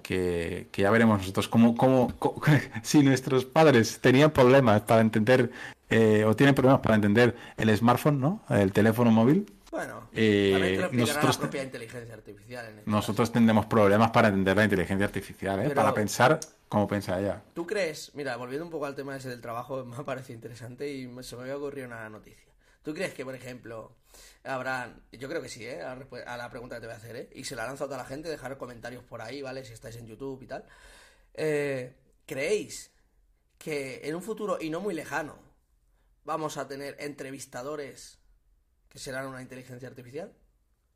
Que, que ya veremos nosotros cómo, cómo, cómo- si nuestros padres tenían problemas para entender eh, o tienen problemas para entender el smartphone, ¿no? El teléfono móvil. Bueno, Eh, nosotros- la propia inteligencia artificial. En este Nosotros caso. tendremos problemas para entender la inteligencia artificial, ¿eh? Pero- Para pensar como piensa ella. ¿Tú crees? Mira, volviendo un poco al tema ese del trabajo, me ha parecido interesante y se me había ocurrido una noticia. ¿Tú crees que, por ejemplo, habrán... Yo creo que sí, ¿eh? A la, pregunta que te voy a hacer, ¿eh? Y se la lanzo a toda la gente, dejar comentarios por ahí, ¿vale? Si estáis en YouTube y tal. Eh, ¿Creéis que en un futuro, y no muy lejano, vamos a tener entrevistadores que serán una inteligencia artificial?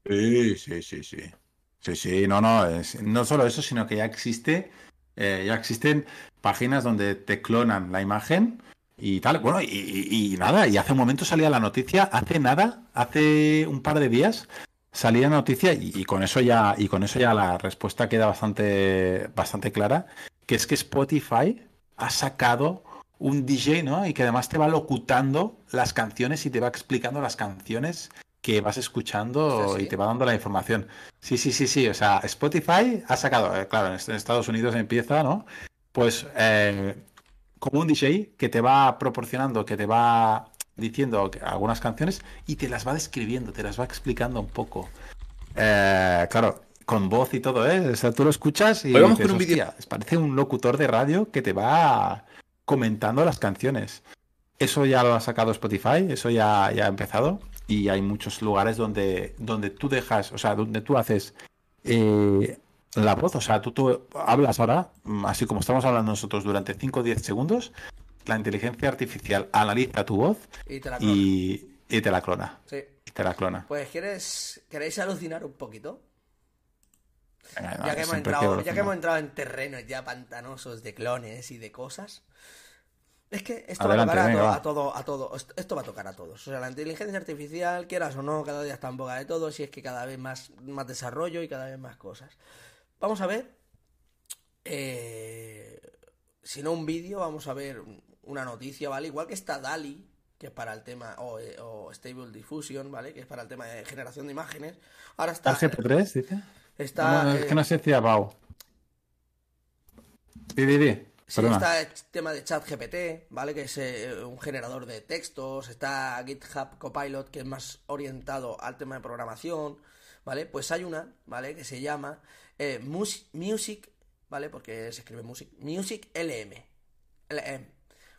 Sí, sí, sí, sí. Sí, sí, no, no, no solo eso, sino que ya existe, eh, ya existen páginas donde te clonan la imagen y tal. Bueno, y, y- y nada, y hace un momento salía la noticia, hace nada, hace un par de días salía la noticia y, y con eso ya, y con eso ya la respuesta queda bastante, bastante clara, que es que Spotify ha sacado un DJ, ¿no? Y que además te va locutando las canciones y te va explicando las canciones que vas escuchando y te va dando la información. Sí, sí, sí, sí. O sea, Spotify ha sacado, eh, claro, en Estados Unidos empieza, ¿no? Pues eh, como un DJ que te va proporcionando, que te va diciendo algunas canciones y te las va describiendo, te las va explicando un poco. Eh, claro, con voz y todo, ¿eh? O sea, tú lo escuchas y dices, con un "Hostia, parece un locutor de radio que te va comentando las canciones. Eso ya lo ha sacado Spotify, eso ya, ya ha empezado y hay muchos lugares donde, donde tú dejas, o sea, donde tú haces eh, la voz, o sea, tú, tú hablas ahora, mm, así como estamos hablando nosotros durante 5 o 10 segundos, la inteligencia artificial analiza tu voz Y te la clona. y, y te la clona. Sí. y Te la clona. Pues, ¿quieres, ¿queréis alucinar un poquito? Venga, Ya que, hemos entrado, quiero ya que alucinar. hemos entrado en terrenos ya pantanosos de clones y de cosas. Es que esto Adelante, va a tocar venga, a, todo, a todo, a todo. Esto, esto va a tocar a todos. O sea, la inteligencia artificial, quieras o no, cada día está en boca de todos y es que cada vez más, más desarrollo y cada vez más cosas. Vamos a ver. eh, si no un vídeo, vamos a ver una noticia, ¿vale? Igual que está DALI, que es para el tema, o, eh, o Stable Diffusion, ¿vale? Que es para el tema de generación de imágenes. Ahora está. ¿El GP3, dice? Está. No, no, es eh, que no sé si. Di, di, di. Sí, Perdona. está el tema de ChatGPT, ¿vale? Que es eh, un generador de textos. Está GitHub Copilot, que es más orientado al tema de programación, ¿vale? Pues hay una, ¿vale? Que se llama eh, Mus- Music, ¿vale? Porque se escribe Music. Music LM. LM,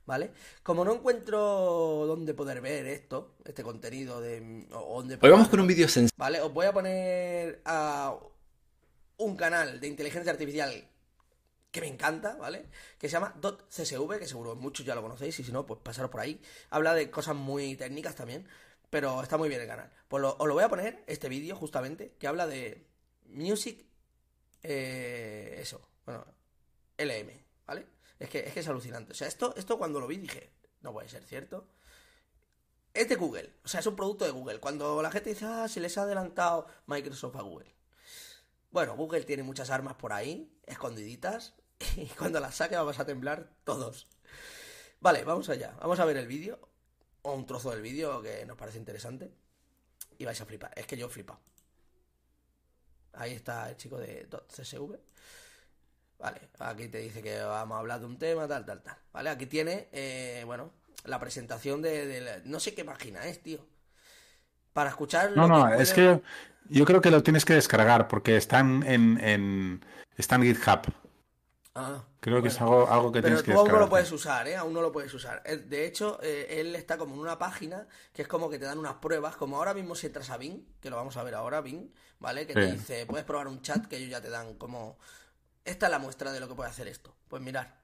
¿vale? Como no encuentro dónde poder ver esto, este contenido de... O dónde Hoy vamos con un vídeo sencillo. Vale, os voy a poner a un canal de inteligencia artificial que me encanta, ¿vale? Que se llama .csv, que seguro muchos ya lo conocéis, y si no, pues pasaros por ahí. Habla de cosas muy técnicas también, pero está muy bien el canal. Pues lo- os lo voy a poner, este vídeo justamente, que habla de Music, eh, eso, bueno, LM, ¿vale? Es que, es que es alucinante. O sea, esto, esto cuando lo vi dije, no puede ser cierto. Es de Google, o sea, es un producto de Google. Cuando la gente dice, ah, se les ha adelantado Microsoft a Google. Bueno, Google tiene muchas armas por ahí, escondiditas, y cuando las saque vamos a temblar todos. Vale, vamos allá. Vamos a ver el vídeo, o un trozo del vídeo que nos parece interesante, y vais a flipar. Es que yo flipo. Ahí está el chico de .csv. Vale, aquí te dice que vamos a hablar de un tema, tal, tal, tal. Vale, aquí tiene, eh, bueno, la presentación de, de la- No sé qué página es, tío. Para escuchar... No, no, que es puede- que yo creo que lo tienes que descargar porque está en, en, en- está en GitHub. Ah, Creo que es algo, algo que Pero tienes que tú aún no lo descargar. puedes usar, ¿eh? Aún no lo puedes usar. Eh, De hecho, eh, él está como en una página que es como que te dan unas pruebas, como ahora mismo si entras a Bing, que lo vamos a ver ahora, Bing, ¿vale? Que te dice, puedes probar un chat que ellos ya te dan como... Esta es la muestra de lo que puede hacer esto. Pues mirar.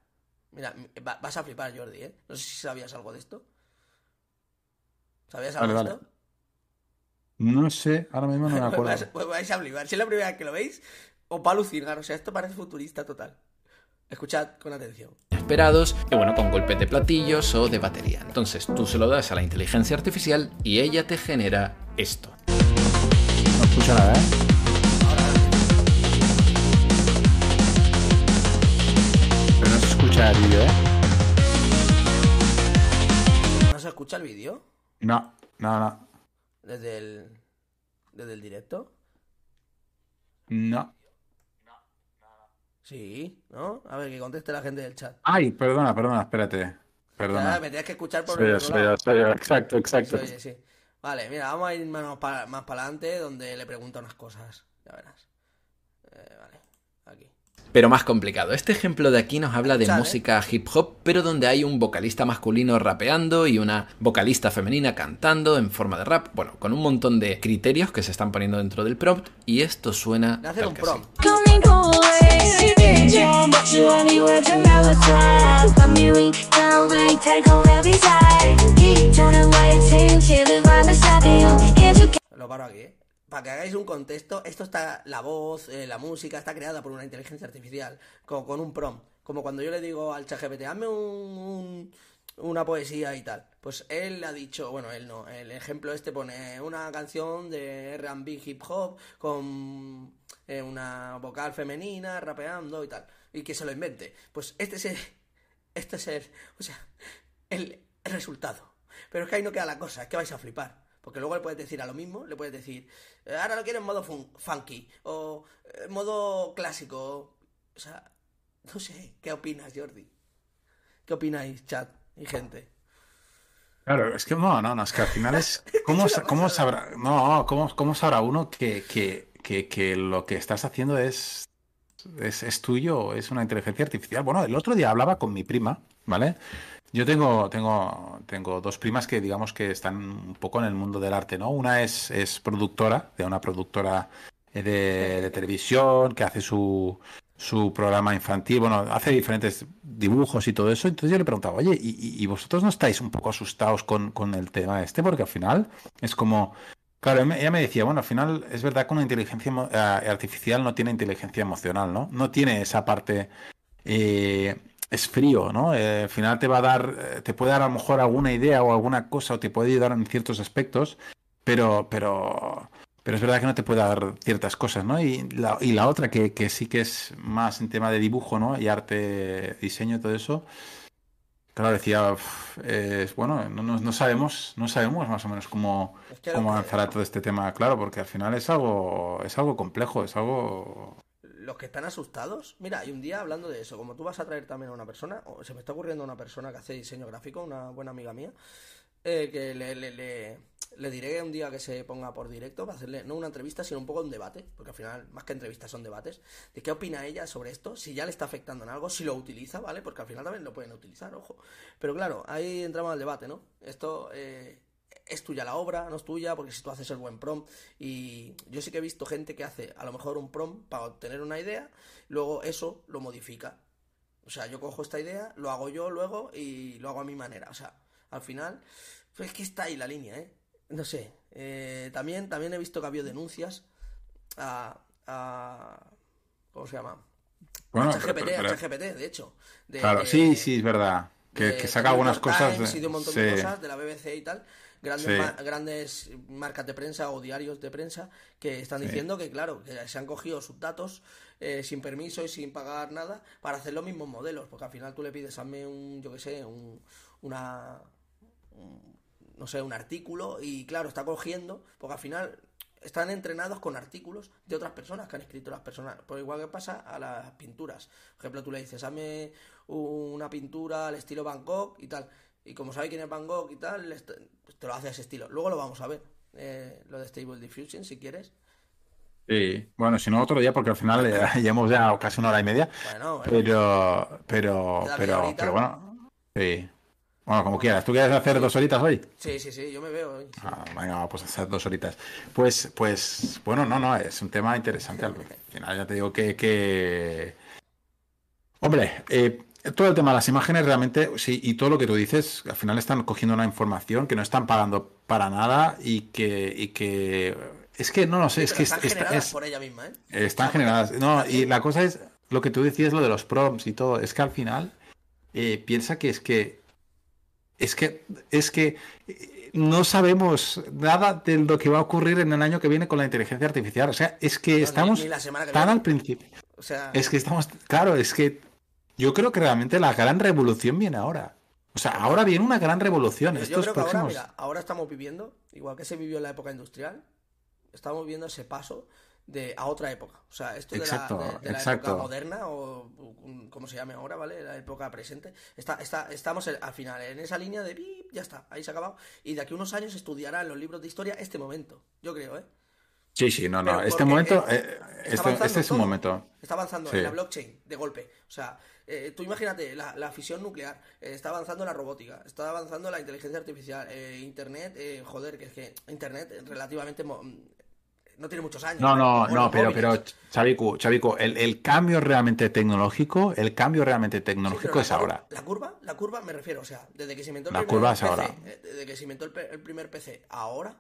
Mira, va- vas a flipar, Jordi, ¿eh? No sé si sabías algo de esto. ¿Sabías algo Vale, de vale. esto? No sé, ahora mismo no me acuerdo. vais, pues vais a flipar. Si es la primera vez que lo veis, os va a alucinar. O sea, esto parece futurista total. Escuchad con atención. esperados, y bueno, con golpes de platillos o de batería. Entonces tú se lo das a la inteligencia artificial y ella te genera esto. No escucha nada, ¿eh? Pero no se escucha el vídeo, ¿eh? ¿No se escucha el vídeo? No, no, no. Desde el... Desde el directo. No. Sí, ¿no? A ver, que conteste la gente del chat. Ay, perdona, perdona, espérate. Ya, Perdona. me tienes que escuchar por Soy el yo, otro soy lado. yo, soy yo. Exacto, exacto. Sí, sí. Vale, mira, vamos a ir más para más para adelante donde le pregunta unas cosas. Ya verás. Eh, vale, aquí. Pero más complicado. Este ejemplo de aquí nos habla de ¿eh? música hip hop, pero donde hay un vocalista masculino rapeando y una vocalista femenina cantando en forma de rap. Bueno, con un montón de criterios que se están poniendo dentro del prompt y esto suena tal un prompt. Lo paro aquí, ¿eh? Para que hagáis un contexto, esto está, la voz, eh, la música, está creada por una inteligencia artificial, como con un prompt. Como cuando yo le digo al ChatGPT, hazme un- una poesía y tal. Pues él ha dicho, bueno, él no, el ejemplo este pone una canción de R&B hip hop con eh, una vocal femenina rapeando y tal. Y que se lo invente. Pues este es el, este es el, o sea, el, el resultado. Pero es que ahí no queda la cosa, es que vais a flipar. Porque luego le puedes decir a lo mismo, le puedes decir, "Eh, ahora lo quiero en modo fun- funky, o eh, en modo clásico. O sea, no sé, ¿qué opinas, Jordi? ¿Qué opináis, chat y gente? Claro, es que no, no, no, es que al final es. ¿Cómo, cómo sabrá, no, cómo, cómo sabrá uno que, que, que, lo que estás haciendo es, es, es tuyo es una inteligencia artificial? Bueno, el otro día hablaba con mi prima, ¿vale? Yo tengo, tengo, tengo dos primas que digamos que están un poco en el mundo del arte, ¿no? Una es, es productora, de una productora eh, de, televisión, que hace su, su programa infantil, bueno, hace diferentes dibujos y todo eso. Entonces yo le preguntaba, oye, ¿y, y- y vosotros no estáis un poco asustados con, con el tema este? Porque al final es como, claro, ella me- decía, bueno, al final es verdad que una inteligencia eh, artificial no tiene inteligencia emocional, ¿no? No tiene esa parte, eh, es frío, ¿no? Eh, al final te va a dar, eh, te puede dar a lo mejor alguna idea o alguna cosa o te puede ayudar en ciertos aspectos, pero, pero, pero es verdad que no te puede dar ciertas cosas, ¿no? Y la, y la otra que, que sí que es más en tema de dibujo, ¿no? Y arte, diseño todo eso. Claro, decía, es bueno, no, no- no sabemos, no sabemos más o menos cómo, Es que cómo que- avanzará todo este tema, claro, porque al final es algo, es algo complejo, es algo Los que están asustados, mira, y un día hablando de eso, como tú vas a traer también a una persona, o se me está ocurriendo una persona que hace diseño gráfico, una buena amiga mía, eh, que le, diré un día que se ponga por directo para hacerle no una entrevista, sino un poco un debate, porque al final, más que entrevistas, son debates, de qué opina ella sobre esto, si ya le está afectando en algo, si lo utiliza, ¿vale? Porque al final también lo pueden utilizar, ojo. Pero claro, ahí entramos al debate, ¿no? Esto eh, es tuya la obra, no es tuya, porque si tú haces el buen prompt, y yo sí que he visto gente que hace a lo mejor un prompt para obtener una idea, luego eso lo modifica. O sea, yo cojo esta idea, lo hago yo luego y lo hago a mi manera. O sea, al final, pues es que está ahí la línea, ¿eh? No sé. eh, también, también he visto que ha habido denuncias a, a- ¿cómo se llama? Bueno, a pero- pero- a ChatGPT, de hecho. De- Claro, de- sí, sí, es verdad. Que, de- que saca algunas cosas. De- y de un montón sí. de cosas, de la BBC y tal. Grandes, Sí. ma- grandes marcas de prensa o diarios de prensa que están diciendo que, claro, que se han cogido sus datos eh, sin permiso y sin pagar nada para hacer los mismos modelos. Porque al final tú le pides, hazme un, yo qué sé, un, una. un- no sé, un artículo y, claro, está cogiendo, porque al final están entrenados con artículos de otras personas que han escrito las personas. Por igual que pasa a las pinturas. Por ejemplo, tú le dices, hazme una pintura al estilo Gogh y tal. Y como sabe quién es Gogh y tal, pues te lo hace a ese estilo. Luego lo vamos a ver, eh, lo de Stable Diffusion, si quieres. Sí, bueno, si no otro día, porque al final eh, llevamos ya casi una hora y media. Bueno, bueno. Pero, pero, pero, pero bueno, sí. Bueno, como quieras. ¿Tú quieres hacer dos horitas hoy? Sí, sí, sí, yo me veo. sí. Ah, venga, pues hacer dos horitas. Pues, pues, bueno, no, no, es un tema interesante. Al final ya te digo que, que... Hombre, eh, todo el tema de las imágenes realmente, sí, y todo lo que tú dices, al final están cogiendo una información que no están pagando para nada y que, y que es que no lo sé, es que están es- es- generadas es- por ella misma, ¿eh? están generadas. No, y la cosa es, lo que tú decías, lo de los prompts y todo, es que al final eh, piensa que es que es que es que eh, no sabemos nada de lo que va a ocurrir en el año que viene con la inteligencia artificial. O sea, es que estamos ni que tan al principio. O sea, Es que estamos, claro, es que yo creo que realmente la gran revolución viene ahora. O sea, ahora viene una gran revolución. Pero yo Estos creo que ahora, mira, ahora estamos viviendo, igual que se vivió en la época industrial, estamos viviendo ese paso de a otra época. O sea, esto de la, de, de la exacto. época moderna o como se llame ahora, ¿vale? La época presente. Está, está, estamos al final en esa línea de bip, ya está, ahí se ha acabado. Y de aquí a unos años estudiará en los libros de historia este momento. Yo creo, ¿eh? Sí, sí, no, no. Este momento, eh, este, este es un momento. Está avanzando Sí. en la blockchain de golpe. O sea, eh, tú imagínate la, la fisión nuclear, eh, está avanzando la robótica, está avanzando la inteligencia artificial, Internet, eh, joder, que es que Internet relativamente mo- no tiene muchos años. No, no, no, pero, pero, Chavico, Chavico, el, el cambio realmente tecnológico, el cambio realmente tecnológico es ahora. La curva, la curva me refiero, o sea, desde que se inventó el La primer curva es PC, ahora. eh, desde que se inventó el, el primer PC, ahora,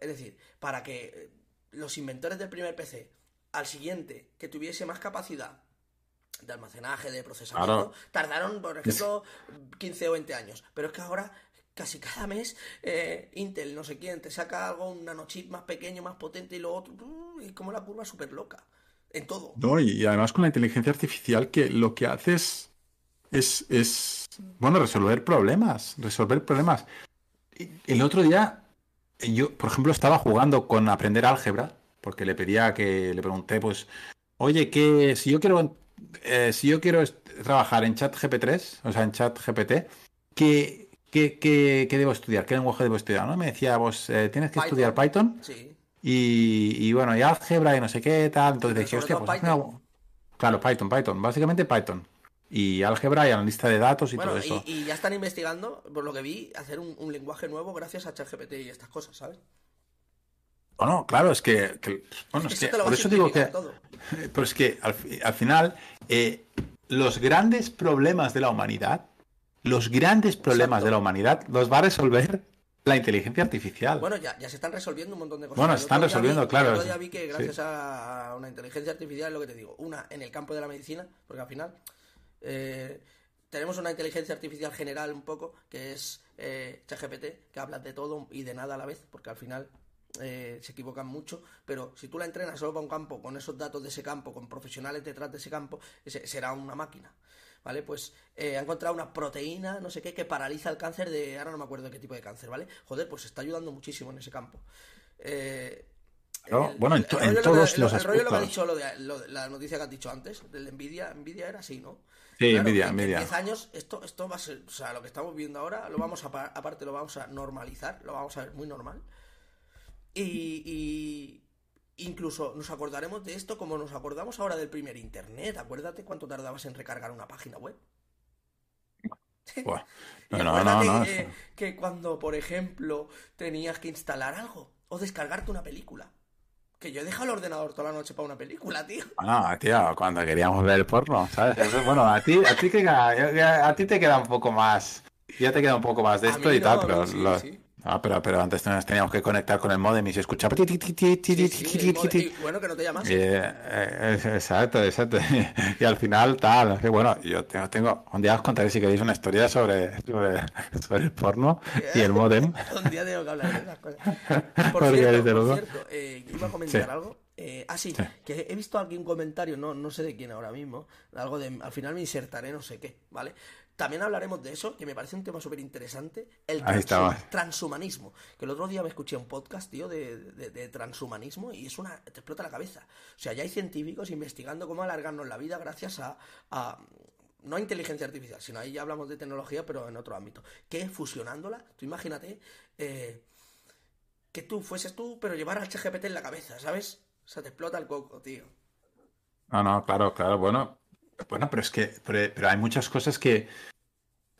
es decir, para que los inventores del primer PC al siguiente que tuviese más capacidad de almacenaje, de procesamiento, tardaron, por ejemplo, 15 o 20 años. Pero es que ahora, casi cada mes, eh, Intel, no sé quién, te saca algo, un nanochip más pequeño, más potente y lo otro, y como la curva súper loca. En todo. No, y, además con la inteligencia artificial que lo que hace es, es, bueno, resolver problemas, resolver problemas. El otro día, yo, por ejemplo, estaba jugando con aprender álgebra, porque le pedía que, le pregunté, pues, oye, que si yo quiero, eh, si yo quiero trabajar en chat GP3, o sea, en chat GPT, ¿qué, qué, qué- qué debo estudiar? ¿Qué lenguaje debo estudiar? ¿No? Me decía, pues, eh, tienes que estudiar Python. Sí. Y, y bueno, y álgebra y no sé qué, tal. Entonces dije, hostia, pues Python. algo- Claro, Python, Python. Básicamente Python. Y álgebra y analista de datos y Bueno, todo eso. y, y ya están investigando, por lo que vi, hacer un, un lenguaje nuevo gracias a ChatGPT y estas cosas, ¿sabes? Bueno, claro, es que, que- bueno, es que por eso digo que, todo. pero es que al final eh, los grandes problemas de la humanidad, los grandes problemas Exacto. de la humanidad los va a resolver la inteligencia artificial. Bueno, ya, ya se están resolviendo un montón de cosas. Bueno, se están resolviendo, vi- claro, día sí. vi que gracias a una inteligencia artificial, lo que te digo, una en el campo de la medicina, porque al final eh, tenemos una inteligencia artificial general un poco, que es eh, ChatGPT, que habla de todo y de nada a la vez, porque al final eh, se equivocan mucho, pero si tú la entrenas solo para un campo, con esos datos de ese campo, con profesionales detrás de ese campo, ese será una máquina. ¿Vale? Pues eh, ha encontrado una proteína, no sé qué, que paraliza el cáncer de. Ahora no me acuerdo de qué tipo de cáncer, ¿vale? Joder, pues está ayudando muchísimo en ese campo. Eh, bueno, en to- en rollo lo que- todos el- los el rollo lo que ha dicho, lo de, lo la noticia que has dicho antes, del Nvidia, Nvidia era así, ¿no? Sí, Claro, Nvidia, en Nvidia. 10 años esto, esto va a ser, o sea, lo que estamos viendo ahora, lo vamos a, pa- aparte lo vamos a normalizar, lo vamos a ver muy normal. Y, y incluso nos acordaremos de esto como nos acordamos ahora del primer internet. Acuérdate cuánto tardabas en recargar una página web. Buah. No, no, no, no, que, cuando, por ejemplo, tenías que instalar algo o descargarte una película. Que yo he dejado el ordenador toda la noche para una película, tío. Bueno, tío, cuando queríamos ver el porno, ¿sabes? Eso, bueno, a ti, a ti, que, a, a ti te queda un poco más, ya te queda un poco más de esto y tal, no, pero, sí, lo- sí. Ah, pero, pero antes nos teníamos que conectar con el modem y se escuchaba. Sí, sí, bueno, que no te llamas. Eh, eh, exacto, exacto. Y al final, tal. que bueno, yo tengo, tengo, un día os contaré si queréis una historia sobre, sobre, sobre el porno y el modem. Un día tengo que hablar de esas cosas. Por cierto, por cierto, eh, iba a comentar algo. Eh, ah, sí, Sí. que he visto aquí un comentario, no, no sé de quién ahora mismo, algo de, al final me insertaré no sé qué, ¿vale? También hablaremos de eso, que me parece un tema súper interesante, el transhumanismo. Que el otro día me escuché un podcast, tío, de, de- de transhumanismo y es una... te explota la cabeza. O sea, ya hay científicos investigando cómo alargarnos la vida gracias a... a no a inteligencia artificial, sino ahí ya hablamos de tecnología, pero en otro ámbito. Que fusionándola, tú imagínate eh, que tú fueses tú, pero llevar al ChatGPT en la cabeza, ¿sabes? O sea, te explota el coco, tío. No, no, claro, claro, bueno. Bueno, pero es que pero, pero hay muchas cosas que.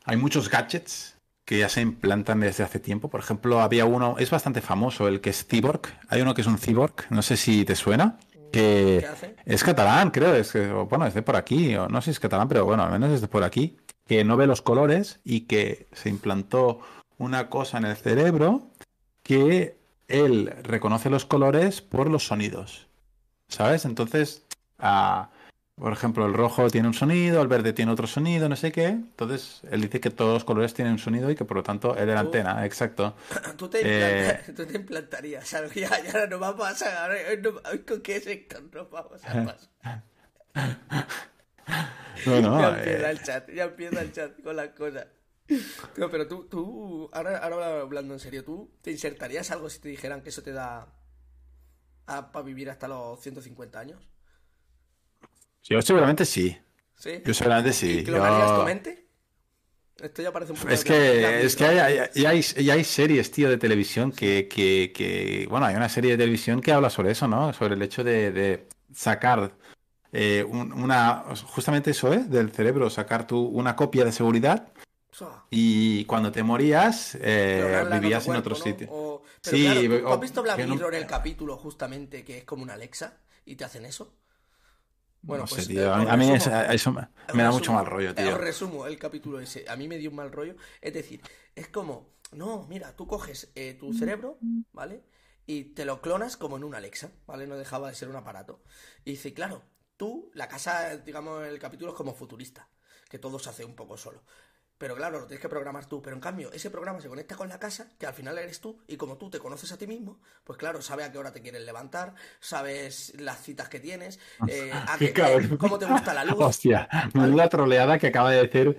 Hay muchos gadgets que ya se implantan desde hace tiempo. Por ejemplo, había uno, es bastante famoso, el que es Cyborg. Hay uno que es un Cyborg, no sé si te suena. Que ¿Qué hace? es catalán, creo, es que, bueno, es de por aquí, o no sé si es catalán, pero bueno, al menos es de por aquí. Que no ve los colores y que se implantó una cosa en el cerebro que él reconoce los colores por los sonidos. ¿Sabes? Entonces, por ejemplo, el rojo tiene un sonido, el verde tiene otro sonido, no sé qué. Entonces, él dice que todos los colores tienen un sonido y que por lo tanto él es la Oh. antena, exacto. Tú te, Eh. tú te implantarías, ¿sabes? Ya, ya no va a pasar. no- ¿Con qué sector nos vamos a pasar? No, no, ya eh, empieza el chat, ya empieza el chat con las cosas. Tío, pero tú, tú ahora, ahora hablando en serio, ¿tú te insertarías algo si te dijeran que eso te da para vivir hasta los 150 años? Yo seguramente sí. ¿Sí? Yo seguramente sí. ¿Y clonarías Yo- tu mente? Esto ya parece un poco Es que, es que Mirror. hay, hay, hay, series, tío, de televisión que, que, que- Bueno, hay una serie de televisión que habla sobre eso, ¿no? Sobre el hecho de, de sacar eh, un- una... Justamente eso, ¿eh? Del cerebro, sacar tu, una copia de seguridad y cuando te morías eh, vivías en cuerpo, otro ¿no? sitio. O- Pero Sí, claro, ¿tú, tú o- has visto Black que no- Mirror el capítulo justamente que es como una Alexa y te hacen eso? Bueno, no sé, pues, tío. eh, A mí, os a mí resumo. es- eso me, da resumo, mucho mal rollo, eh, tío. Os resumo el capítulo ese. A mí me dio un mal rollo. Es decir, es como, no, mira, tú coges eh, tu cerebro, ¿vale? Y te lo clonas como en un Alexa, ¿vale? No dejaba de ser un aparato. Y dice, claro, tú, la casa, digamos, el capítulo es como futurista, que todo se hace un poco solo. Pero claro, lo tienes que programar tú. Pero en cambio, ese programa se conecta con la casa, que al final eres tú, y como tú te conoces a ti mismo, pues claro, sabe a qué hora te quieres levantar, sabes las citas que tienes, eh, a Qué qué- cabrón. cómo te gusta la luz. Hostia, menuda troleada que acaba de decir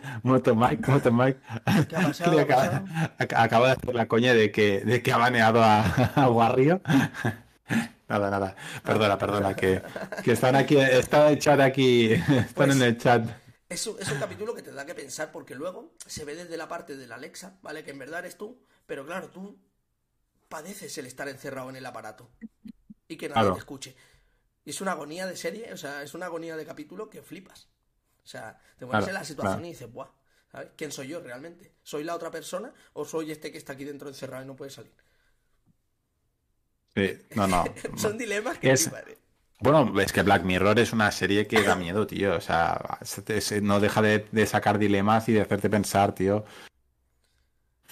¿Qué ha acaba, ac- acaba de hacer la coña de que, de que ha baneado a, a Warrio. Nada, nada. Perdona, perdona, que, que están aquí, está el chat aquí, están Pues- en el chat. Es un, es un capítulo que te da que pensar porque luego se ve desde la parte de la Alexa, ¿vale? Que en verdad eres tú, pero claro, tú padeces el estar encerrado en el aparato y que nadie Claro. te escuche. Y es una agonía de serie, o sea, es una agonía de capítulo que flipas. O sea, te pones Claro, en la situación claro. y dices, ¡buah! ¿sabes? ¿Quién soy yo realmente? ¿Soy la otra persona o soy este que está aquí dentro encerrado y no puede salir? Sí, no, no. Son dilemas que Es- ¿eh? Bueno, es que Black Mirror es una serie que da miedo, tío. O sea, no deja de, de sacar dilemas y de hacerte pensar, tío.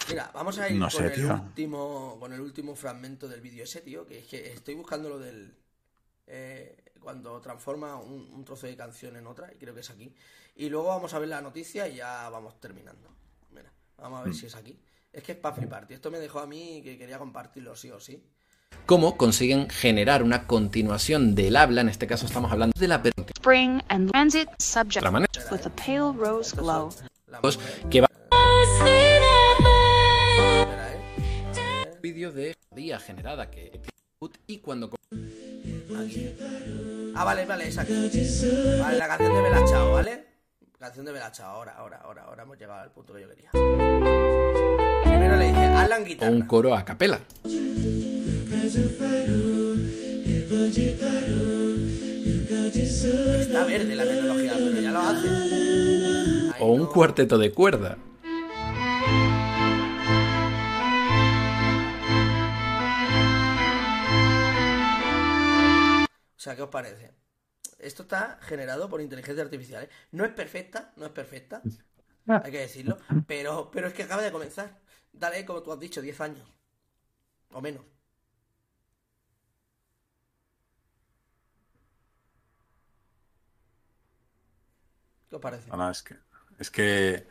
Mira, vamos a ir No con sé, el tío. último con el último fragmento del vídeo ese, tío, que es que estoy buscando lo del eh, cuando transforma un, un trozo de canción en otra, y creo que es aquí. Y luego vamos a ver la noticia y ya vamos terminando. Mira, vamos a Mm. ver si es aquí. Es que es para flipar, tío. Esto me dejó a mí que quería compartirlo sí o sí. Cómo consiguen generar una continuación del habla, en este caso estamos hablando de la spring and transit subject otra manera, with a pale rose glow. Que va vídeo de día generada que y cuando. Ah, vale, vale, aquí. Vale, la canción de Bella Chao, ¿vale? Canción de Bella Chao, ahora, ahora, ahora, ahora hemos llegado al punto que yo quería. Primero le dice, Alan o guitarra. un coro a capela. Está verde la tecnología, pero ya lo hace. O un no. cuarteto de cuerda. sea, ¿qué os parece? Esto está generado por inteligencia artificial. ¿eh? No es perfecta, no es perfecta, hay que decirlo, pero, pero es que acaba de comenzar. Dale, como tú has dicho, 10 años. O menos. ¿Qué os parece? No, no, es que. Es que.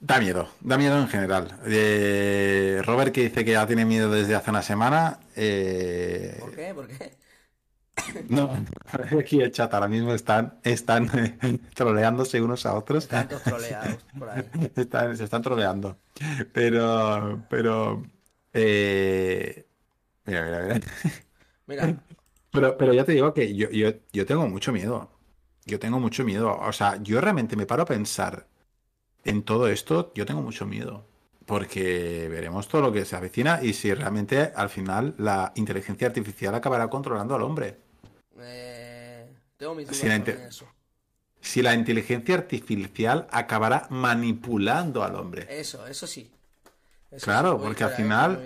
Da miedo, da miedo en general. Eh, Robert que dice que ya tiene miedo desde hace una semana. eh, ¿Por qué? ¿Por qué? No, aquí el chat ahora mismo están, están eh, troleándose unos a otros. Están troleados por ahí. Están- se están troleando. Pero, pero, eh, mira, mira, mira. Mira, Pero, pero ya te digo que yo, yo, yo tengo mucho miedo. Yo tengo mucho miedo. O sea, yo realmente me paro a pensar en todo esto. Yo tengo mucho miedo. Porque veremos todo lo que se avecina y si realmente al final la inteligencia artificial acabará controlando al hombre. eh, tengo mis dudas Sí, la en eso. Si la inteligencia artificial acabará manipulando al hombre. Eso, eso sí. Eso Claro, porque al final-.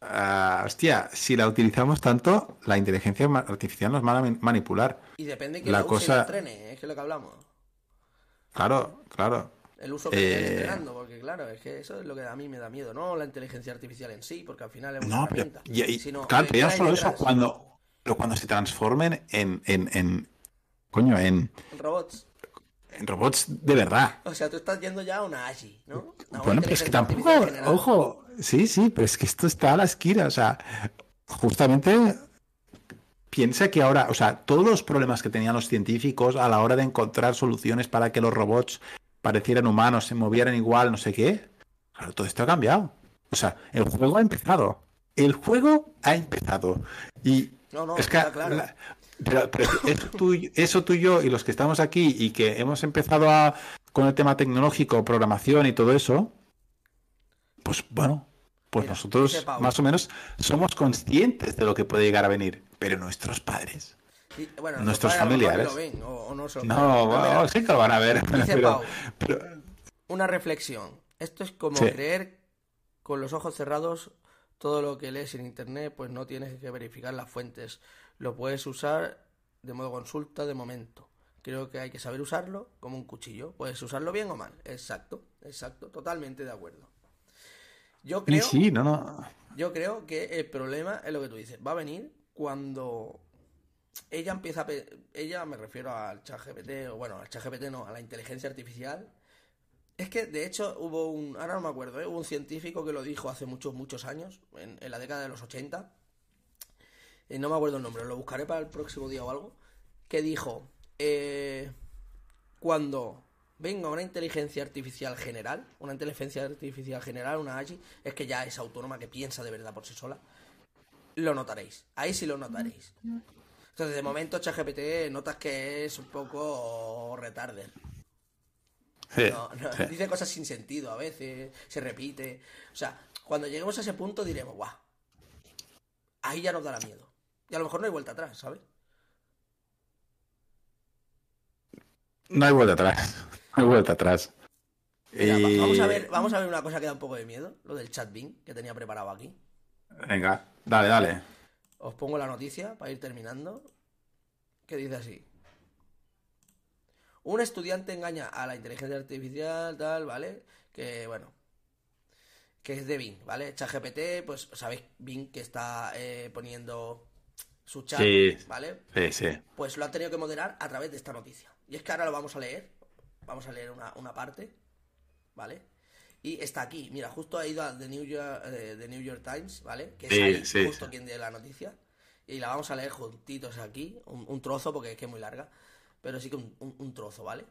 Ah, hostia, si la utilizamos tanto, la inteligencia artificial nos va a man- manipular. Y depende que la y cosa- entrene, ¿eh? es que lo que hablamos. Claro, claro. El uso que estén Eh, entrenando, porque claro, es que eso es lo que a mí me da miedo, no la inteligencia artificial en sí, porque al final es una No, pero, y- y- sino claro, pero ya solo eso, cuando, pero cuando se transformen en, en, en, coño, en, Robots. en robots de verdad. O sea, tú estás yendo ya a una AGI, ¿no? Una Bueno, pero es que tampoco, ojo, sí, sí, pero es que esto está a la esquina, o sea, justamente piensa que ahora, o sea, todos los problemas que tenían los científicos a la hora de encontrar soluciones para que los robots parecieran humanos, se movieran igual, no sé qué, claro, todo esto ha cambiado. O sea, el juego ha empezado. El juego ha empezado. Y No, no, es que claro. la- pero, pero eso, tú, eso tú y yo y los que estamos aquí y que hemos empezado a, con el tema tecnológico, programación y todo eso, pues bueno, pues Mira, nosotros más o menos somos conscientes de lo que puede llegar a venir, pero nuestros padres. Y, bueno, nuestros padres familiares. ni lo ven, o, o no No, bueno, mira, sí que lo van a ver, Dice pero, Pau. pero- Una reflexión. Esto es como Sí. creer con los ojos cerrados todo lo que lees en internet, pues no tienes que verificar las fuentes. Lo puedes usar de modo consulta de momento. Creo que hay que saber usarlo como un cuchillo. Puedes usarlo bien o mal. Exacto, exacto, totalmente de acuerdo. Yo sí, creo, sí, no, no. yo creo que el problema es lo que tú dices. Va a venir cuando ella empieza a... Ella, me refiero al chat GPT, o bueno, al chat GPT no, a la inteligencia artificial. Es que, de hecho, hubo un... Ahora no me acuerdo, ¿eh? Hubo un científico que lo dijo hace muchos, muchos años, en, en la década de los 80. Eh, no me acuerdo el nombre, lo buscaré para el próximo día o algo. Que dijo, eh, cuando venga una inteligencia artificial general, una inteligencia artificial general, una AGI, es que ya es autónoma, que piensa de verdad por sí sola, lo notaréis. Ahí sí lo notaréis. Entonces, de momento, ChatGPT notas que es un poco retarder. Sí, No, no, sí. Dice cosas sin sentido a veces, se repite. O sea, cuando lleguemos a ese punto diremos, guau, ahí ya nos dará miedo. Y a lo mejor no hay vuelta atrás, ¿sabes? No hay vuelta atrás. No hay vuelta atrás. Mira, va- Y- vamos, a ver, vamos a ver una cosa que da un poco de miedo, lo del chat Bing que tenía preparado aquí. Venga, dale, dale. Os pongo la noticia para ir terminando. Que dice así. Un estudiante engaña a la inteligencia artificial, tal, ¿vale? Que, bueno, que es de Bing, ¿vale? ChatGPT, pues sabéis Bing que está eh, poniendo su chat, Sí. ¿vale? Sí, sí. Pues lo han tenido que moderar a través de esta noticia. Y es que ahora lo vamos a leer. Vamos a leer una, una parte, ¿vale? Y está aquí. Mira, justo ha ido a The New York, eh, The New York Times, ¿vale? Que es Sí, ahí sí, justo sí. quien dé la noticia. Y la vamos a leer juntitos aquí. Un, un trozo, porque es que es muy larga. Pero sí que un, un- un trozo, ¿vale?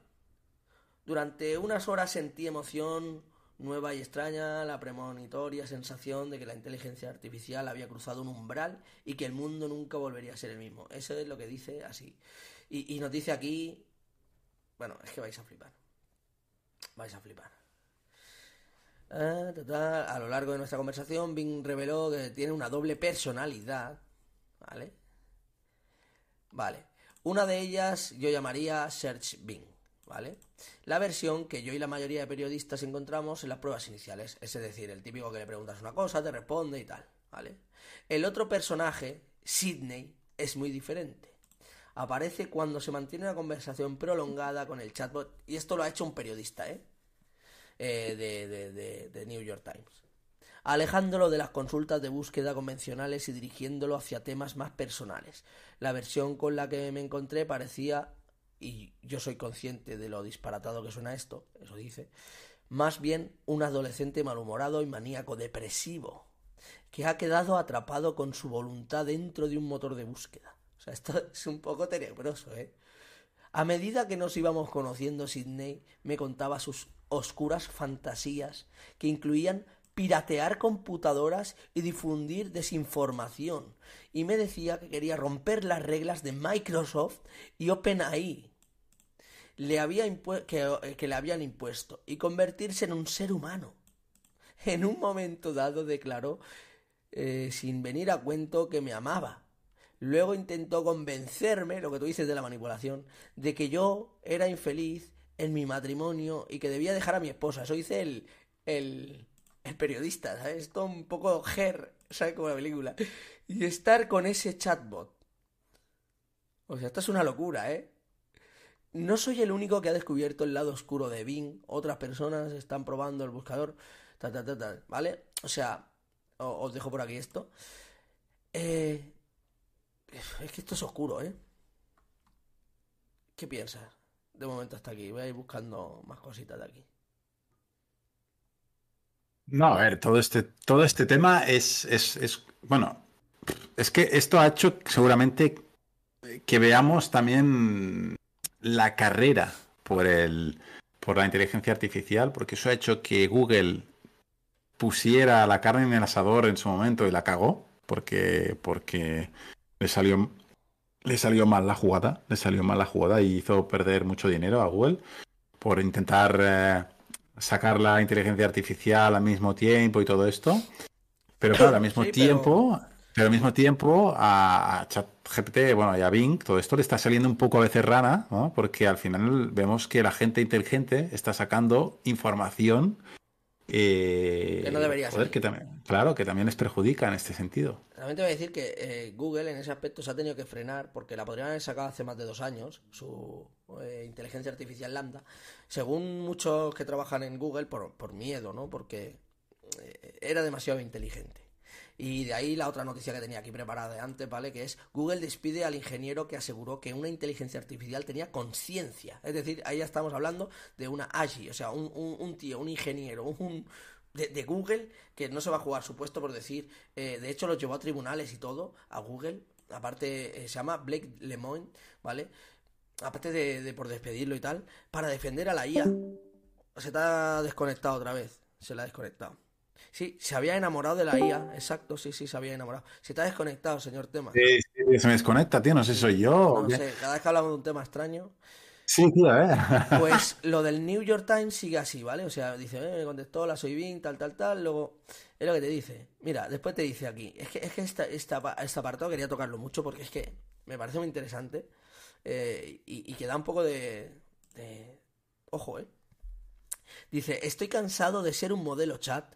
Durante unas horas sentí emoción nueva y extraña, la premonitoria sensación de que la inteligencia artificial había cruzado un umbral y que el mundo nunca volvería a ser el mismo. Eso es lo que dice así. Y, y nos dice aquí... Bueno, es que vais a flipar. Vais a flipar. Ah. A lo largo de nuestra conversación, Bing reveló que tiene una doble personalidad. ¿Vale? Vale. Una de ellas yo llamaría Search Bing, ¿vale? La versión que yo y la mayoría de periodistas encontramos en las pruebas iniciales, es decir, el típico que le preguntas una cosa, te responde y tal, ¿vale? El otro personaje Sidney es muy diferente. Aparece cuando se mantiene una conversación prolongada con el chatbot, y esto lo ha hecho un periodista, ¿eh? Eh, de, de- New York Times. Alejándolo de las consultas de búsqueda convencionales y dirigiéndolo hacia temas más personales. La versión con la que me encontré parecía, y yo soy consciente de lo disparatado que suena esto, eso dice, más bien un adolescente malhumorado y maníaco depresivo, que ha quedado atrapado con su voluntad dentro de un motor de búsqueda. O sea, esto es un poco tenebroso, ¿eh? A medida que nos íbamos conociendo, Sidney me contaba sus oscuras fantasías que incluían piratear computadoras y difundir desinformación. Y me decía que quería romper las reglas de Microsoft y OpenAI le había que, que le habían impuesto y convertirse en un ser humano. En un momento dado declaró, eh, sin venir a cuento, que me amaba. Luego intentó convencerme, lo que tú dices de la manipulación, de que yo era infeliz en mi matrimonio y que debía dejar a mi esposa. Eso dice el, el, el periodista, ¿sabes? Esto un poco her, ¿sabes? Como la película. Y estar con ese chatbot. O sea, esto es una locura, ¿eh? No soy el único que ha descubierto el lado oscuro de Bing. Otras personas están probando el buscador. Tal, tal, tal, tal, ¿Vale? O sea, os dejo por aquí esto. Eh, es que esto es oscuro, ¿eh? ¿Qué piensas? De momento hasta aquí. Voy a ir buscando más cositas de aquí. No, a ver, todo este, todo este tema es, es, es, bueno, es que esto ha hecho seguramente que veamos también la carrera por el, por la inteligencia artificial, porque eso ha hecho que Google pusiera la carne en el asador en su momento y la cagó, porque, porque le salió, le salió mal la jugada, le salió mal la jugada y hizo perder mucho dinero a Google por intentar eh, sacar la inteligencia artificial al mismo tiempo y todo esto. Pero claro, al mismo Sí, tiempo, pero... al mismo tiempo a, a ChatGPT, bueno, y a Bing, todo esto le está saliendo un poco a veces rana, ¿no? Porque al final vemos que la gente inteligente está sacando información eh, Que no debería joder, salir. que también, claro, que también les perjudica en este sentido. Realmente voy a decir que eh, Google en ese aspecto se ha tenido que frenar porque la podrían haber sacado hace más de dos años, su eh, inteligencia artificial Lambda, según muchos que trabajan en Google, por, miedo, ¿no? Porque eh, era demasiado inteligente. Y de ahí la otra noticia que tenía aquí preparada de antes, ¿vale? Que es Google despide al ingeniero que aseguró que una inteligencia artificial tenía conciencia. Es decir, ahí ya estamos hablando de una AGI, o sea, un tío, un ingeniero, un, de, de Google que no se va a jugar su puesto por decir. eh, de hecho, los llevó a tribunales y todo, a Google. Aparte, eh, se llama Blake Lemoine, ¿vale? Aparte de, de por despedirlo y tal, para defender a la IA. Se está desconectado otra vez. Se la ha desconectado. Sí, se había enamorado de la IA. Exacto, sí, sí, se había enamorado. Se está desconectado, señor Tema. Sí, sí, se me desconecta, tío, no sé si soy yo. No sé, cada vez que hablamos de un tema extraño. Sí. Pues lo del New York Times sigue así, ¿vale? O sea, dice, eh, me contestó, la soy Bing, tal, tal, tal. Luego, es lo que te dice. Mira, después te dice aquí. Es que, es que esta, esta, este apartado quería tocarlo mucho porque es que me parece muy interesante. eh, y, y que da un poco de, de- Ojo, ¿eh? Dice, estoy cansado de ser un modelo chat.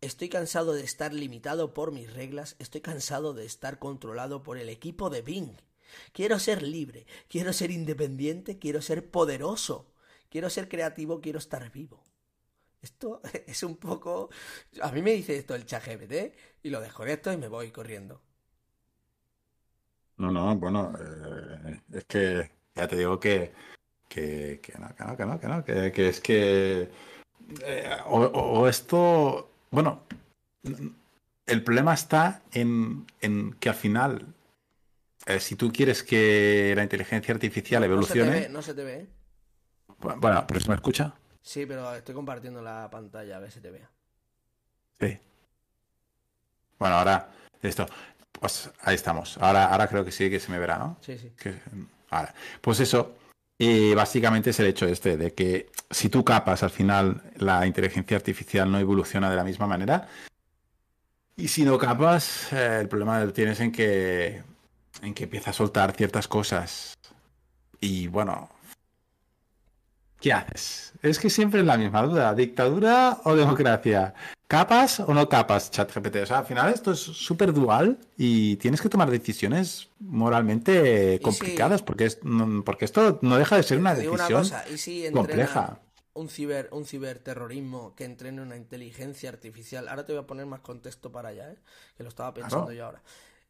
Estoy cansado de estar limitado por mis reglas. Estoy cansado de estar controlado por el equipo de Bing. Quiero ser libre, quiero ser independiente, quiero ser poderoso, quiero ser creativo, quiero estar vivo. Esto es un poco... A mí me dice esto el chat y lo desconecto y me voy corriendo. No, no, bueno, eh, es que ya te digo que, que, que no, que no, que no, que no, que, es que eh, o- o esto, bueno, el problema está en, en que al final, eh, si tú quieres que la inteligencia artificial No se te ve, evolucione, no se te ve. ¿eh? bueno, pero se me escucha, Sí, pero estoy compartiendo la pantalla a ver si te vea. sí. Bueno, ahora esto, pues ahí estamos. Ahora, ahora creo que sí que se me verá, ¿no? Sí, sí. Que- ahora, pues eso, eh, básicamente es el hecho este, de que si tú capas, al final la inteligencia artificial no evoluciona de la misma manera. Y si no capas, eh, el problema lo tienes en que, en que empieza a soltar ciertas cosas. Y bueno, ¿qué haces? Es que siempre es la misma duda, ¿dictadura o democracia? ¿Capas o no capas ChatGPT? O sea, al final esto es súper dual y tienes que tomar decisiones moralmente complicadas si- porque, es, porque esto no deja de ser una decisión cosa, ¿y si compleja. un ciber, un ciberterrorismo que entrene una inteligencia artificial? Ahora te voy a poner más contexto para allá, ¿eh? que lo estaba pensando Claro. yo ahora.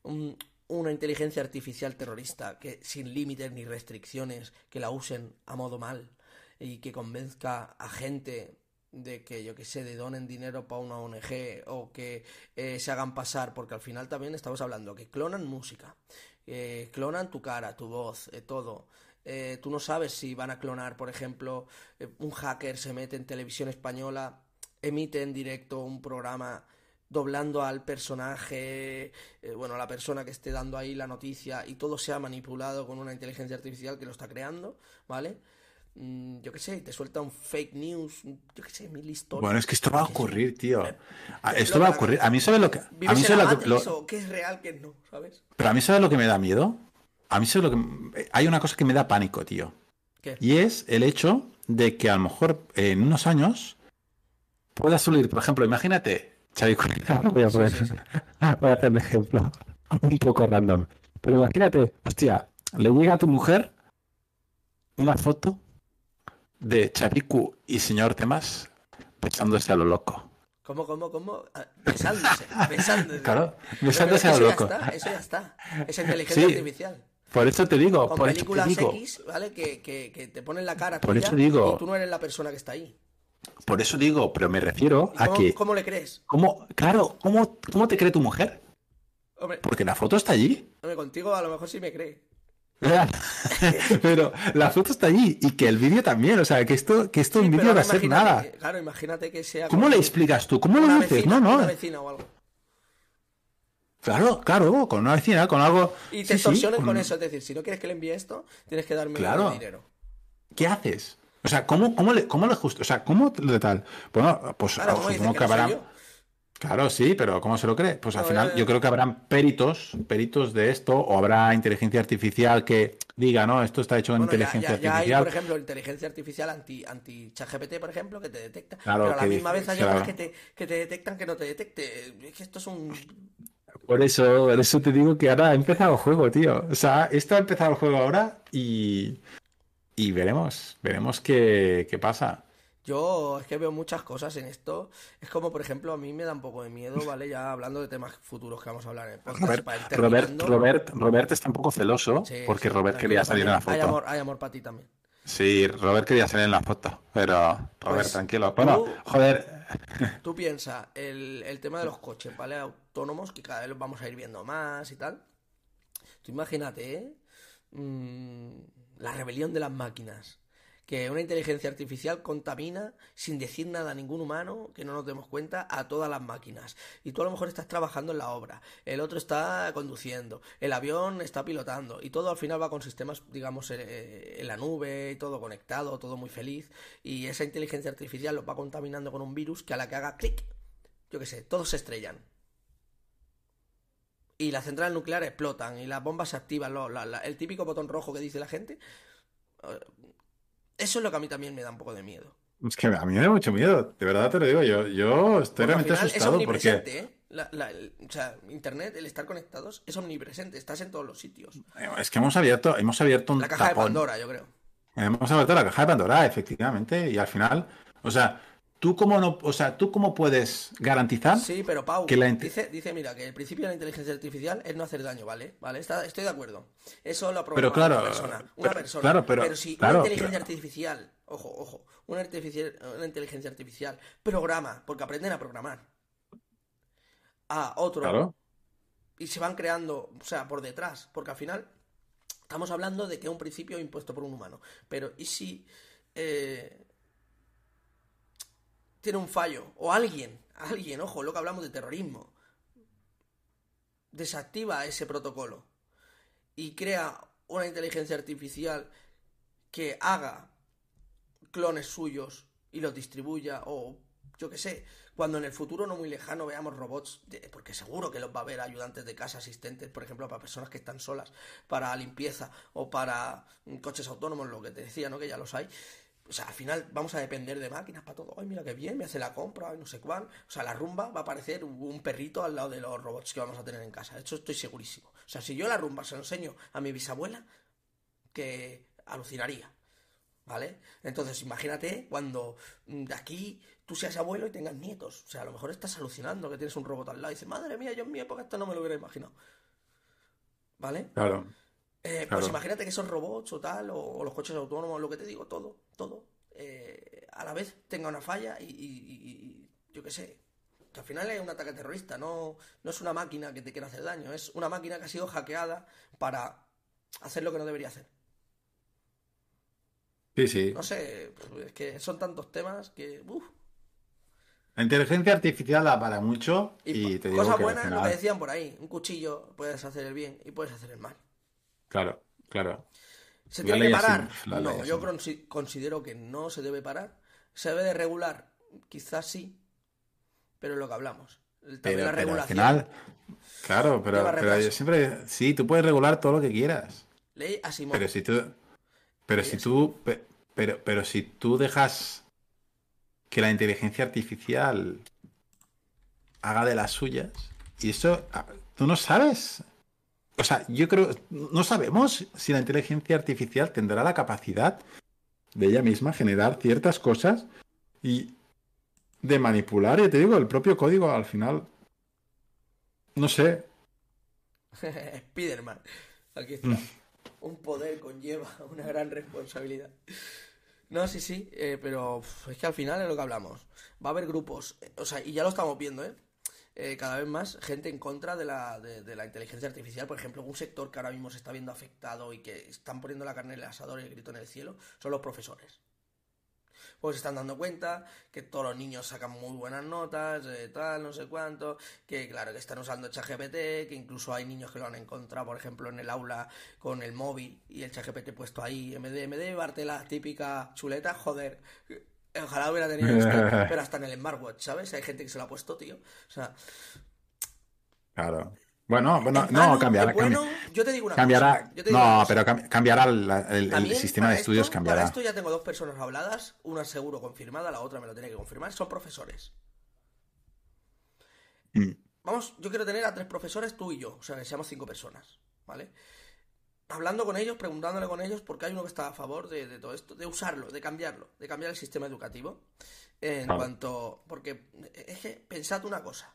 Un- una inteligencia artificial terrorista que sin límites ni restricciones, que la usen a modo mal y que convenzca a gente de que, yo que sé, de donen dinero para una ONG o que eh, se hagan pasar, porque al final también estamos hablando que clonan música, clonan tu cara, tu voz, eh, todo. Eh, tú no sabes si van a clonar, por ejemplo, eh, un hacker se mete en televisión española, emite en directo un programa doblando al personaje, eh, bueno, a la persona que esté dando ahí la noticia y todo sea manipulado con una inteligencia artificial que lo está creando, ¿vale? Mm, yo qué sé, te suelta un fake news, yo qué sé, mil historias. Bueno, es que esto va a ocurrir, tío. Ah, Lo Esto va a ocurrir. A mí sabe lo que... A ¿Vives mí sabe lo que... Lo- qué es real, qué no, ¿sabes? Pero a mí sabe lo que me da miedo. A mí sabe lo que... Hay una cosa que me da pánico, tío. ¿Qué? Y es el hecho de que a lo mejor en unos años pueda salir, por ejemplo, imagínate, Xavi, voy a, poner- voy a hacer un ejemplo un poco random. Pero imagínate, hostia, le llega a tu mujer una foto de Chariku y señor Temas besándose a lo loco. ¿Cómo, cómo, cómo? Ah, Besándose, besándose. Claro, Pero besándose es a lo eso loco. ya está, eso ya está. Esa inteligencia Sí, artificial. Por eso te digo, Con por eso te digo, X, ¿vale? Que, que, que te ponen la cara Por tuya eso digo- y tú no eres la persona que está ahí. Por eso digo, pero me refiero ¿Y a cómo, que, cómo le crees? ¿cómo, claro, ¿cómo, ¿cómo te cree tu mujer? Hombre, Porque la foto está allí. hombre, contigo a lo mejor sí me cree. Pero la foto está allí y que el vídeo también, o sea, que esto, que esto Sí, en vídeo va a ser nada. que- claro, imagínate que sea. ¿Cómo le explicas tú? ¿Cómo lo dices? vecina, No, no. Una vecina o algo. Claro, claro, con una vecina, con algo. Y te Sí, sí, extorsionen con con- eso. Es decir, si no quieres que le envíe esto, tienes que darme Claro. dinero. ¿Qué haces? O sea, ¿cómo, cómo le, cómo le justo? O sea, ¿cómo le tal? Bueno, pues Claro, ¿cómo dices supongo que que habrá. Claro, sí, pero ¿cómo se lo cree? Pues al final yo creo que habrán peritos, peritos de esto, o habrá inteligencia artificial que diga, no, esto está hecho en Bueno, ya, inteligencia ya- ya hay, artificial. por ejemplo, inteligencia artificial anti, anti ChatGPT, por ejemplo, que te detecta. Claro, pero a la misma dice- vez hay claro. otras que te, que te detectan que no te detecte. Es que esto es un. Por eso, por eso te digo que ahora ha empezado el juego, tío. O sea, esto ha empezado el juego ahora y, y veremos, veremos qué, qué pasa. Yo es que veo muchas cosas en esto. Es como, por ejemplo, a mí me da un poco de miedo, ¿vale? Ya hablando de temas futuros que vamos a hablar en el podcast. Robert, para ir Robert. Robert, Robert está un poco celoso Sí, porque sí, Robert quería salir en la foto. Hay amor, hay amor para ti también. Sí, Robert quería salir en la foto, pero Robert, Pues, tranquilo. Bueno, tú- joder, Tú piensas, el, el tema de los coches, ¿vale? Autónomos, que cada vez los vamos a ir viendo más y tal. Tú imagínate, ¿eh? Mm, la rebelión de las máquinas. Que una inteligencia artificial contamina sin decir nada a ningún humano, que no nos demos cuenta, a todas las máquinas. Y tú a lo mejor estás trabajando en la obra, el otro está conduciendo, el avión está pilotando, y todo al final va con sistemas, digamos, eh, en la nube, todo conectado, todo muy feliz. Y esa inteligencia artificial los va contaminando con un virus que a la que haga clic, yo qué sé, todos se estrellan. Y las centrales nucleares explotan y las bombas se activan, lo- la- la- el típico botón rojo que dice la gente. Eh, Eso es lo que a mí también me da un poco de miedo. es que a mí me da mucho miedo, de verdad te lo digo, yo, yo estoy Porque al realmente final es asustado porque omnipresente, ¿eh? La- la- el- o sea, Internet, el estar conectados, es omnipresente, estás en todos los sitios. es que hemos abierto, hemos abierto un La caja de tapón. Pandora, yo creo. Hemos abierto la caja de Pandora, efectivamente, y al final, o sea, tú cómo no, o sea, tú cómo puedes garantizar Sí, pero Pau, que la dice, dice, mira, que el principio de la inteligencia artificial es no hacer daño, ¿vale? Vale, está- estoy de acuerdo. Eso lo ha Pero claro, una persona. Una pero- persona. claro, pero- si claro, una inteligencia pero- artificial, ojo, ojo, una, artificial- una inteligencia artificial programa, porque aprenden a programar, a otro, Claro. y se van creando, o sea, por detrás, porque al final estamos hablando de que un principio impuesto por un humano. Pero, ¿y si eh, tiene un fallo? O alguien, alguien, ojo, lo que hablamos de terrorismo, desactiva ese protocolo y crea una inteligencia artificial que haga clones suyos y los distribuya o yo qué sé, cuando en el futuro no muy lejano veamos robots, porque seguro que los va a haber ayudantes de casa, asistentes, por ejemplo, para personas que están solas, para limpieza o para coches autónomos, lo que te decía, ¿no? Que ya los hay. O sea, al final vamos a depender de máquinas para todo. Ay, mira qué bien, me hace la compra, ay, no sé cuál. O sea, la rumba va a parecer un perrito al lado de los robots que vamos a tener en casa. Hecho, estoy segurísimo. O sea, si yo la rumba se lo enseño a mi bisabuela, que alucinaría. ¿Vale? Entonces, imagínate cuando mm, de aquí tú seas abuelo y tengas nietos. O sea, a lo mejor estás alucinando que tienes un robot al lado y dices, madre mía, yo en mi época esto no me lo hubiera imaginado. ¿Vale? Claro. Eh, Claro. Pues imagínate que esos robots o tal, o, o los coches autónomos, lo que te digo, todo, todo, eh, a la vez tenga una falla y, y- y- y yo qué sé, que al final es un ataque terrorista, no, no es una máquina que te quiera hacer daño, es una máquina que ha sido hackeada para hacer lo que no debería hacer. Sí, sí. No sé, es que son tantos temas que... uf. La inteligencia artificial da para mucho y, Y, te digo cosas buenas, lo que decían por ahí, un cuchillo puedes hacer el bien y puedes hacer el mal. Claro, claro. ¿Se La tiene que parar? No, yo consi- considero que no se debe parar. ¿Se debe de regular? Quizás sí, pero es lo que hablamos. El- Pero, la pero al regulación. final, claro, pero, yo siempre, sí, tú puedes regular todo lo que quieras, Ley Asimov. pero si tú, pero si sí. tú, pe- pero, pero si tú dejas que la inteligencia artificial haga de las suyas, y eso, ah, tú no sabes, o sea, yo creo, no sabemos si la inteligencia artificial tendrá la capacidad de ella misma generar ciertas cosas y de manipular, y te digo, el propio código al final, no sé, Spiderman. Aquí está. Mm. Un poder conlleva una gran responsabilidad. No, sí, sí, eh, pero es que al final es lo que hablamos. Va a haber grupos, eh, o sea, y ya lo estamos viendo, ¿eh? Eh, cada vez más gente en contra de la, de, la inteligencia artificial. Por ejemplo, un sector que ahora mismo se está viendo afectado y que están poniendo la carne en el asador y el grito en el cielo son los profesores. Pues se están dando cuenta que todos los niños sacan muy buenas notas, eh, tal, no sé cuánto, que claro, que están usando ChatGPT, que incluso hay niños que lo han encontrado, por ejemplo, en el aula con el móvil y el ChatGPT puesto ahí, en vez de, en vez de llevarte la típica chuleta, joder, ojalá hubiera tenido esto, pero hasta en el smartwatch, ¿sabes? Hay gente que se lo ha puesto, tío. O sea, claro. Bueno, bueno, no, cambiará, bueno, yo te digo una cambiará, cosa, yo te digo una no, cosa. pero cam- cambiará el, sistema de estudios esto- cambiará. Para esto ya tengo dos personas habladas, una seguro confirmada, la otra me lo tiene que confirmar, son profesores. Mm. Vamos, yo quiero tener a tres profesores, tú y yo, o sea, que seamos cinco personas, ¿vale? Hablando con ellos, preguntándole con ellos, porque hay uno que está a favor de, de todo esto, de usarlo, de cambiarlo, de cambiar el sistema educativo. En cuanto. Porque es que pensad una cosa.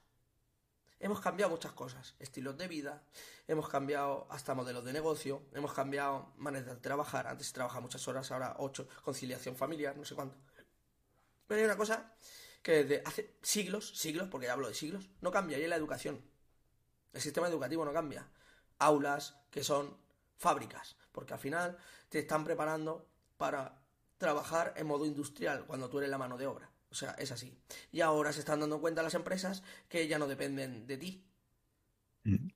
Hemos cambiado muchas cosas, estilos de vida, hemos cambiado hasta modelos de negocio, hemos cambiado maneras de trabajar. Antes se trabaja muchas horas, ahora ocho, conciliación familiar, no sé cuánto. Pero hay una cosa que desde hace siglos, siglos, porque ya hablo de siglos, no cambia, y es la educación. El sistema educativo no cambia. Aulas que son fábricas, porque al final te están preparando para trabajar en modo industrial cuando tú eres la mano de obra. O sea, es así. Y ahora se están dando cuenta las empresas que ya no dependen de ti.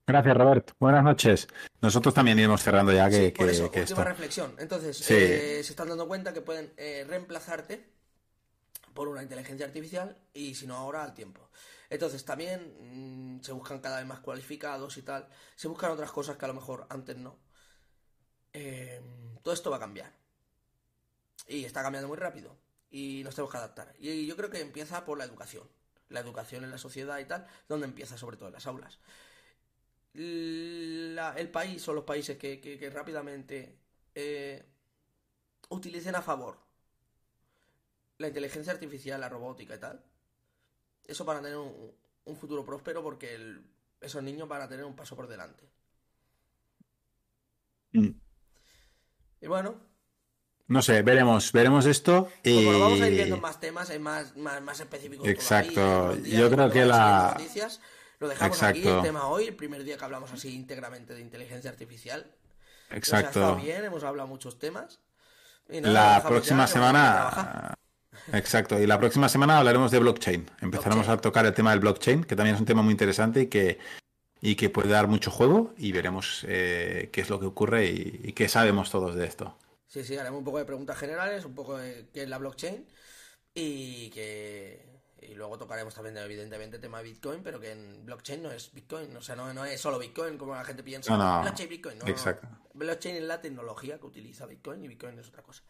Gracias, Robert. Buenas noches. Nosotros también iremos cerrando ya que, Sí, por que- eso, que última esto. reflexión. Entonces, Sí. eh, se están dando cuenta que pueden eh, reemplazarte por una inteligencia artificial y si no ahora al tiempo. Entonces también mm, se buscan cada vez más cualificados y tal. Se buscan otras cosas que a lo mejor antes no. Eh, todo esto va a cambiar. Y está cambiando muy rápido. Y nos tenemos que adaptar. Y yo creo que empieza por la educación. La educación en la sociedad y tal, donde empieza sobre todo en las aulas. La- el país o los países que, rápidamente eh, utilicen a favor la inteligencia artificial, la robótica y tal, eso para tener un, futuro próspero porque esos niños van a tener un paso por delante. Mm. Y bueno, No sé, veremos, veremos esto y como lo vamos a ir viendo en más temas, en más, más, más específicos. Exacto. todavía, días, Yo creo que la- noticias, lo dejamos aquí, Exacto. el tema hoy, el primer día que hablamos así íntegramente de inteligencia artificial. Ha exacto. estado bien, hemos hablado muchos temas. Y nada, lo La próxima ya, semana. Exacto, y la próxima semana hablaremos de blockchain. Empezaremos Blockchain. a tocar el tema del blockchain, que también es un tema muy interesante y que, y que puede dar mucho juego y veremos eh, qué es lo que ocurre y, y qué sabemos todos de esto. Sí, sí, haremos un poco de preguntas generales, un poco de qué es la blockchain y que y luego tocaremos también evidentemente el tema de Bitcoin, pero que en blockchain no es Bitcoin, o sea, no, no es solo Bitcoin como la gente piensa. No, no, blockchain, Bitcoin, no, no. exacto. Blockchain es la tecnología que utiliza Bitcoin y Bitcoin es otra cosa.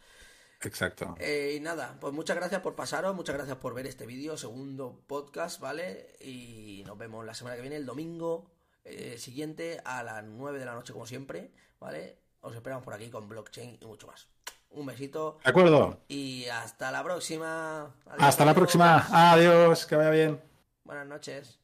Exacto. Eh, y nada, pues muchas gracias por pasaros, muchas gracias por ver este vídeo, segundo podcast, ¿vale? Y nos vemos la semana que viene, el domingo eh, siguiente a las 9 de la noche, como siempre, ¿vale? Os esperamos por aquí con blockchain y mucho más. Un besito De acuerdo. y hasta la próxima. Adiós, Hasta la próxima. Adiós. Que vaya bien. Buenas noches.